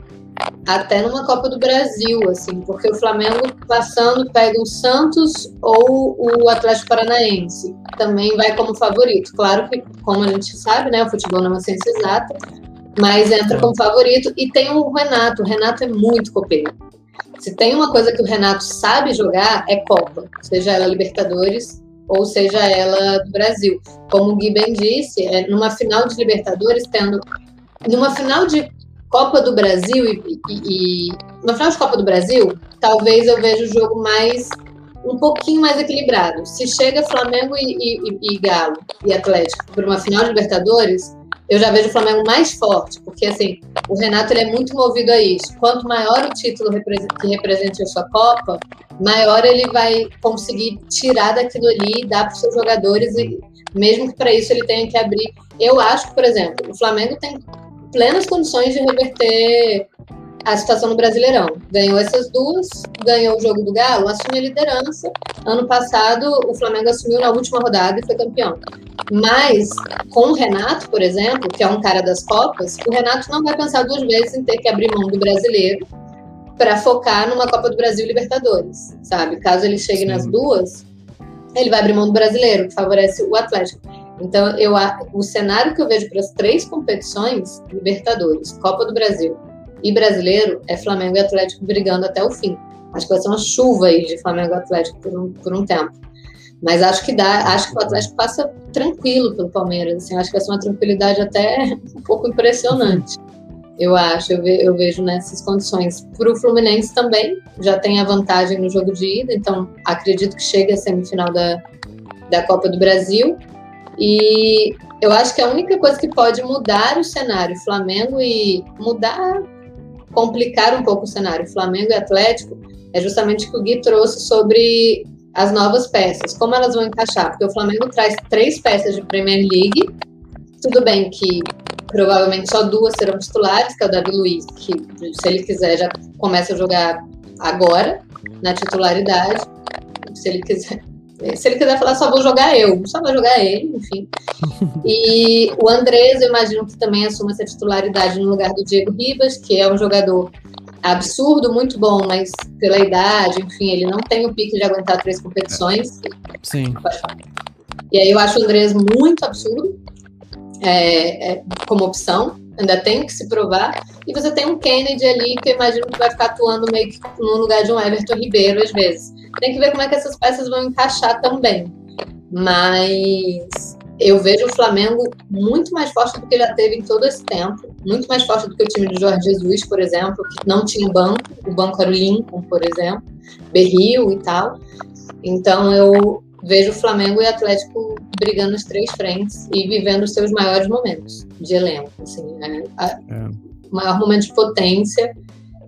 Speaker 5: até numa Copa do Brasil, assim, porque o Flamengo passando pega o Santos ou o Atlético Paranaense, também vai como favorito. Claro que, como a gente sabe, né, o futebol não é uma ciência exata, mas entra como favorito. E tem o Renato. O Renato é muito copeiro. Se tem uma coisa que o Renato sabe jogar, é Copa. Seja ela Libertadores ou seja ela do Brasil. Como o Gui bem disse, é, numa final de Libertadores, tendo. Numa final de Copa do Brasil e, e, e no final de Copa do Brasil, talvez eu veja o jogo mais um pouquinho mais equilibrado. Se chega Flamengo e, e, Galo e Atlético para uma final de Libertadores, eu já vejo o Flamengo mais forte, porque assim, o Renato ele é muito movido a isso. Quanto maior o título que represente a sua Copa, maior ele vai conseguir tirar daquilo ali e dar para os seus jogadores, e mesmo que para isso ele tenha que abrir. Eu acho que, por exemplo, o Flamengo tem plenas condições de reverter a situação no Brasileirão. Ganhou essas duas, ganhou o jogo do Galo, assume a liderança. Ano passado, o Flamengo assumiu na última rodada e foi campeão. Mas, com o Renato, por exemplo, que é um cara das Copas, o Renato não vai pensar duas vezes em ter que abrir mão do brasileiro para focar numa Copa do Brasil e Libertadores, sabe? Caso ele chegue Sim. nas duas, ele vai abrir mão do brasileiro, que favorece o Atlético. Então, eu, o cenário que eu vejo para as três competições, Libertadores, Copa do Brasil e Brasileiro, é Flamengo e Atlético brigando até o fim. Acho que vai ser uma chuva aí de Flamengo e Atlético por um, por um tempo. Mas acho que dá, acho que o Atlético passa tranquilo pelo Palmeiras. Assim, acho que vai ser uma tranquilidade até [LAUGHS] um pouco impressionante. Eu acho, eu, ve, eu vejo nessas condições. Para o Fluminense também, já tem a vantagem no jogo de ida, então acredito que chegue a semifinal da, da Copa do Brasil. E eu acho que a única coisa que pode mudar o cenário, Flamengo e mudar, complicar um pouco o cenário, Flamengo e Atlético, é justamente o que o Gui trouxe sobre as novas peças, como elas vão encaixar, porque o Flamengo traz três peças de Premier League, tudo bem que provavelmente só duas serão titulares, que é o Davi Luiz, que se ele quiser já começa a jogar agora, na titularidade, se ele quiser se ele quiser falar, só vou jogar eu, só vai jogar ele, enfim. E o Andrés, eu imagino que também assuma essa titularidade no lugar do Diego Ribas, que é um jogador absurdo, muito bom, mas pela idade, enfim, ele não tem o pique de aguentar três competições.
Speaker 4: Sim.
Speaker 5: E aí eu acho o Andrés muito absurdo é, é, como opção, ainda tem que se provar. E você tem um Kennedy ali que eu imagino que vai ficar atuando meio que no lugar de um Everton Ribeiro às vezes. Tem que ver como é que essas peças vão encaixar também. Mas eu vejo o Flamengo muito mais forte do que já teve em todo esse tempo. Muito mais forte do que o time de Jorge Jesus, por exemplo, que não tinha banco. O banco era o Lincoln, por exemplo, Berril e tal. Então eu vejo o Flamengo e o Atlético brigando nas três frentes e vivendo os seus maiores momentos de elenco. Assim, é, a, é. O maior momento de potência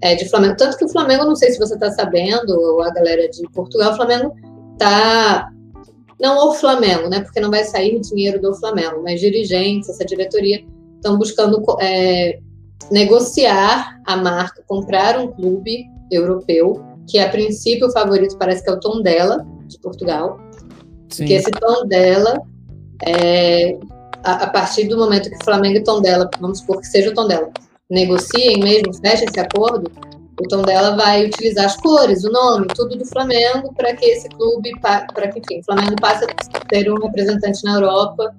Speaker 5: é, de Flamengo. Tanto que o Flamengo, não sei se você está sabendo, ou a galera de Portugal, o Flamengo está. Não o Flamengo, né? Porque não vai sair dinheiro do Flamengo, mas dirigentes, essa diretoria, estão buscando é, negociar a marca, comprar um clube europeu, que a princípio o favorito parece que é o Tondela, de Portugal. Sim. Que esse Tondela, é, a, a, partir do momento que o Flamengo e Tondela, vamos supor que seja o Tondela, negociem mesmo, fechem esse acordo, o tom dela vai utilizar as cores, o nome, tudo do Flamengo para que esse clube, para que enfim, o Flamengo passe a ter um representante na Europa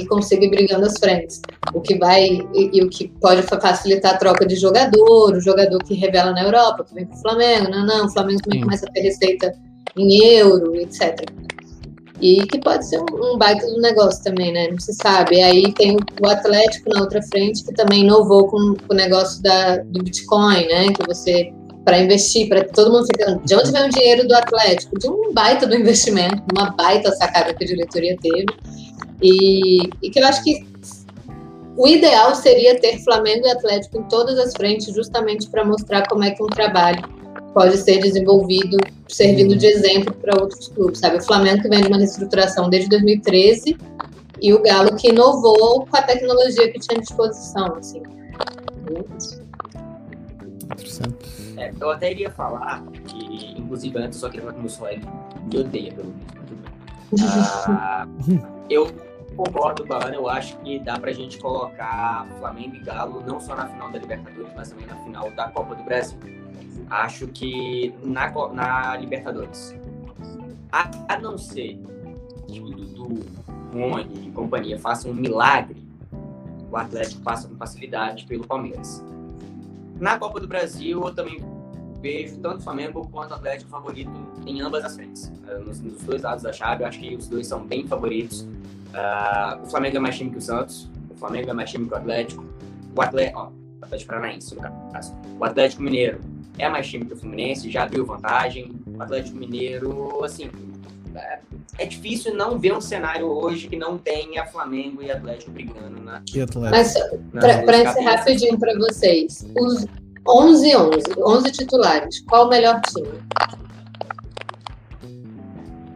Speaker 5: e consiga ir brigando as frentes. O que vai e, e, o que pode facilitar a troca de jogador, o jogador que revela na Europa, que vem para o Flamengo, não, não, o Flamengo também Sim. começa a ter receita em euro, etc. E que pode ser um, um baita do negócio também, né? Não se sabe. Aí tem o Atlético na outra frente, que também inovou com, com o negócio da, do Bitcoin, né? Que você, para investir, para todo mundo ficar. De onde vem o dinheiro do Atlético? De um baita do investimento, uma baita sacada que a diretoria teve. E, e que eu acho que o ideal seria ter Flamengo e Atlético em todas as frentes, justamente para mostrar como é que um trabalho pode ser desenvolvido, servindo de exemplo para outros clubes, sabe? O Flamengo que vem de uma reestruturação desde 2013 e o Galo que inovou com a tecnologia que tinha à disposição, assim.
Speaker 8: É, eu até iria falar que, inclusive, antes eu só queria falar que o meu ele me odeia pelo menos. Ah, [LAUGHS] eu concordo com a Ana, eu acho que dá pra gente colocar Flamengo e Galo não só na final da Libertadores, mas também na final da Copa do Brasil. Acho que na, na Libertadores, a, a não ser que o Dudu, Rony e companhia façam um milagre, o Atlético passa com facilidade pelo Palmeiras. Na Copa do Brasil, eu também vejo tanto o Flamengo quanto o Atlético favorito em ambas as frentes. Uh, nos, nos, dois lados da chave, eu acho que os dois são bem favoritos. Uh, o Flamengo é mais time que o Santos, o Flamengo é mais time que o Atlético. O Atlético, ó, Atlético Paranaense, no caso. O Atlético Mineiro é mais time que o Fluminense, já deu vantagem. O Atlético Mineiro, assim, é, é difícil não ver um cenário hoje que não tenha Flamengo e Atlético brigando na.
Speaker 4: E Atlético.
Speaker 5: Mas, para encerrar rapidinho para vocês, os 11 11, 11 titulares, qual o melhor time?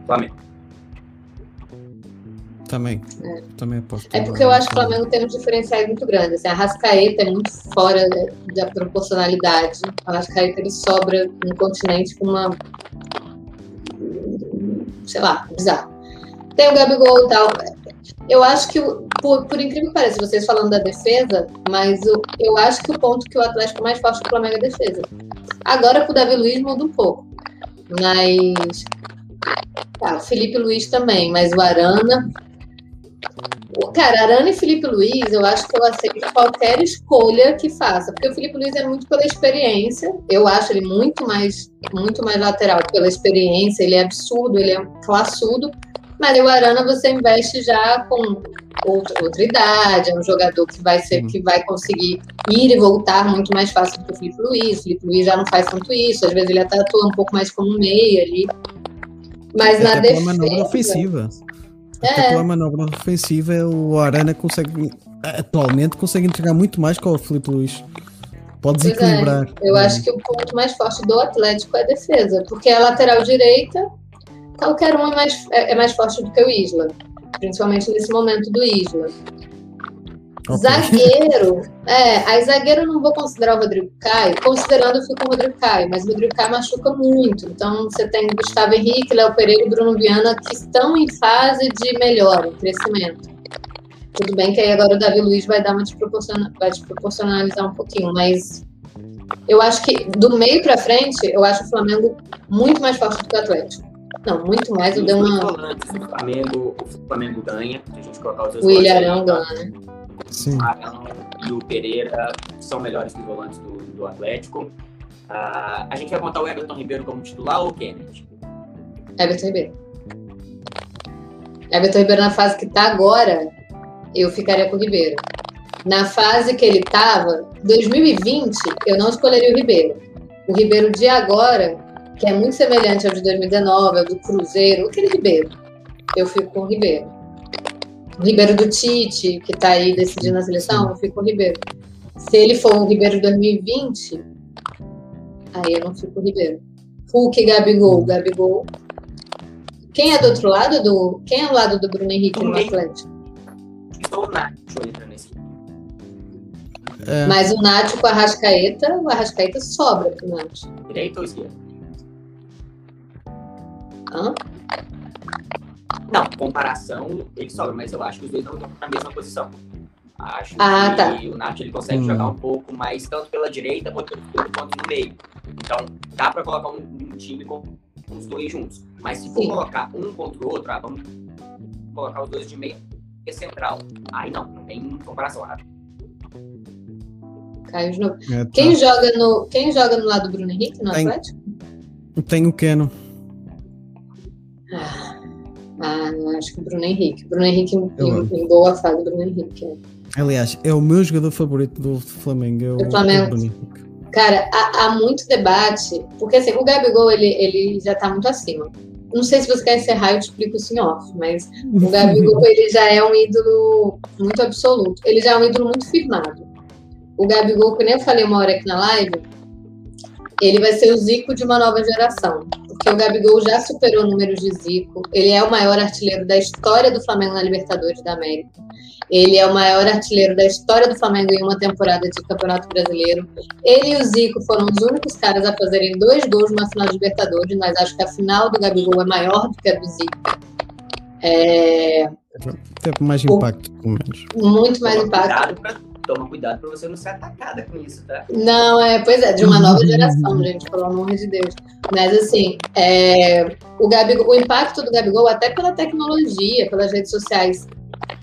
Speaker 8: Flamengo.
Speaker 4: Também. É. Também aposto.
Speaker 5: É porque eu acho que o Flamengo tem um diferencial muito grande. Assim, a Rascaeta é muito fora da proporcionalidade. A Rascaeta ele sobra no continente com uma sei lá, bizarro. Tem o Gabigol e tal. Eu acho que, por, por incrível que pareça, vocês falando da defesa, mas eu, eu acho que o ponto que o Atlético mais forte do Flamengo é a defesa. Agora com o Davi Luiz muda um pouco. Mas. Tá, o Felipe Luiz também, mas o Arana. Cara, Arana e Felipe Luiz, eu acho que eu aceito qualquer escolha que faça, porque o Felipe Luiz é muito pela experiência. Eu acho ele muito mais, muito mais lateral pela experiência. Ele é absurdo, ele é classudo. Mas o Arana você investe já com outra, outra idade, é um jogador que vai ser, que vai conseguir ir e voltar muito mais fácil do que o Felipe Luiz. O Felipe Luiz já não faz tanto isso, às vezes ele até atua um pouco mais como meia ali. Mas
Speaker 4: é
Speaker 5: na defesa.
Speaker 4: manobra ofensiva. Até é. pela manobra ofensiva, o Arana consegue, atualmente, consegue entregar muito mais que o Felipe Luiz. Pode é. desequilibrar.
Speaker 5: É. Eu acho que o ponto mais forte do Atlético é a defesa, porque a lateral direita, qualquer um é mais, é, é mais forte do que o Isla, principalmente nesse momento do Isla. Zagueiro, é, aí zagueiro eu não vou considerar o Rodrigo Caio, considerando eu fico com o Rodrigo Caio, mas o Rodrigo Caio machuca muito. Então você tem Gustavo Henrique, Léo Pereira e Bruno Viana que estão em fase de melhora, crescimento. Tudo bem que aí agora o Davi Luiz vai dar uma desproporciona, vai desproporcionalizar um pouquinho, mas eu acho que do meio para frente, eu acho o Flamengo muito mais forte do que o Atlético. Não, muito mais. Eu dei uma.
Speaker 8: O Flamengo, o Flamengo ganha. A gente colocar os
Speaker 5: o Ilharão ganha.
Speaker 4: Sim.
Speaker 8: O Arão e o Pereira são melhores que volantes do, do Atlético. Uh, a gente vai contar o Everton Ribeiro como titular ou o Kennedy?
Speaker 5: Everton Ribeiro. Everton Ribeiro na fase que está agora, eu ficaria com o Ribeiro. Na fase que ele estava, 2020, eu não escolheria o Ribeiro. O Ribeiro de agora, que é muito semelhante ao de 2019, ao do Cruzeiro, aquele Ribeiro. Eu fico com o Ribeiro. O Ribeiro do Tite, que está aí decidindo a seleção, eu fico com o Ribeiro. Se ele for o Ribeiro 2020, aí eu não fico com o Ribeiro. Hulk e Gabigol. Gabigol. Quem é do outro lado? Do, quem é do lado do Bruno Henrique no Atlético?
Speaker 8: Estou o Nacho entra nesse.
Speaker 5: É. Mas o Nacho com a Arrascaeta, o Arrascaeta sobra pro Nacho.
Speaker 8: Direito ou esquerda?
Speaker 5: Hã?
Speaker 8: Não, comparação, ele sobra, mas eu acho que os dois não estão na mesma posição. Acho
Speaker 5: ah,
Speaker 8: que
Speaker 5: tá.
Speaker 8: o Nath ele consegue hum. jogar um pouco mais, tanto pela direita quanto no meio. Então, dá para colocar um, um, time com os dois juntos. Mas se for Sim. colocar um contra o outro, ah, vamos colocar os dois de meio e central. Aí não, não tem comparação. Ah.
Speaker 5: Caiu de novo. É, tá. quem, joga no, quem joga no lado do Bruno Henrique, no tem, Atlético?
Speaker 4: Tem o Keno.
Speaker 5: Acho que o Bruno Henrique. Bruno Henrique em, em, boa fase, Bruno Henrique. É.
Speaker 4: Aliás, é o meu jogador favorito do Flamengo. É o,
Speaker 5: do Flamengo. O Cara, há, há, muito debate, porque assim, o Gabigol ele, ele já tá muito acima. Não sei se você quer encerrar, eu te explico isso em off, mas o [LAUGHS] Gabigol ele já é um ídolo muito absoluto. Ele já é um ídolo muito firmado. O Gabigol, que nem eu falei uma hora aqui na live, ele vai ser o Zico de uma nova geração porque o Gabigol já superou números de Zico. Ele é o maior artilheiro da história do Flamengo na Libertadores da América. Ele é o maior artilheiro da história do Flamengo em uma temporada de Campeonato Brasileiro. Ele e o Zico foram os únicos caras a fazerem dois gols numa final de Libertadores, mas acho que a final do Gabigol é maior do que a do Zico. É...
Speaker 4: Teve mais impacto, pelo menos.
Speaker 5: Muito mais impacto
Speaker 8: toma cuidado para você não ser atacada com isso, tá?
Speaker 5: Não, é, pois é, de uma nova geração, gente, pelo amor de Deus. Mas assim, é, o, Gabigol, o impacto do Gabigol, até pela tecnologia, pelas redes sociais,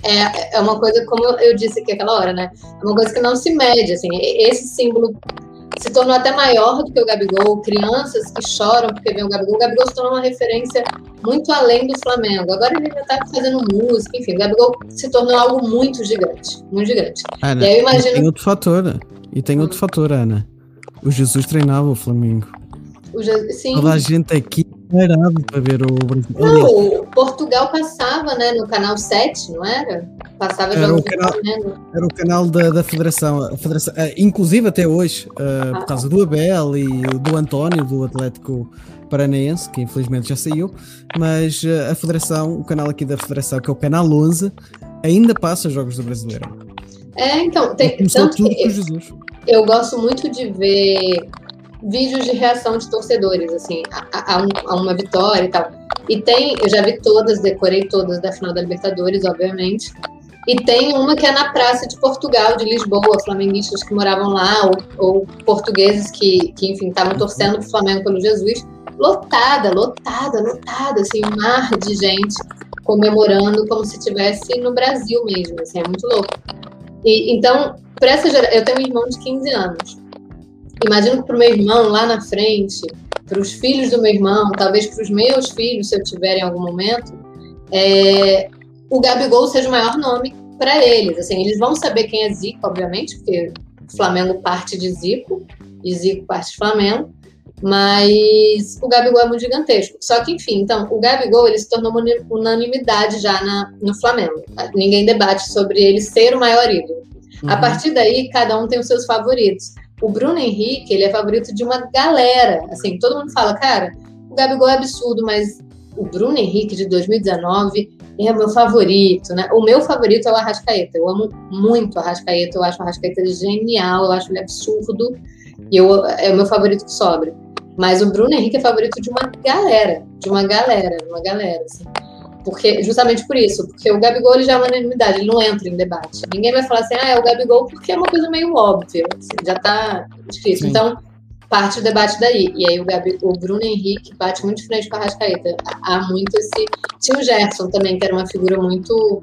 Speaker 5: é, é uma coisa, como eu disse aqui aquela hora, né? É uma coisa que não se mede, assim. Esse símbolo se tornou até maior do que o Gabigol. Crianças que choram porque vem o Gabigol. O Gabigol se tornou uma referência muito além do Flamengo. Agora ele já está fazendo música, enfim. O Gabigol se tornou algo muito gigante, muito gigante.
Speaker 4: Ana,
Speaker 5: e aí eu imagino...
Speaker 4: tem outro fator. E tem outro fator, Ana. O Jesus treinava o Flamengo.
Speaker 5: O Je... Sim.
Speaker 4: Toda a gente aqui parado para ver o Brasil.
Speaker 5: Não, Portugal passava, né, no canal 7, não era? Passava
Speaker 4: Era
Speaker 5: jogos
Speaker 4: o canal-
Speaker 5: Flamengo.
Speaker 4: Era o canal da, da Federação, a Federação eh, inclusive até hoje, eh, por causa do Abel e do António, do Atlético Paranaense, que infelizmente já saiu, mas eh, a Federação, o canal aqui da Federação, que é o canal 11, ainda passa jogos do Brasileiro.
Speaker 5: É, então, tem, tanto
Speaker 4: tudo
Speaker 5: que
Speaker 4: Jesus.
Speaker 5: eu gosto muito de ver vídeos de reação de torcedores, assim, a, a- a um- uma vitória e tal. E tem, eu já vi todas, decorei todas da final da Libertadores, obviamente. E tem uma que é na Praça de Portugal, de Lisboa, flamenguistas que moravam lá, ou, ou portugueses que, que, enfim, estavam torcendo pro Flamengo pelo Jesus. Lotada, lotada, lotada, assim, um mar de gente comemorando como se estivesse no Brasil mesmo, assim, é muito louco. E, então, para essa gera... eu tenho um irmão de 15 anos. Imagino que para o meu irmão lá na frente, para os filhos do meu irmão, talvez para os meus filhos, se eu tiver em algum momento, é, o Gabigol seja o maior nome para eles. Assim, eles vão saber quem é Zico, obviamente, porque o Flamengo parte de Zico e Zico parte de Flamengo. Mas o Gabigol é muito gigantesco. Só que, enfim, então, o Gabigol ele se tornou uma unanimidade já na, no Flamengo. Ninguém debate sobre ele ser o maior ídolo. A
Speaker 4: Uhum.
Speaker 5: partir daí, cada um tem os seus favoritos. O Bruno Henrique, ele é favorito de uma galera. Assim, todo mundo fala, cara, o Gabigol é absurdo, mas o Bruno Henrique de 2019 é meu favorito, né? O meu favorito é o Arrascaeta. Eu amo muito o Arrascaeta, eu acho o Arrascaeta genial, eu acho ele absurdo. E eu, é o meu favorito que sobra. Mas o Bruno Henrique é favorito de uma galera, de uma galera, de uma galera, assim. Porque, justamente por isso, porque o Gabigol ele já é uma unanimidade, ele não entra em debate. Ninguém vai falar assim, ah, é o Gabigol, porque é uma coisa meio óbvia, assim, já tá difícil.
Speaker 4: Sim.
Speaker 5: Então, parte o debate daí. E aí o, Gabi, o Bruno Henrique bate muito de frente com a Rascaeta. Há muito esse. Tinha o Gerson também, que era uma figura muito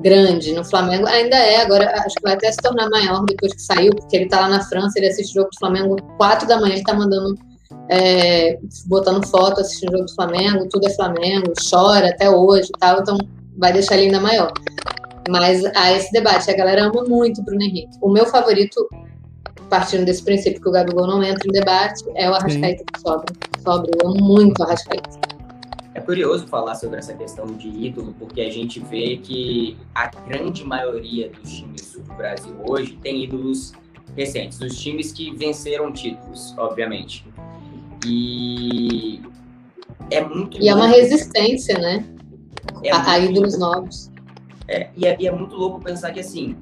Speaker 5: grande no Flamengo. Ainda é, agora acho que vai até se tornar maior depois que saiu, porque ele tá lá na França, ele assiste o jogo do Flamengo 4 da manhã, ele tá mandando. É, botando foto, assistindo o jogo do Flamengo, tudo é Flamengo, chora até hoje e tal, então vai deixar ele ainda maior. Mas há esse debate, a galera ama muito o Bruno Henrique. O meu favorito, partindo desse princípio que o Gabigol não entra em debate, é o Arrascaeta que sobra. Sobra, eu amo muito o Arrascaeta.
Speaker 8: É curioso falar sobre essa questão de ídolo, porque a gente vê que a grande maioria dos times do Brasil hoje tem ídolos recentes, os times que venceram títulos, obviamente. E é muito
Speaker 5: E é uma resistência, né?
Speaker 8: é
Speaker 5: A, ídolos novos.
Speaker 8: É, e, é, e é muito louco pensar que assim,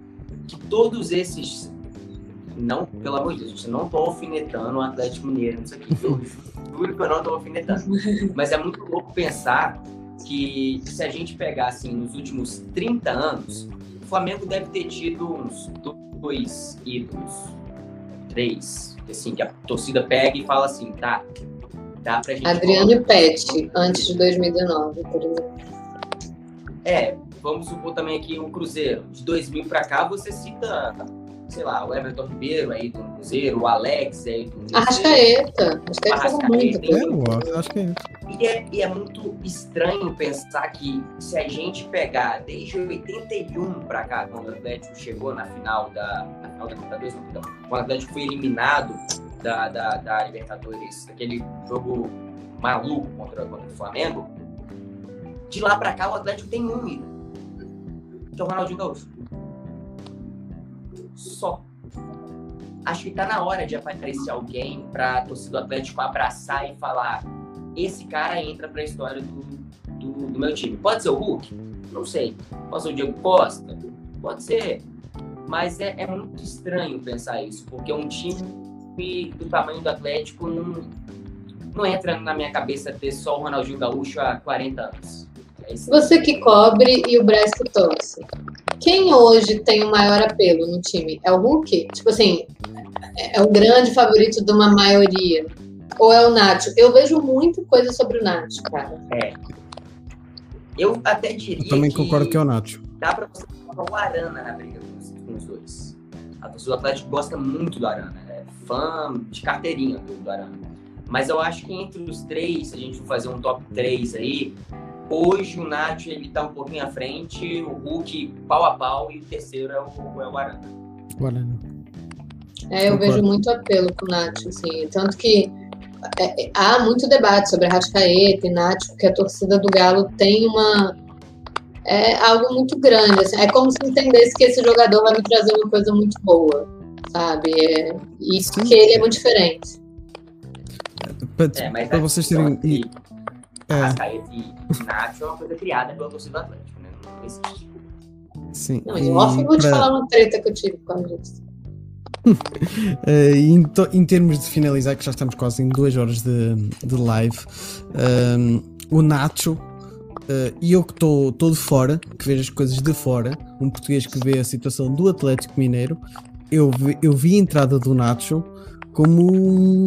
Speaker 8: que todos esses. Não, pelo amor de Deus, eu não tô alfinetando o Atlético Mineiro, isso aqui. Eu [LAUGHS] juro que eu não tô alfinetando. Mas é muito louco pensar que se a gente pegar assim, nos últimos 30 anos, o Flamengo deve ter tido uns dois ídolos, três, assim, que a torcida pega e fala assim, tá, dá pra gente.
Speaker 5: Adriano e Pet, antes de 2019, por exemplo.
Speaker 8: É, vamos supor também aqui o Cruzeiro. De 2000 pra cá, você cita, sei lá, o Everton Ribeiro aí do Cruzeiro, o Alex aí do Cruzeiro.
Speaker 5: Arrascaeta. Arrascaeta muito.
Speaker 4: É, eu acho que é isso.
Speaker 8: E é, e é muito estranho pensar que se a gente pegar desde 81 pra cá, quando o Atlético chegou na final da, na final da Libertadores, não, perdão, quando o Atlético foi eliminado da, da, da Libertadores, aquele jogo maluco contra, contra o Flamengo, de lá pra cá o Atlético tem um ídolo, que é o Ronaldinho Gaúcho. Só. Acho que tá na hora de aparecer alguém pra torcida do Atlético abraçar e falar esse cara entra pra história do, do, do meu time. Pode ser o Hulk? Não sei. Pode ser o Diego Costa? Pode ser. Mas é, é muito estranho pensar isso, porque um time do tamanho do Atlético não, não entra na minha cabeça ter só o Ronaldinho Gaúcho há 40 anos. É.
Speaker 5: Você que cobre e o que torce. Quem hoje tem o maior apelo no time? É o Hulk? Tipo assim, é é o grande favorito de uma maioria. Ou é o Nacho? Eu vejo muita coisa sobre o Nacho, cara.
Speaker 8: Eu até diria
Speaker 4: Eu também
Speaker 8: que...
Speaker 4: concordo que é o Nacho.
Speaker 8: dá pra você colocar o Arana na briga com os, dois. A torcida do Atlético gosta muito do Arana, é fã de carteirinha do, do Arana. Mas eu acho que entre os três, se a gente for fazer um top 3 aí, hoje o Nacho ele tá um pouquinho à frente, o Hulk pau a pau e o terceiro é o, é o Arana.
Speaker 4: Agora,
Speaker 5: É, eu
Speaker 4: Concordo.
Speaker 5: vejo muito apelo com o Nacho, assim. Tanto que é, é, há muito debate sobre Rascaeta e Nacho, porque a torcida do Galo tem uma. É algo muito grande. assim. É como se entendesse que esse jogador vai me trazer uma coisa muito boa, sabe? É,
Speaker 4: Sim.
Speaker 5: que ele é muito diferente.
Speaker 4: para,
Speaker 8: É, mas
Speaker 4: para
Speaker 8: a
Speaker 4: vocês terem. É,
Speaker 8: Arrascaeta e Nacho é uma coisa criada pela torcida do Atlético, né? Não existe.
Speaker 4: sim.
Speaker 5: Não, em off eu vou te
Speaker 4: para-
Speaker 5: falar uma treta que eu tive com causa disso.
Speaker 4: Eh, em, to- em termos de finalizar, que já estamos quase em duas horas de, de live, ehm, o Nacho eh, e eu que estou de fora, que vejo as coisas de fora, um português que vê a situação do Atlético Mineiro, eu vi, eu vi a entrada do Nacho como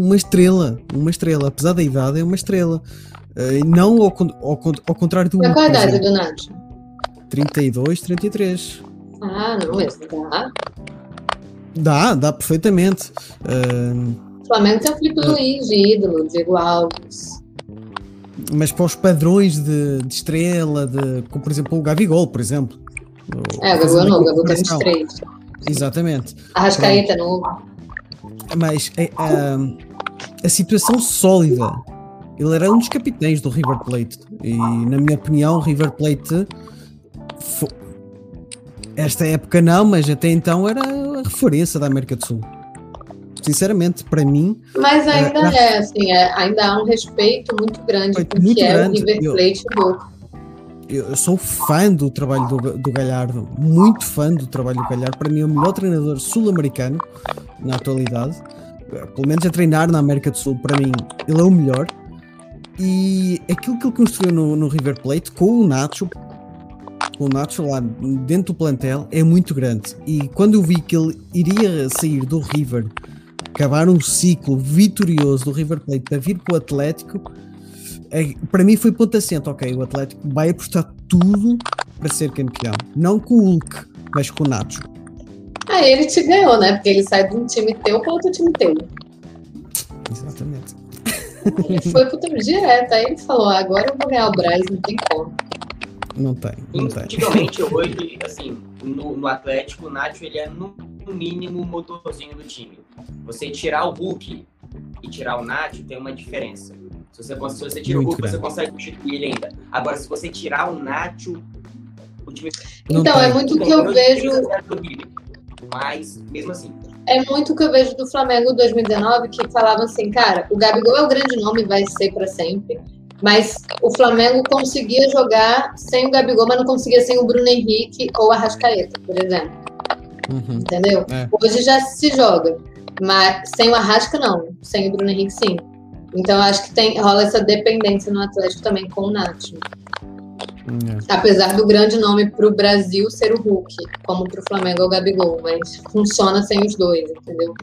Speaker 4: uma estrela, uma estrela, apesar da idade, é uma estrela. Eh, não ao, ao, ao contrário do
Speaker 5: Mas qual a
Speaker 4: por
Speaker 5: idade do Nacho?
Speaker 4: 32, 33.
Speaker 5: Ah, não, mas dá.
Speaker 4: Dá, dá perfeitamente.
Speaker 5: O Flamengo tem o Felipe Luiz de ídolo, Diego Alves.
Speaker 4: mas para os padrões de, de estrela, de, como por exemplo o Gabigol, por exemplo.
Speaker 5: É, o Gabigol não, o Gabigol tem 23.
Speaker 4: Exatamente.
Speaker 5: Arrascaeta novo.
Speaker 4: Mas é, a, a situação sólida. Ele era um dos capitães do River Plate. E na minha opinião, o River Plate. fo- esta época não, mas até então era a referência da América do Sul. Sinceramente, para mim,
Speaker 5: Mas ainda
Speaker 4: É,
Speaker 5: é, assim, é, ainda há um respeito muito grande
Speaker 4: muito
Speaker 5: que é o
Speaker 4: grande.
Speaker 5: River
Speaker 4: Eu-
Speaker 5: Plate
Speaker 4: eu eu sou fã do trabalho do, do Galhardo, muito fã do trabalho do Galhardo. Para mim, é o melhor treinador sul-americano na atualidade. Eh, Pelo menos a treinar na América do Sul, para mim, ele é o melhor. E aquilo que ele construiu no, no River Plate com o Nacho, com o Nacho lá dentro do plantel, é muito grande. E quando eu vi que ele iria sair do River, acabar um ciclo vitorioso do River Plate para vir para o Atlético, é- para mim foi ponto assento, ok, o Atlético vai apostar tudo para ser campeão. Não com o Hulk, mas com o Nacho.
Speaker 5: Aí ele te ganhou, né? Porque ele sai de um time teu para outro time teu.
Speaker 4: Exatamente.
Speaker 5: Ele foi pro time direto. Aí ele falou: "Ah, agora eu vou ganhar o Braz, não tem como.
Speaker 4: Não tem, não tem.
Speaker 8: Indiscutivelmente, hoje, assim, no, no Atlético, o Nacho, ele é no mínimo o motorzinho do time. Você tirar o Hulk e tirar o Nacho, tem uma diferença. Se você, se você tira
Speaker 4: Muito
Speaker 8: o Hulk, você
Speaker 4: grande.
Speaker 8: consegue substituir ele ainda. Agora, se você tirar o Nacho, o time...
Speaker 4: Não
Speaker 5: então, é muito o que eu vejo.
Speaker 8: 3 a 0 do River. Mas, mesmo assim,
Speaker 5: É muito o que eu vejo do Flamengo 2019, que falavam assim, cara, o Gabigol é o grande nome, vai ser para sempre. Mas o Flamengo conseguia jogar sem o Gabigol, mas não conseguia sem o Bruno Henrique ou a Rascaeta, por exemplo.
Speaker 4: Uhum.
Speaker 5: Entendeu?
Speaker 4: É.
Speaker 5: Hoje já se joga. Mas sem o Arrasca, não. Sem o Bruno Henrique, sim. Então acho que tem, rola essa dependência no Atlético também com o Nacho.
Speaker 4: É.
Speaker 5: Apesar do grande nome pro Brasil ser o Hulk, como pro Flamengo é o Gabigol, mas funciona sem os dois, entendeu?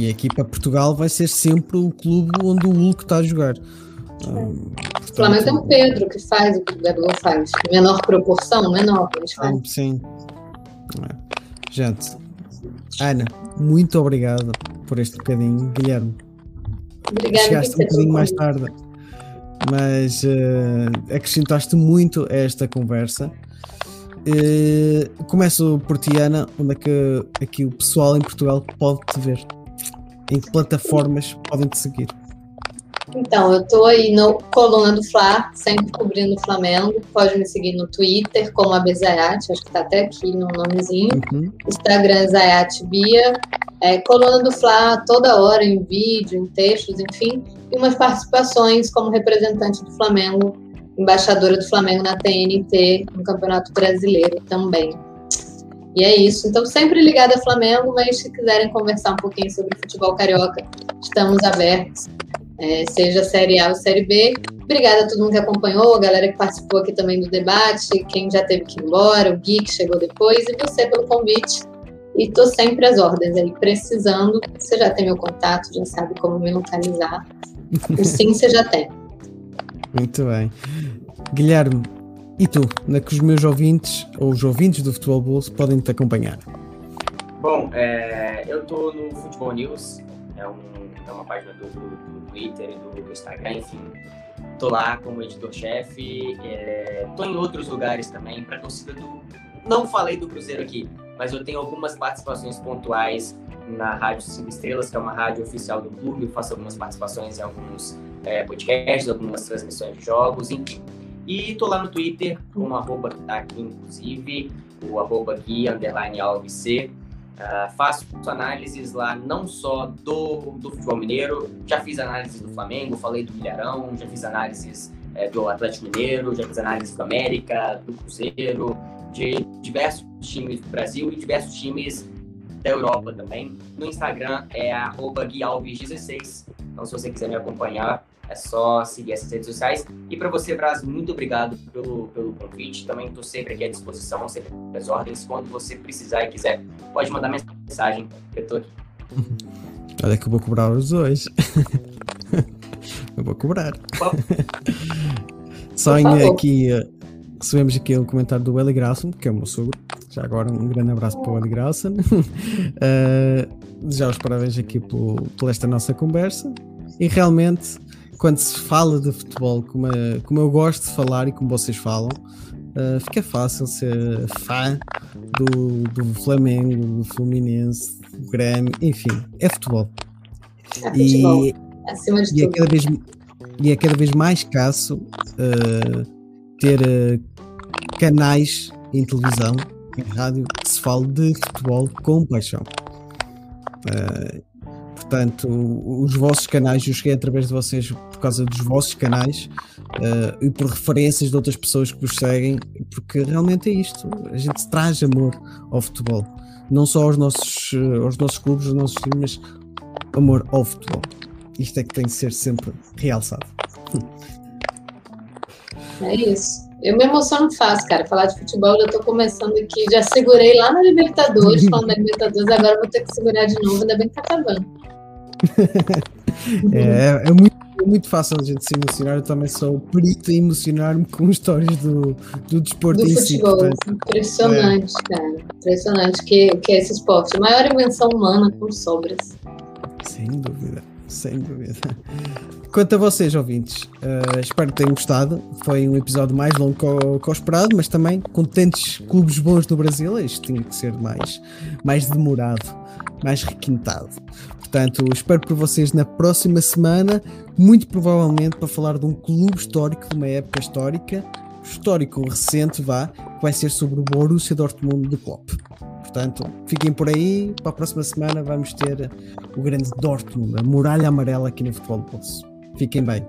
Speaker 4: E aqui para Portugal vai ser sempre o clube onde o Hulk está a jogar. Hum,
Speaker 5: O Flamengo tem o Pedro, que faz o que o Gabigol faz. Menor proporção, menor, mas faz.
Speaker 4: Então, sim. É. Gente, Ana, muito obrigado por este bocadinho. Guilherme,
Speaker 5: Obrigada
Speaker 4: chegaste um bocadinho mais tarde, mas eh, acrescentaste muito a esta conversa. Eh, começo por ti, Ana, onde é que aqui o pessoal em Portugal pode te ver? Em que plataformas podem te seguir?
Speaker 5: Então, eu tô aí no Coluna do Fla, sempre cobrindo o Flamengo. Pode me seguir no Twitter, como a Bezayat, acho que tá até aqui no nomezinho.
Speaker 4: Uhum.
Speaker 5: Instagram Zayat Bia. É, Coluna do Fla toda hora, em vídeo, em textos, enfim. E umas participações como representante do Flamengo, embaixadora do Flamengo na TNT, no Campeonato Brasileiro também. E é isso. Então, sempre ligada a Flamengo, mas se quiserem conversar um pouquinho sobre futebol carioca, estamos abertos. É, seja Série A ou Série B. Obrigada a todo mundo que acompanhou, a galera que participou aqui também do debate, quem já teve que ir embora, o Gui que chegou depois, e você pelo convite. E tô sempre às ordens aí, precisando. Você já tem meu contato, já sabe como me localizar. O sim você já tem.
Speaker 4: Muito bem. Guilherme, E tu, onde é que os meus ouvintes, ou os ouvintes do Futebol Bolso, podem te acompanhar?
Speaker 8: Bom, é, eu tô no Futebol News, é, um, é uma página do, do, Twitter e do, do, Instagram, enfim. Tô lá como editor-chefe, é, tô em outros lugares também, para torcida do. Não falei do Cruzeiro aqui, mas eu tenho algumas participações pontuais na Rádio Cinco Estrelas, que é uma rádio oficial do clube. Eu faço algumas participações em alguns é, podcasts, algumas transmissões de jogos, enfim. E tô lá no Twitter, com o arroba que tá aqui, inclusive, o arroba aqui, underline alvc. Uh, faço análises lá não só do, do futebol mineiro, já fiz análises do Flamengo, falei do Milharão, já fiz análises é, do Atlético Mineiro, já fiz análises do América, do Cruzeiro, de diversos times do Brasil e diversos times da Europa também. No Instagram é guialves16. Então, se você quiser me acompanhar, é só seguir essas redes sociais. E para você, Braz, muito obrigado pelo, pelo convite. Também estou sempre aqui à disposição, sempre às ordens. Quando você precisar e quiser, pode mandar mensagem. Eu estou aqui. [LAUGHS]
Speaker 4: Olha que eu vou cobrar os dois. [LAUGHS] eu vou cobrar. [LAUGHS] Só em aqui recebemos aqui o comentário do Eli Grasson, que é o meu sogro. Já agora um grande abraço para o Eli Grasson. uh, já os parabéns aqui por esta nossa conversa. E realmente, quando se fala de futebol, como, é, como eu gosto de falar e como vocês falam, uh, fica fácil ser fã do, do Flamengo, do Fluminense, do Grêmio, enfim, é futebol.
Speaker 5: É futebol. E, Acima de
Speaker 4: e
Speaker 5: tudo.
Speaker 4: É cada vez, e é cada vez mais escasso uh, ter uh, canais em televisão, em rádio, que se fale de futebol com paixão. Uh, portanto, os vossos canais, eu cheguei através de vocês por causa dos vossos canais uh, e por referências de outras pessoas que vos seguem, porque realmente é isto, a gente traz amor ao futebol, não só aos nossos, aos nossos clubes, aos nossos times, mas amor ao futebol. Isto é que tem de ser sempre realçado.
Speaker 5: É isso. Eu me emociono fácil, cara. Falar de futebol, eu tô começando aqui. Já segurei lá na Libertadores, falando da Libertadores, agora vou ter que segurar de novo, ainda bem que tá acabando. [LAUGHS]
Speaker 4: é, é, muito, é muito fácil a gente se emocionar. Eu também sou perito em emocionar-me com histórias do, do desporto
Speaker 5: do
Speaker 4: em
Speaker 5: futebol.
Speaker 4: si.
Speaker 5: Portanto, Impressionante, é. cara. Impressionante que, que é esse esporte. A maior invenção humana com sobras.
Speaker 4: Sem dúvida, sem dúvida. Quanto a vocês, ouvintes, uh, espero que tenham gostado. Foi um episódio mais longo que o, que o esperado, mas também com tantos clubes bons no Brasil, isto tinha que ser mais, mais demorado, mais requintado. Portanto, espero por vocês na próxima semana, muito provavelmente para falar de um clube histórico, de uma época histórica, histórico recente, vá, que vai ser sobre o Borussia Dortmund de Klopp. Portanto, fiquem por aí. Para a próxima semana vamos ter o grande Dortmund, a muralha amarela aqui no Futebol do Poço. Fiquem bem.